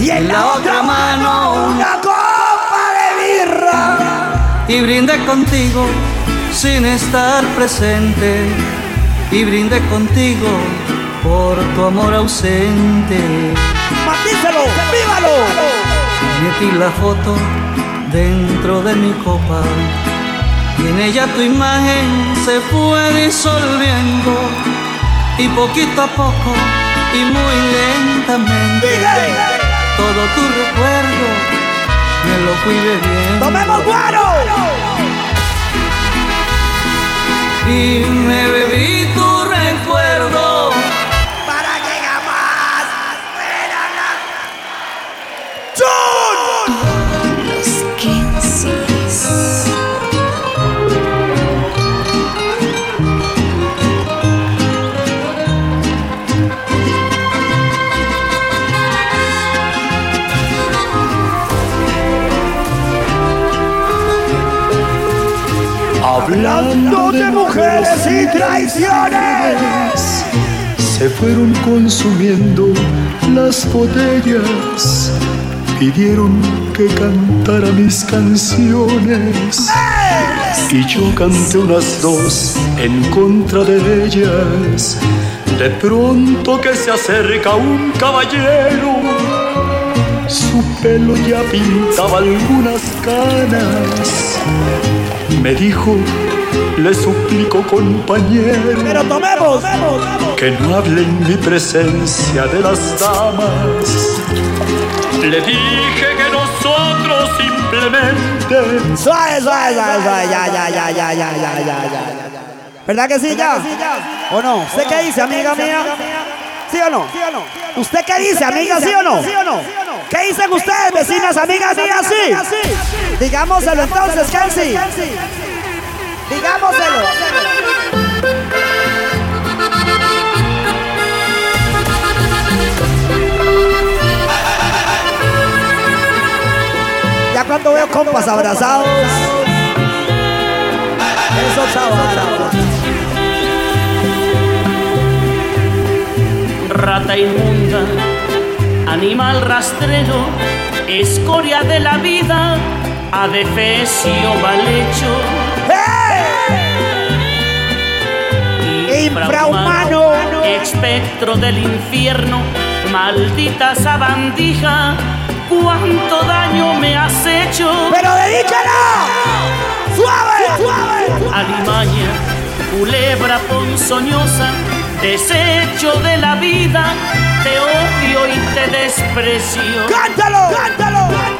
Y en la otra mano una copa de birra. y brindé contigo sin estar presente y brindé contigo por tu amor ausente. ¡Matícelo! ¡Vívalo! Metí la foto dentro de mi copa y en ella tu imagen se fue disolviendo y poquito a poco y muy lentamente todo tu recuerdo me lo fui bebiendo. ¡Tomemos guaro! Y me bebí tu recuerdo Hablando de mujeres y traiciones. Se fueron consumiendo las botellas. Pidieron que cantara mis canciones. Y yo canté unas dos en contra de ellas. De pronto que se acerca un caballero. Su pelo ya pintaba algunas canas. Me dijo, le suplico compañero. Pero tomemos, que no hable en mi presencia de las damas. Le dije que nosotros simplemente Suave, suave, suave, suave. Ya, ya, ya, ya, ya, ya, ya, ya. ¿Verdad que sí, ya? ¿O no? ¿Usted qué dice, amiga mía? ¿Sí o no? ¿Usted qué dice, amiga, sí o no? ¿Qué dicen ustedes, vecinas, amigas mías, sí? Digámoselo entonces, Kenzie. Digámoselo. Ya cuando veo compas abrazados, eso chaval. rata inmunda, animal rastrero, escoria de la vida, adefesio mal hecho. Infrahumano. espectro del infierno, maldita sabandija, cuánto daño me has hecho. ¡Pero dedícala! ¡Suave, suave! Alimaña, culebra ponzoñosa, desecho de la vida, te odio y te desprecio. ¡Cántalo! ¡Cántalo! Rata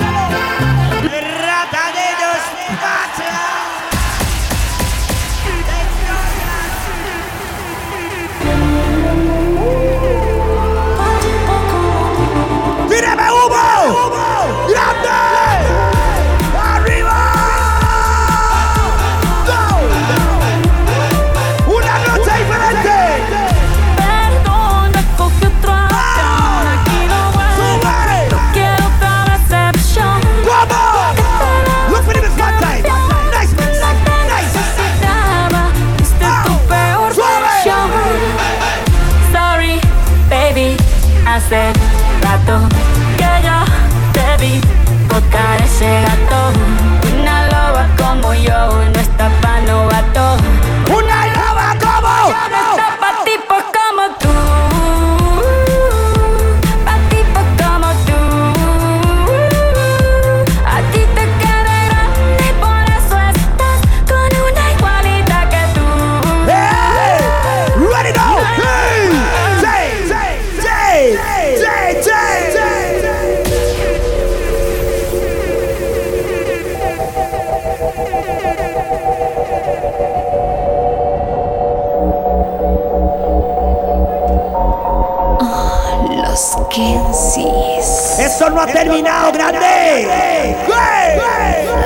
Esto no ha terminado, grande.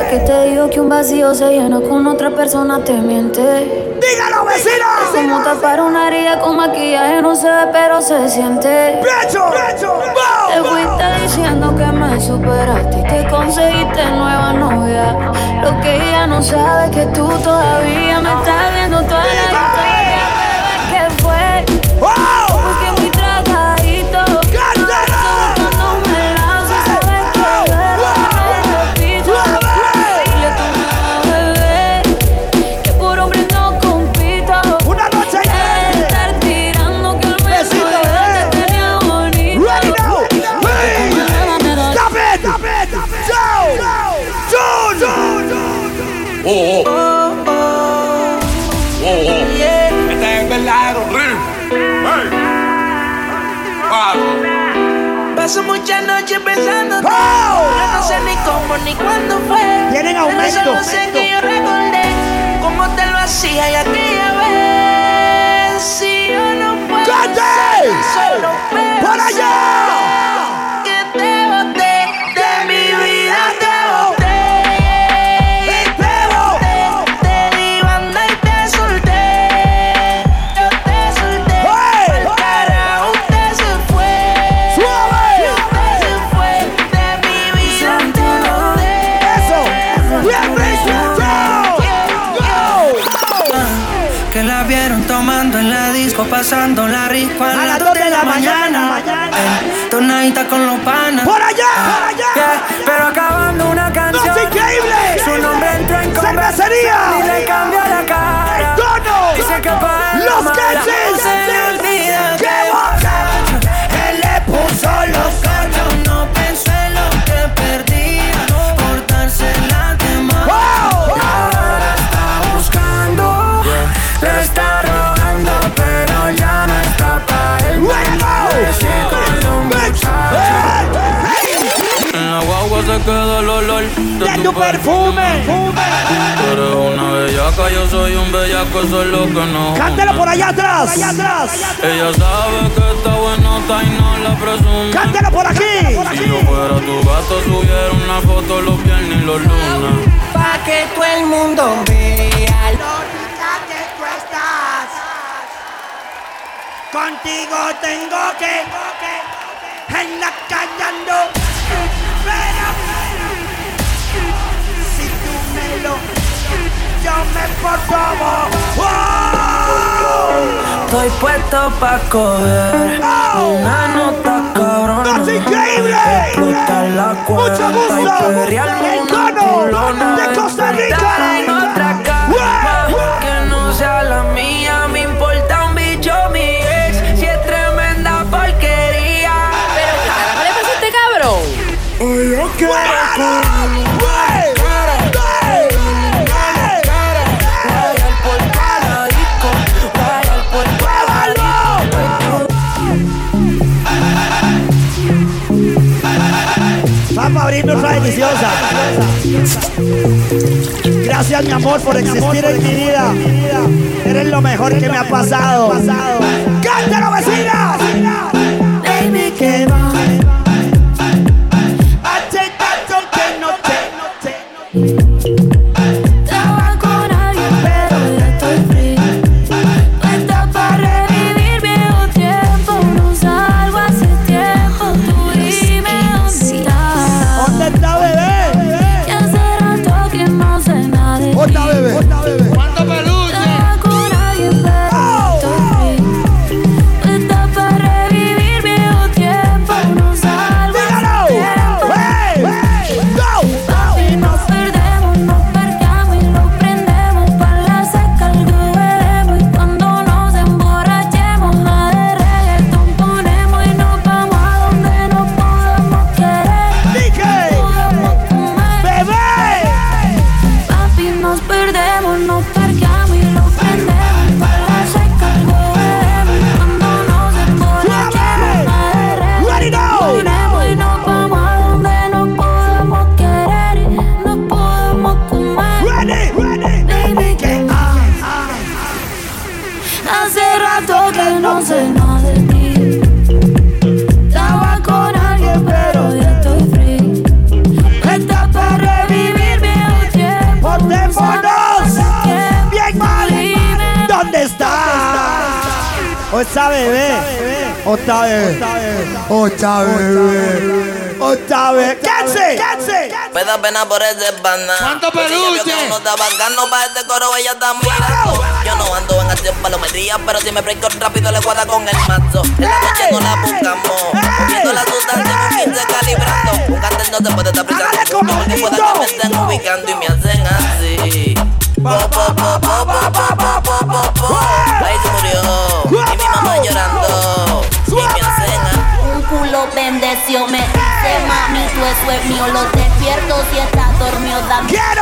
Que te digo que un vacío se llena con otra persona te miente. Dígalo, vecino. Como tapar una herida con maquillaje no se ve, pero se siente. ¡Pecho! ¡Pecho! Te fuiste diciendo que me superaste y que conseguiste nueva novia. Lo que ella no sabe es que tú todavía me estás viendo cómo ni cuándo fue Tienen Pero aumento. solo sé que yo recordé Cómo te lo hacía y aquella vez Si yo no puedo ¡Cante! ser solo pero ¡Para allá! De, ¡De tu perfume! Tú eres una bellaca, yo soy un bellaco, eso es lo que no. ¡Cántelo por allá atrás! allá atrás! Ella sabe que está buenota y no la presume. ¡Cántelo por aquí! Si yo fuera tu gato, subiera una foto los viernes y los lunes. Pa' que todo el mundo vea Contigo tengo que en la calle ando. Yo me porto Estoy puesto pa' coger una nota cabrona. ¡Es increíble! Explotar la cuenta ¡Mucho gusto! y perrearme ¡El una cono culona. de Costa Rica! Deliciosa. Gracias, mi amor, por existir en mi vida. Eres lo mejor que me ha pasado. ¡Cántalo, vecina! Nada de ¿Dónde está, ti. bebé? Pena por ese banda. ¿Cuánto peluche? que uno está bacano para este coro, ella está mirando. Yo no ando en acción palometría, pero si me breako rápido le guarda con el mazo. En la noche no la buscamos. Moviendo la sustancia un 15 calibrando. Un cartel no se puede estar frisando. Como el tipo de que me estén ubicando y me hacen así. Po, po, po, po, po, po, po, po, po, po. Ahí se murió. Y mi mamá llorando. Y me hacen así. Un culo bendeció, me dice mami, tú eso es mío. Despierto Get up!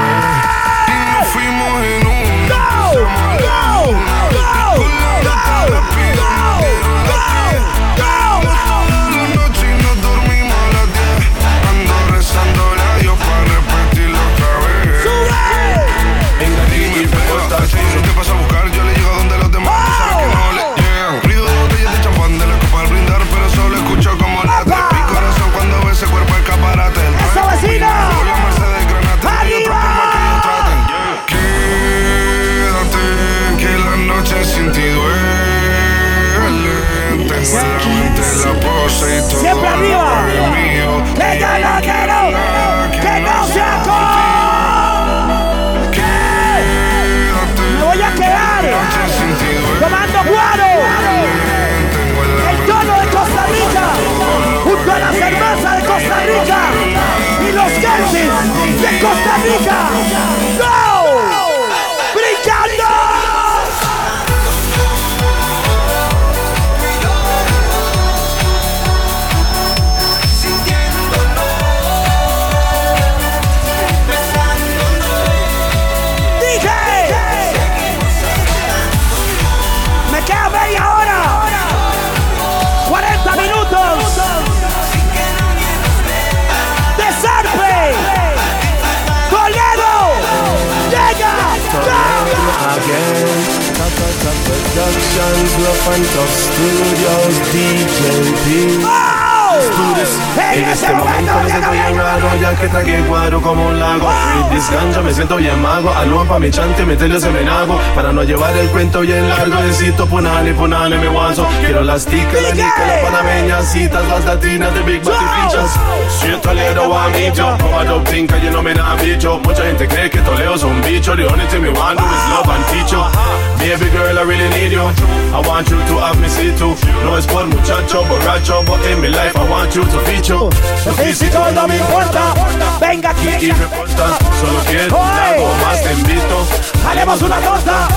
your front of studios DJP. Ah! En este momento me siento bien raro Ya que tragué cuadro como un lago. Mi descanso me siento bien mago. Algo pa' mi chante, meterle ese menago. Para no llevar el cuento bien largo Necesito punani, punani, mi guaso Quiero las ticas, la nica, las panameñas Citas, las latinas de Big Body Features Soy Toledo amigo Como a Dope Tinka, you know me nah bicho Mucha gente cree que Toledo es un bicho. The only thing me want do is love and teach you. Baby girl, I really need you. I want you to have me see too. No es por muchacho, borracho, but in my life I want feature. Lo físico no me importa. Venga aquí. Y me importa, solo quiero algo más, te invito. Haremos una torta.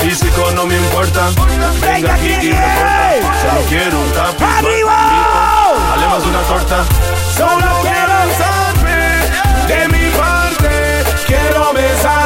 Físico no me importa. Venga aquí y me importa. Solo quiero un tapito. ¡Arriba! Haremos una torta. Solo quiero saber de mi parte. Quiero besarte,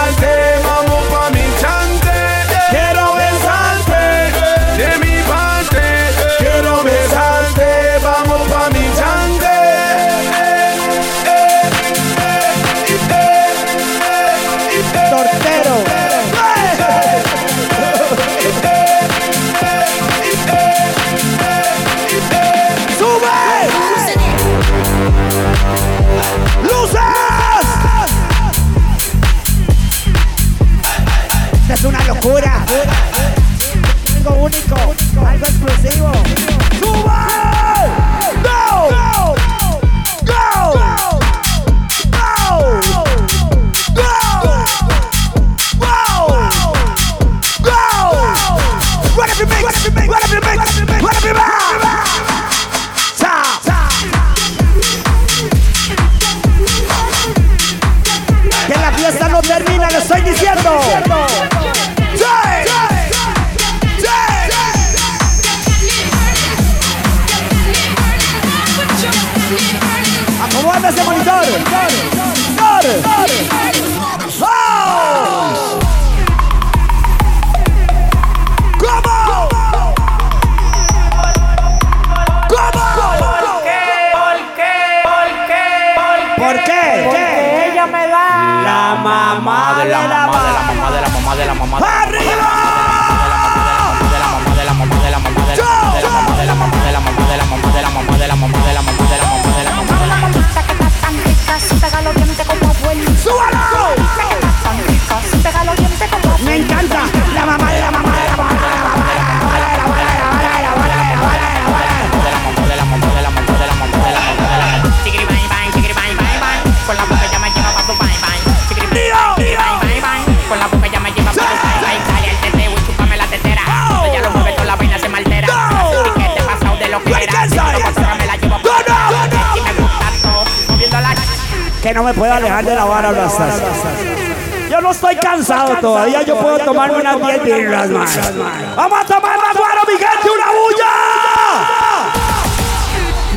unas 10 birras más. ¡Vamos a tomar más guaro, mi gente! ¡Una bulla!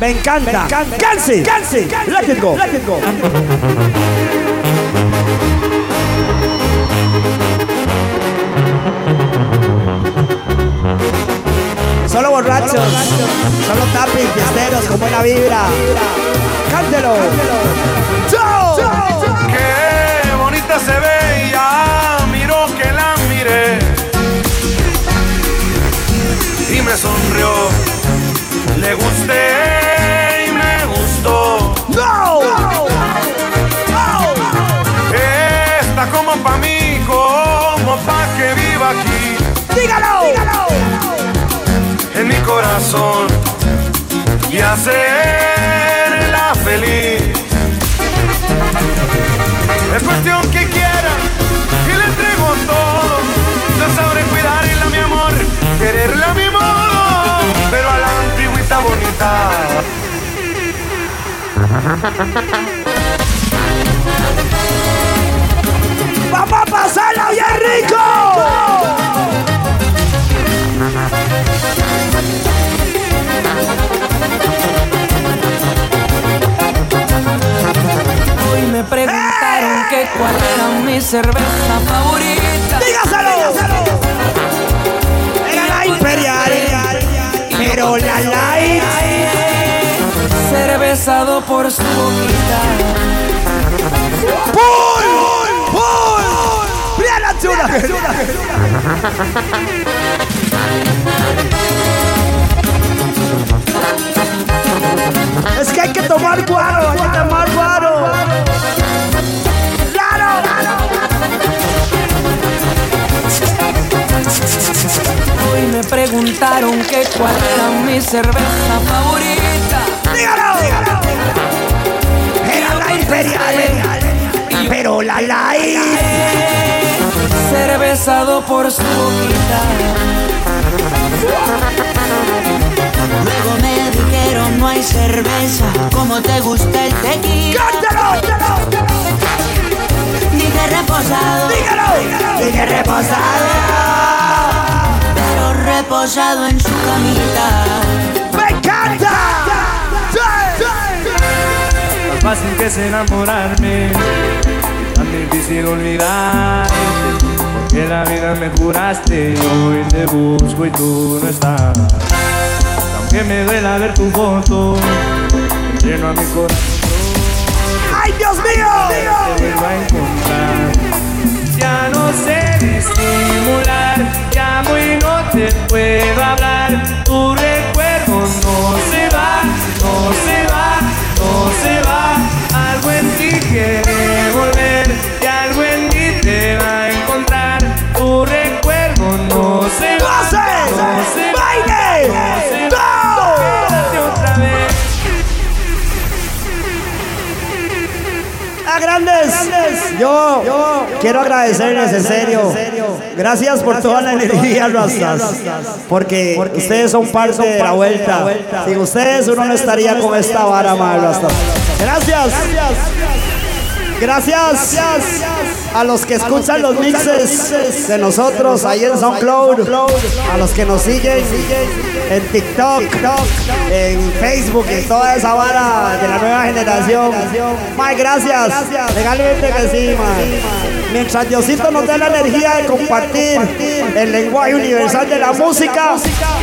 Me encanta. ¡Canse! ¡Canse! ¡Let it go! ¡Let it go! Solo borrachos, solo tapping, fiesteros con buena vibra. ¡Cántelo! Le gusté y me gustó. ¡No! Está como pa' mí, como pa' que viva aquí. ¡Dígalo! ¡Dígalo! En mi corazón y hacerla feliz. Es cuestión que quiera y le entrego todo. Yo sabré cuidarla, mi amor, quererla mi modo, ¡Vamos a pasarla bien rico! Hoy me preguntaron que cuál era mi cerveza favorita. ¡Dígaselo! Era pero la light. Ser besado por su boquita. ¡Pull! ¡Mira la chula! Es que hay que tomar guaro, hay que tomar guaro. ¡Claro! Hoy me preguntaron que cuál era mi cerveza favorita. ¡Dígalo! Era la imperial, pero la light. ser besado por su boquita. Luego me dijeron no hay cerveza, como te gusta el tequila. Dije reposado, dije reposado, reposado en su camita. ¡Me encanta! Tan fácil que es enamorarme, y tan difícil olvidarte. Porque la vida me juraste y hoy te busco y tú no estás. Aunque me duela ver tu foto, lleno a mi corazón. ¡Ay, Dios mío! Te vuelvo a encontrar. Ya no sé disimular, llamo y no te puedo hablar. Tu recuerdo no se va, no se va, no se va. Algo en ti quiere volver y algo en mí te va a encontrar. Tu recuerdo no se va, no se va, no se ¡Go! va. Quédate otra vez. ¡A grandes! Yo, yo quiero agradecerles en serio. Gracias por toda la energía, Rastas. Porque ustedes son parte de la vuelta. Sin ustedes uno no estaría con esta vara, más, Rastas. Gracias. Gracias a los que escuchan los mixes de nosotros ahí en SoundCloud, a los que nos siguen en TikTok, en Facebook, en toda esa vara de la nueva generación. Mae, gracias. Legalmente que sí, mae. Mientras Diosito nos dé la energía de compartir el lenguaje universal de la música,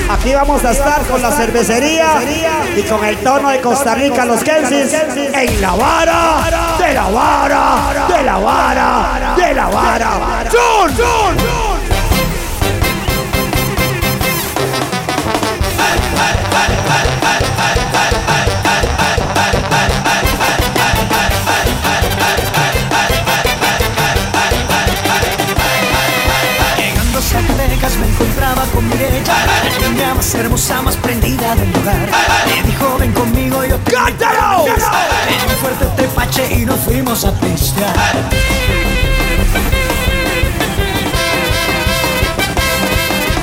aquí vamos a estar con la cervecería y con el tono de Costa Rica, los Kensis, en la vara de la vara, de la vara, de la vara. ¡Jun! Niña más hermosa, más prendida del lugar Me dijo ven conmigo yo te ¡Cántalo! En un fuerte tepache y nos fuimos a pistear.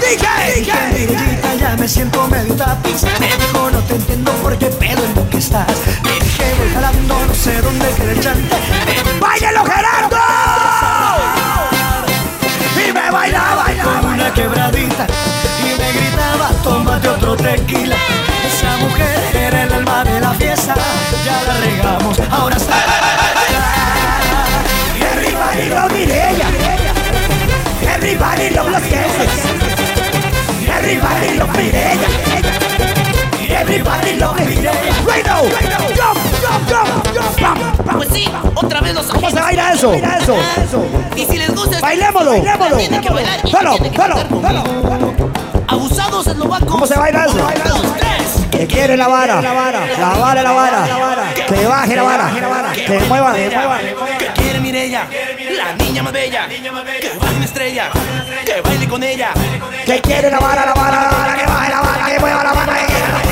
Dije, Dije, Mirellita, ya me siento medio tapiz Me dijo no te entiendo por qué pedo en lo que estás Me dije voy jalando, no sé dónde queda el chante ¡Báilalo, Gerardo! Y me baila, baila, con una quebradita gritaba, tómate otro tequila. Esa mujer era el alma de la fiesta, ya la regamos, ahora está. Everybody love Mireya. Everybody love los. Everybody love Mireya. Everybody love Mireya. Right now. Jump, jump, jump, jump, jump, jump. Pues sí, otra vez los ¿Cómo se baila eso? eso? Y si les gusta Bailémoslo, bailémoslo. tienen que bailar Solo, solo, conmigo. Abusados eslovacos. ¿Cómo se baila eso? Que quiere la vara, la vara, la vara, la vara. Que baje la vara, que mueva, que mueva. Que quiere Mirella, la niña más bella. Que baile una estrella, que baile con ella. Que quiere la vara, la vara, la vara, que baje la vara, que mueva la vara. que quiere la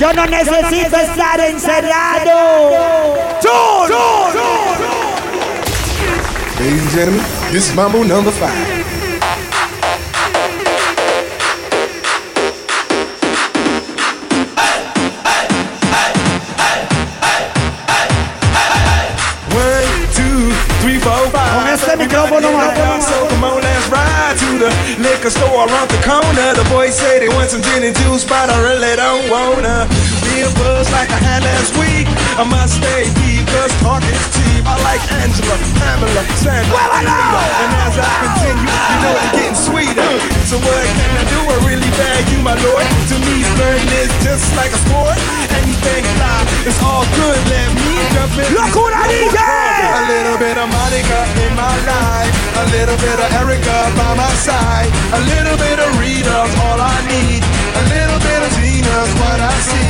Yo no necesito estar encerrado. Ladies and gentlemen, this is Mambo number five. One, two, three, four, five. Con este micrófono, man. So come on, let's ride to the liquor store around the corner. The boys say they want some gin and juice, but I really don't wanna be a buzz like I had last week. I must stay deep, cause talk is cheap. I like Angela, Pamela, Sandra, Anita. And as I continue, you know it's getting sweeter. So what can I do? I really my lord. To me, flirting is just like a sport. Anything fly, it's all good. Let me jump in. Locura DJ! A little bit of Monica in my life. A little bit of Erica by my side. A little bit of Rita's all I need. A little bit of Gina's what I see.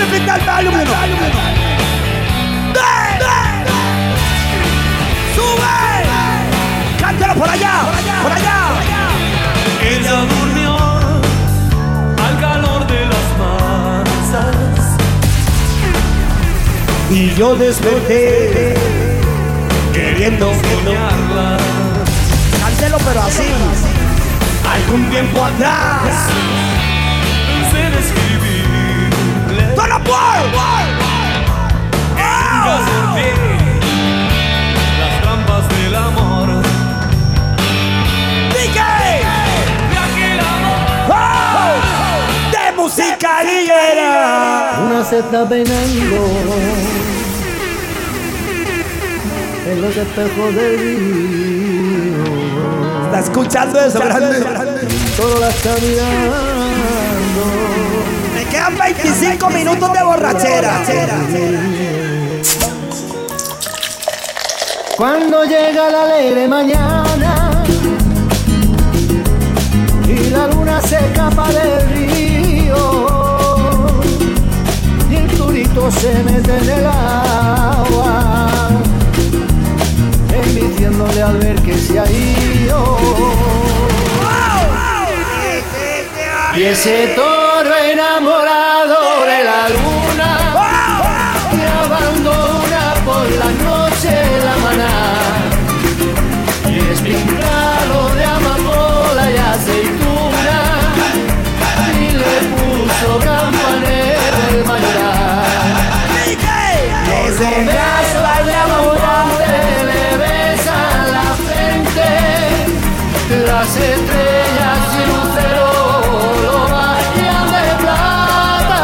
everything that's valuable enough. ¡Sube! ¡Cántalo por allá! ¡Por allá! ¡Por allá! Ella durmió al calor de las masas Y yo desperté queriendo soñarla Cántelo pero así Algún tiempo atrás escribir ¡Tono las trampas del amor. De aquel amor. De música liguera. Una se está peinando en los espejos del río. Está escuchando eso, grande. Todo la está mirando. Quedan 25 minutos de borrachera. Cuando llega la alegre mañana y la luna se escapa del río y el turito se mete en el agua, envidiándole al ver que se ha ido. Y ese toro enamorado Brazo al enamorante le besa la frente. Las estrellas y lucero lo bañan de plata.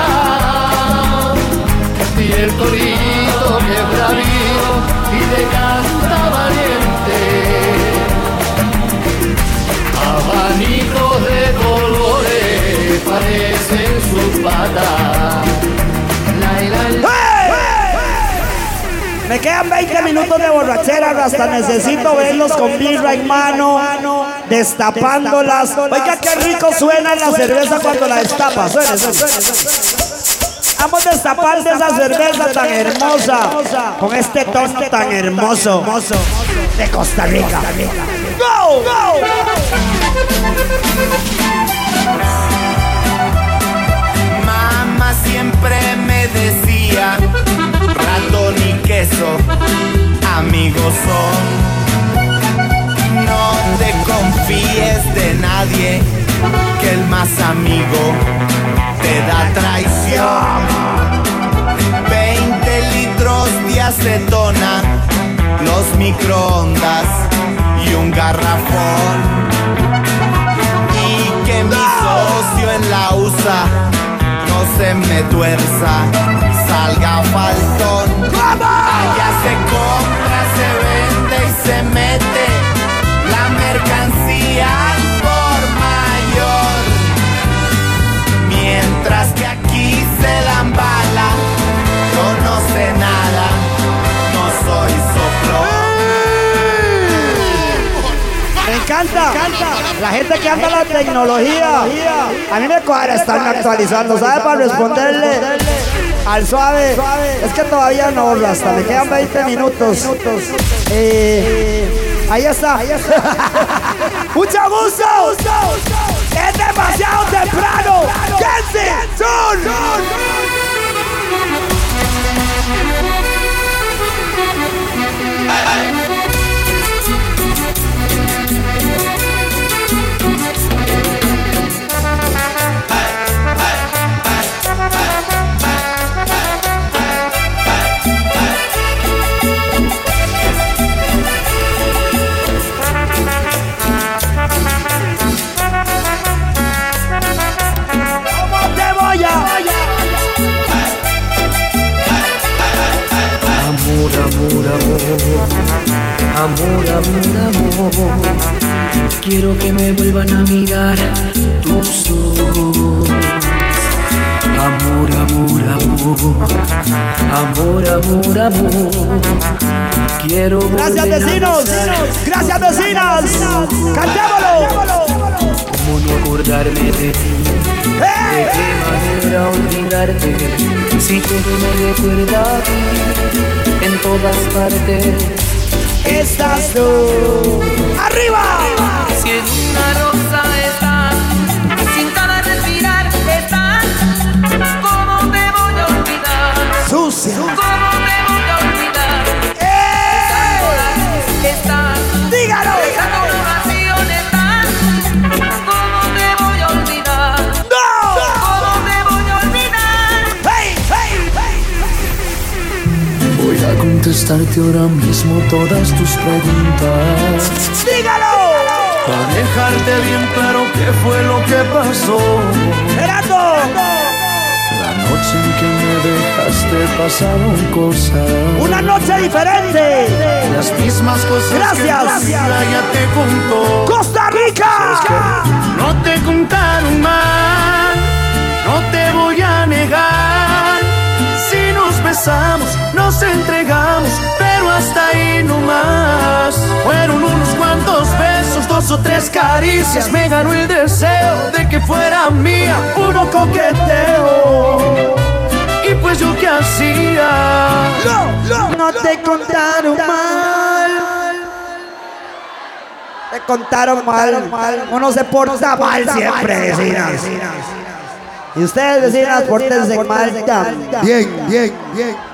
Y el torito que es bravito y le canta valiente. Abanicos de colores parecen sus patas Me quedan 20 minutos de borrachera, hasta necesito verlos con birra en mano, destapándolas. Oiga, qué rico suena la cerveza cuando la destapa. Suena, suena, suena. Vamos a destapar de esa cerveza tan hermosa, con este tono tan hermoso de Costa Rica. ¡Go! Mamá siempre me decía, queso, amigos son. No te confíes de nadie, que el más amigo te da traición. 20 litros de acetona, los microondas y un garrafón. Se me tuerza, salga faltón. Allá se compra, se vende y se mete la mercancía encanta. La gente que anda la tecnología. A mí me cuadra estarme actualizando. ¿Sabe? Para responderle al suave. Es que todavía no, hasta me quedan 20 minutos. Eh, ahí está. *laughs* Mucho gusto. Es demasiado temprano. Jensen, Amor, amor, amor, amor, amor. Quiero que me vuelvan a mirar tus ojos. Amor, amor, amor, amor, amor, amor. Quiero Gracias vecinos. Gracias vecinas. Cantémoslo. ¿Cómo no acordarme de ti? ¿De qué manera olvidarte si todo me recuerda a ti en todas partes? Estás tú. ¡Arriba! ¡Arriba! Si en una rosa estás, sin cada respirar estás, ¿cómo te voy a olvidar? ¡Sucia! ¿Cómo te voy a olvidar? ¡Eh! Estás, estás, dígalo. Contestarte ahora mismo todas tus preguntas. ¡Dígalo! Para dejarte bien claro qué fue lo que pasó. ¡Gerardo! La noche en que me dejaste pasaron cosas. ¡Una noche diferente! Las mismas cosas Gracias. que amiga ya te contó. ¡Costa Rica! No te contaron mal, no te voy a negar. Besamos, nos entregamos, pero hasta ahí no más. Fueron unos cuantos besos, dos o tres caricias. Me ganó el deseo de que fuera mía, puro coqueteo. Y pues yo qué hacía. No te contaron mal. Te contaron mal. Uno se porta mal siempre, vecinas. Y ustedes, vecinas, pórtense mal. Bien, bien, bien.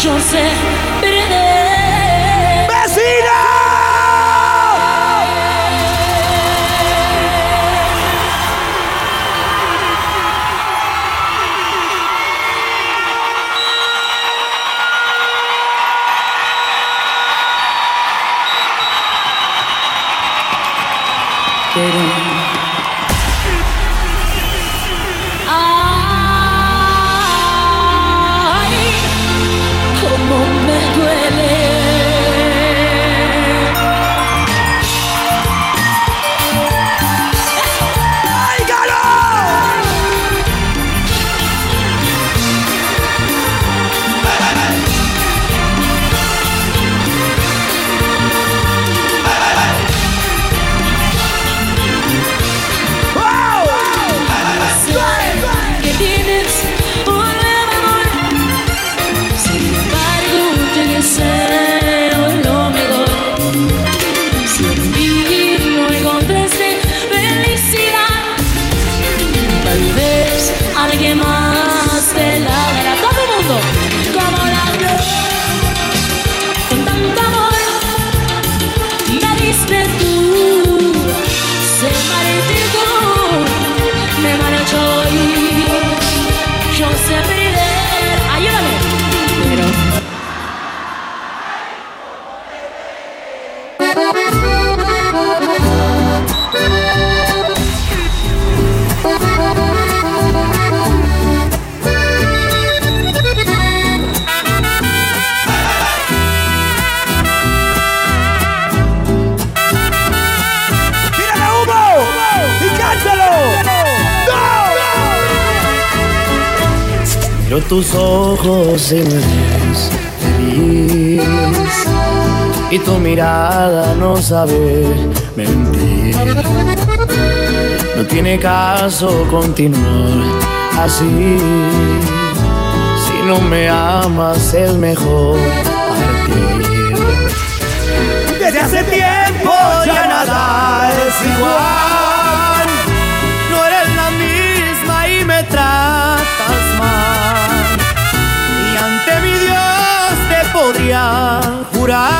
Yo sé perder. Tus ojos feliz Y tu mirada no sabe mentir. No tiene caso continuar así. Si no me amas es mejor partir. Desde hace tiempo ya nada es igual. Podría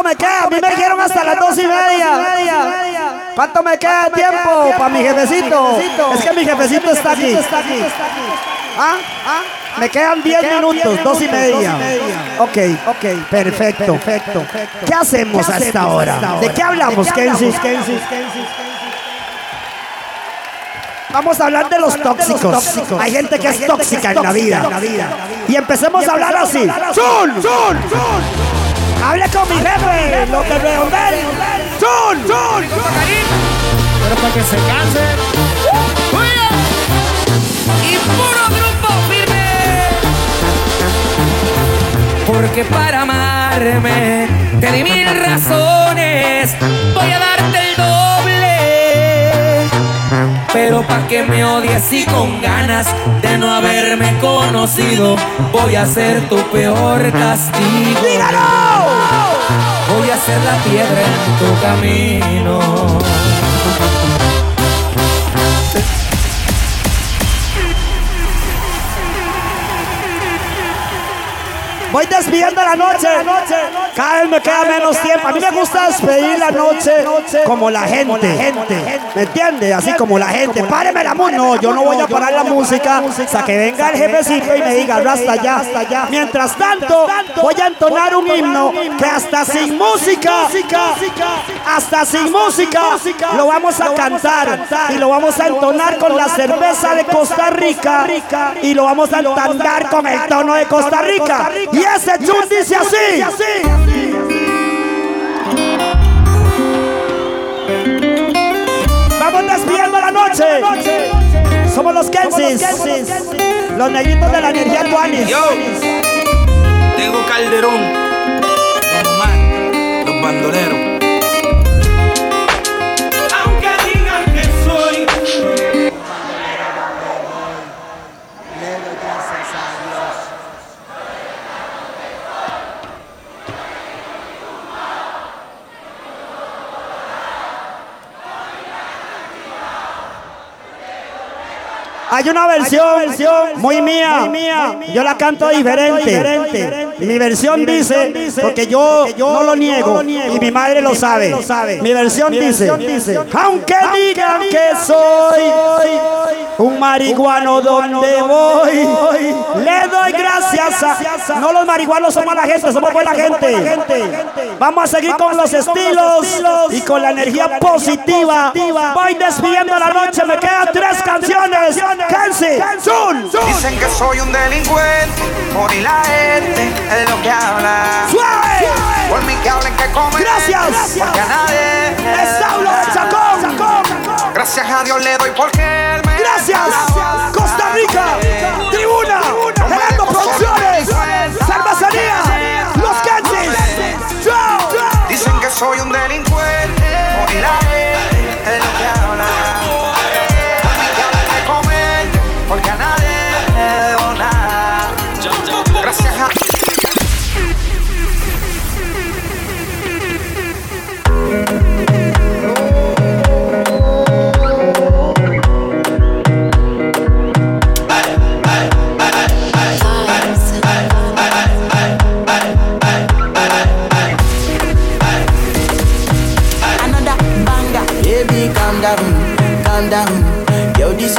¿Cuánto me queda? A mí me dijeron hasta las dos y media. ¿Cuánto me queda de tiempo para mi jefecito? Es que mi jefecito está aquí. ¿Ah? ¿Ah? Me quedan 10 minutos, dos y media. Ok, ok, perfecto, perfecto. ¿Qué hacemos a esta hora? ¿De qué hablamos, Kenzie? Vamos a hablar de los tóxicos. Hay gente que es tóxica en la vida. Y empecemos a hablar así. ¡Zul! ¡Zul! Hable con mi jefe, lo que veo ¡Zul! ¡Zul! Pero para que se canse. Y puro grupo firme. Porque para amarme te di mil razones. Voy a darte el doble. Pero pa' que me odies y con ganas de no haberme conocido, voy a ser tu peor castigo. A ser la piedra en tu camino. Voy despidiendo la noche. Cada vez me queda menos tiempo. A mí me gusta despedir la noche como la gente. ¿Me entiende? Así como la gente. Páreme la música. No, yo no voy a parar la música hasta que venga el jefecito y me diga, hasta ya. Mientras tanto, voy a entonar un himno que hasta sin música, hasta sin música, lo vamos a cantar y lo vamos a entonar con la cerveza de Costa Rica y lo vamos a entonar con el tono de Costa Rica. Y ese chun dice así. Vamos despidiendo la noche. Somos los Kensis. Los negritos de la energía Tuanis. Yo, tengo Calderón, Don Omar, los bandoleros. Hay una versión muy mía. Yo la canto diferente. Mi versión dice, porque yo no lo niego y mi madre lo sabe. Mi versión dice, aunque digan que soy un marihuano donde voy, le doy gracias a... No los marihuanos somos la gente, somos buena gente. Vamos a seguir con los estilos y con la energía positiva. Voy despidiendo la noche, me quedan tres canciones. Kenzie, Zul, Zul. Dicen que soy un delincuente, por y la gente es lo que habla. Suave. Por mí que hablen que comen. Gracias. Porque a nadie. Es Saulo de Chacón. Gracias a Dios le doy porque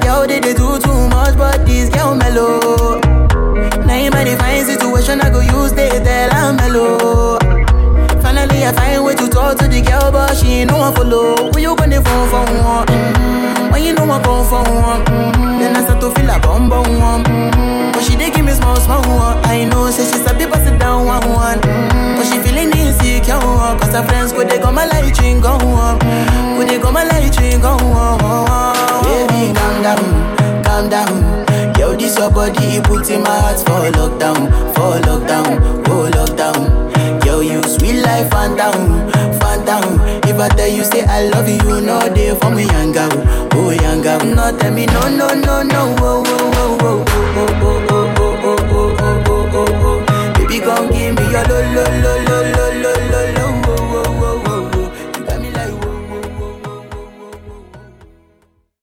Girl they, they do too much, but this girl mellow. Now in my fine situation, I go use they tell I'm mellow. Finally, I find way to talk to the girl, but she ain't no one follow. Who you gonna phone for one? Mm-hmm. When you know I come for one, mm-hmm. then I start to feel a bum bum one. Mm-hmm. But she dey give me small small one. I know, say she's a bit pass it down one one. Mm-hmm. But she feeling insecure, one. cause her friends could they come my light ring go on. Could they come my light ring go on? Baby, calm down, calm down. Yo, this your body, it puts in my heart for lockdown, for lockdown, oh lockdown. Yo, you sweet life, phantom. down. If I tell you say I love you, no day for me, young girl, oh young girl. No tell me no, no, no, no, oh, oh, oh.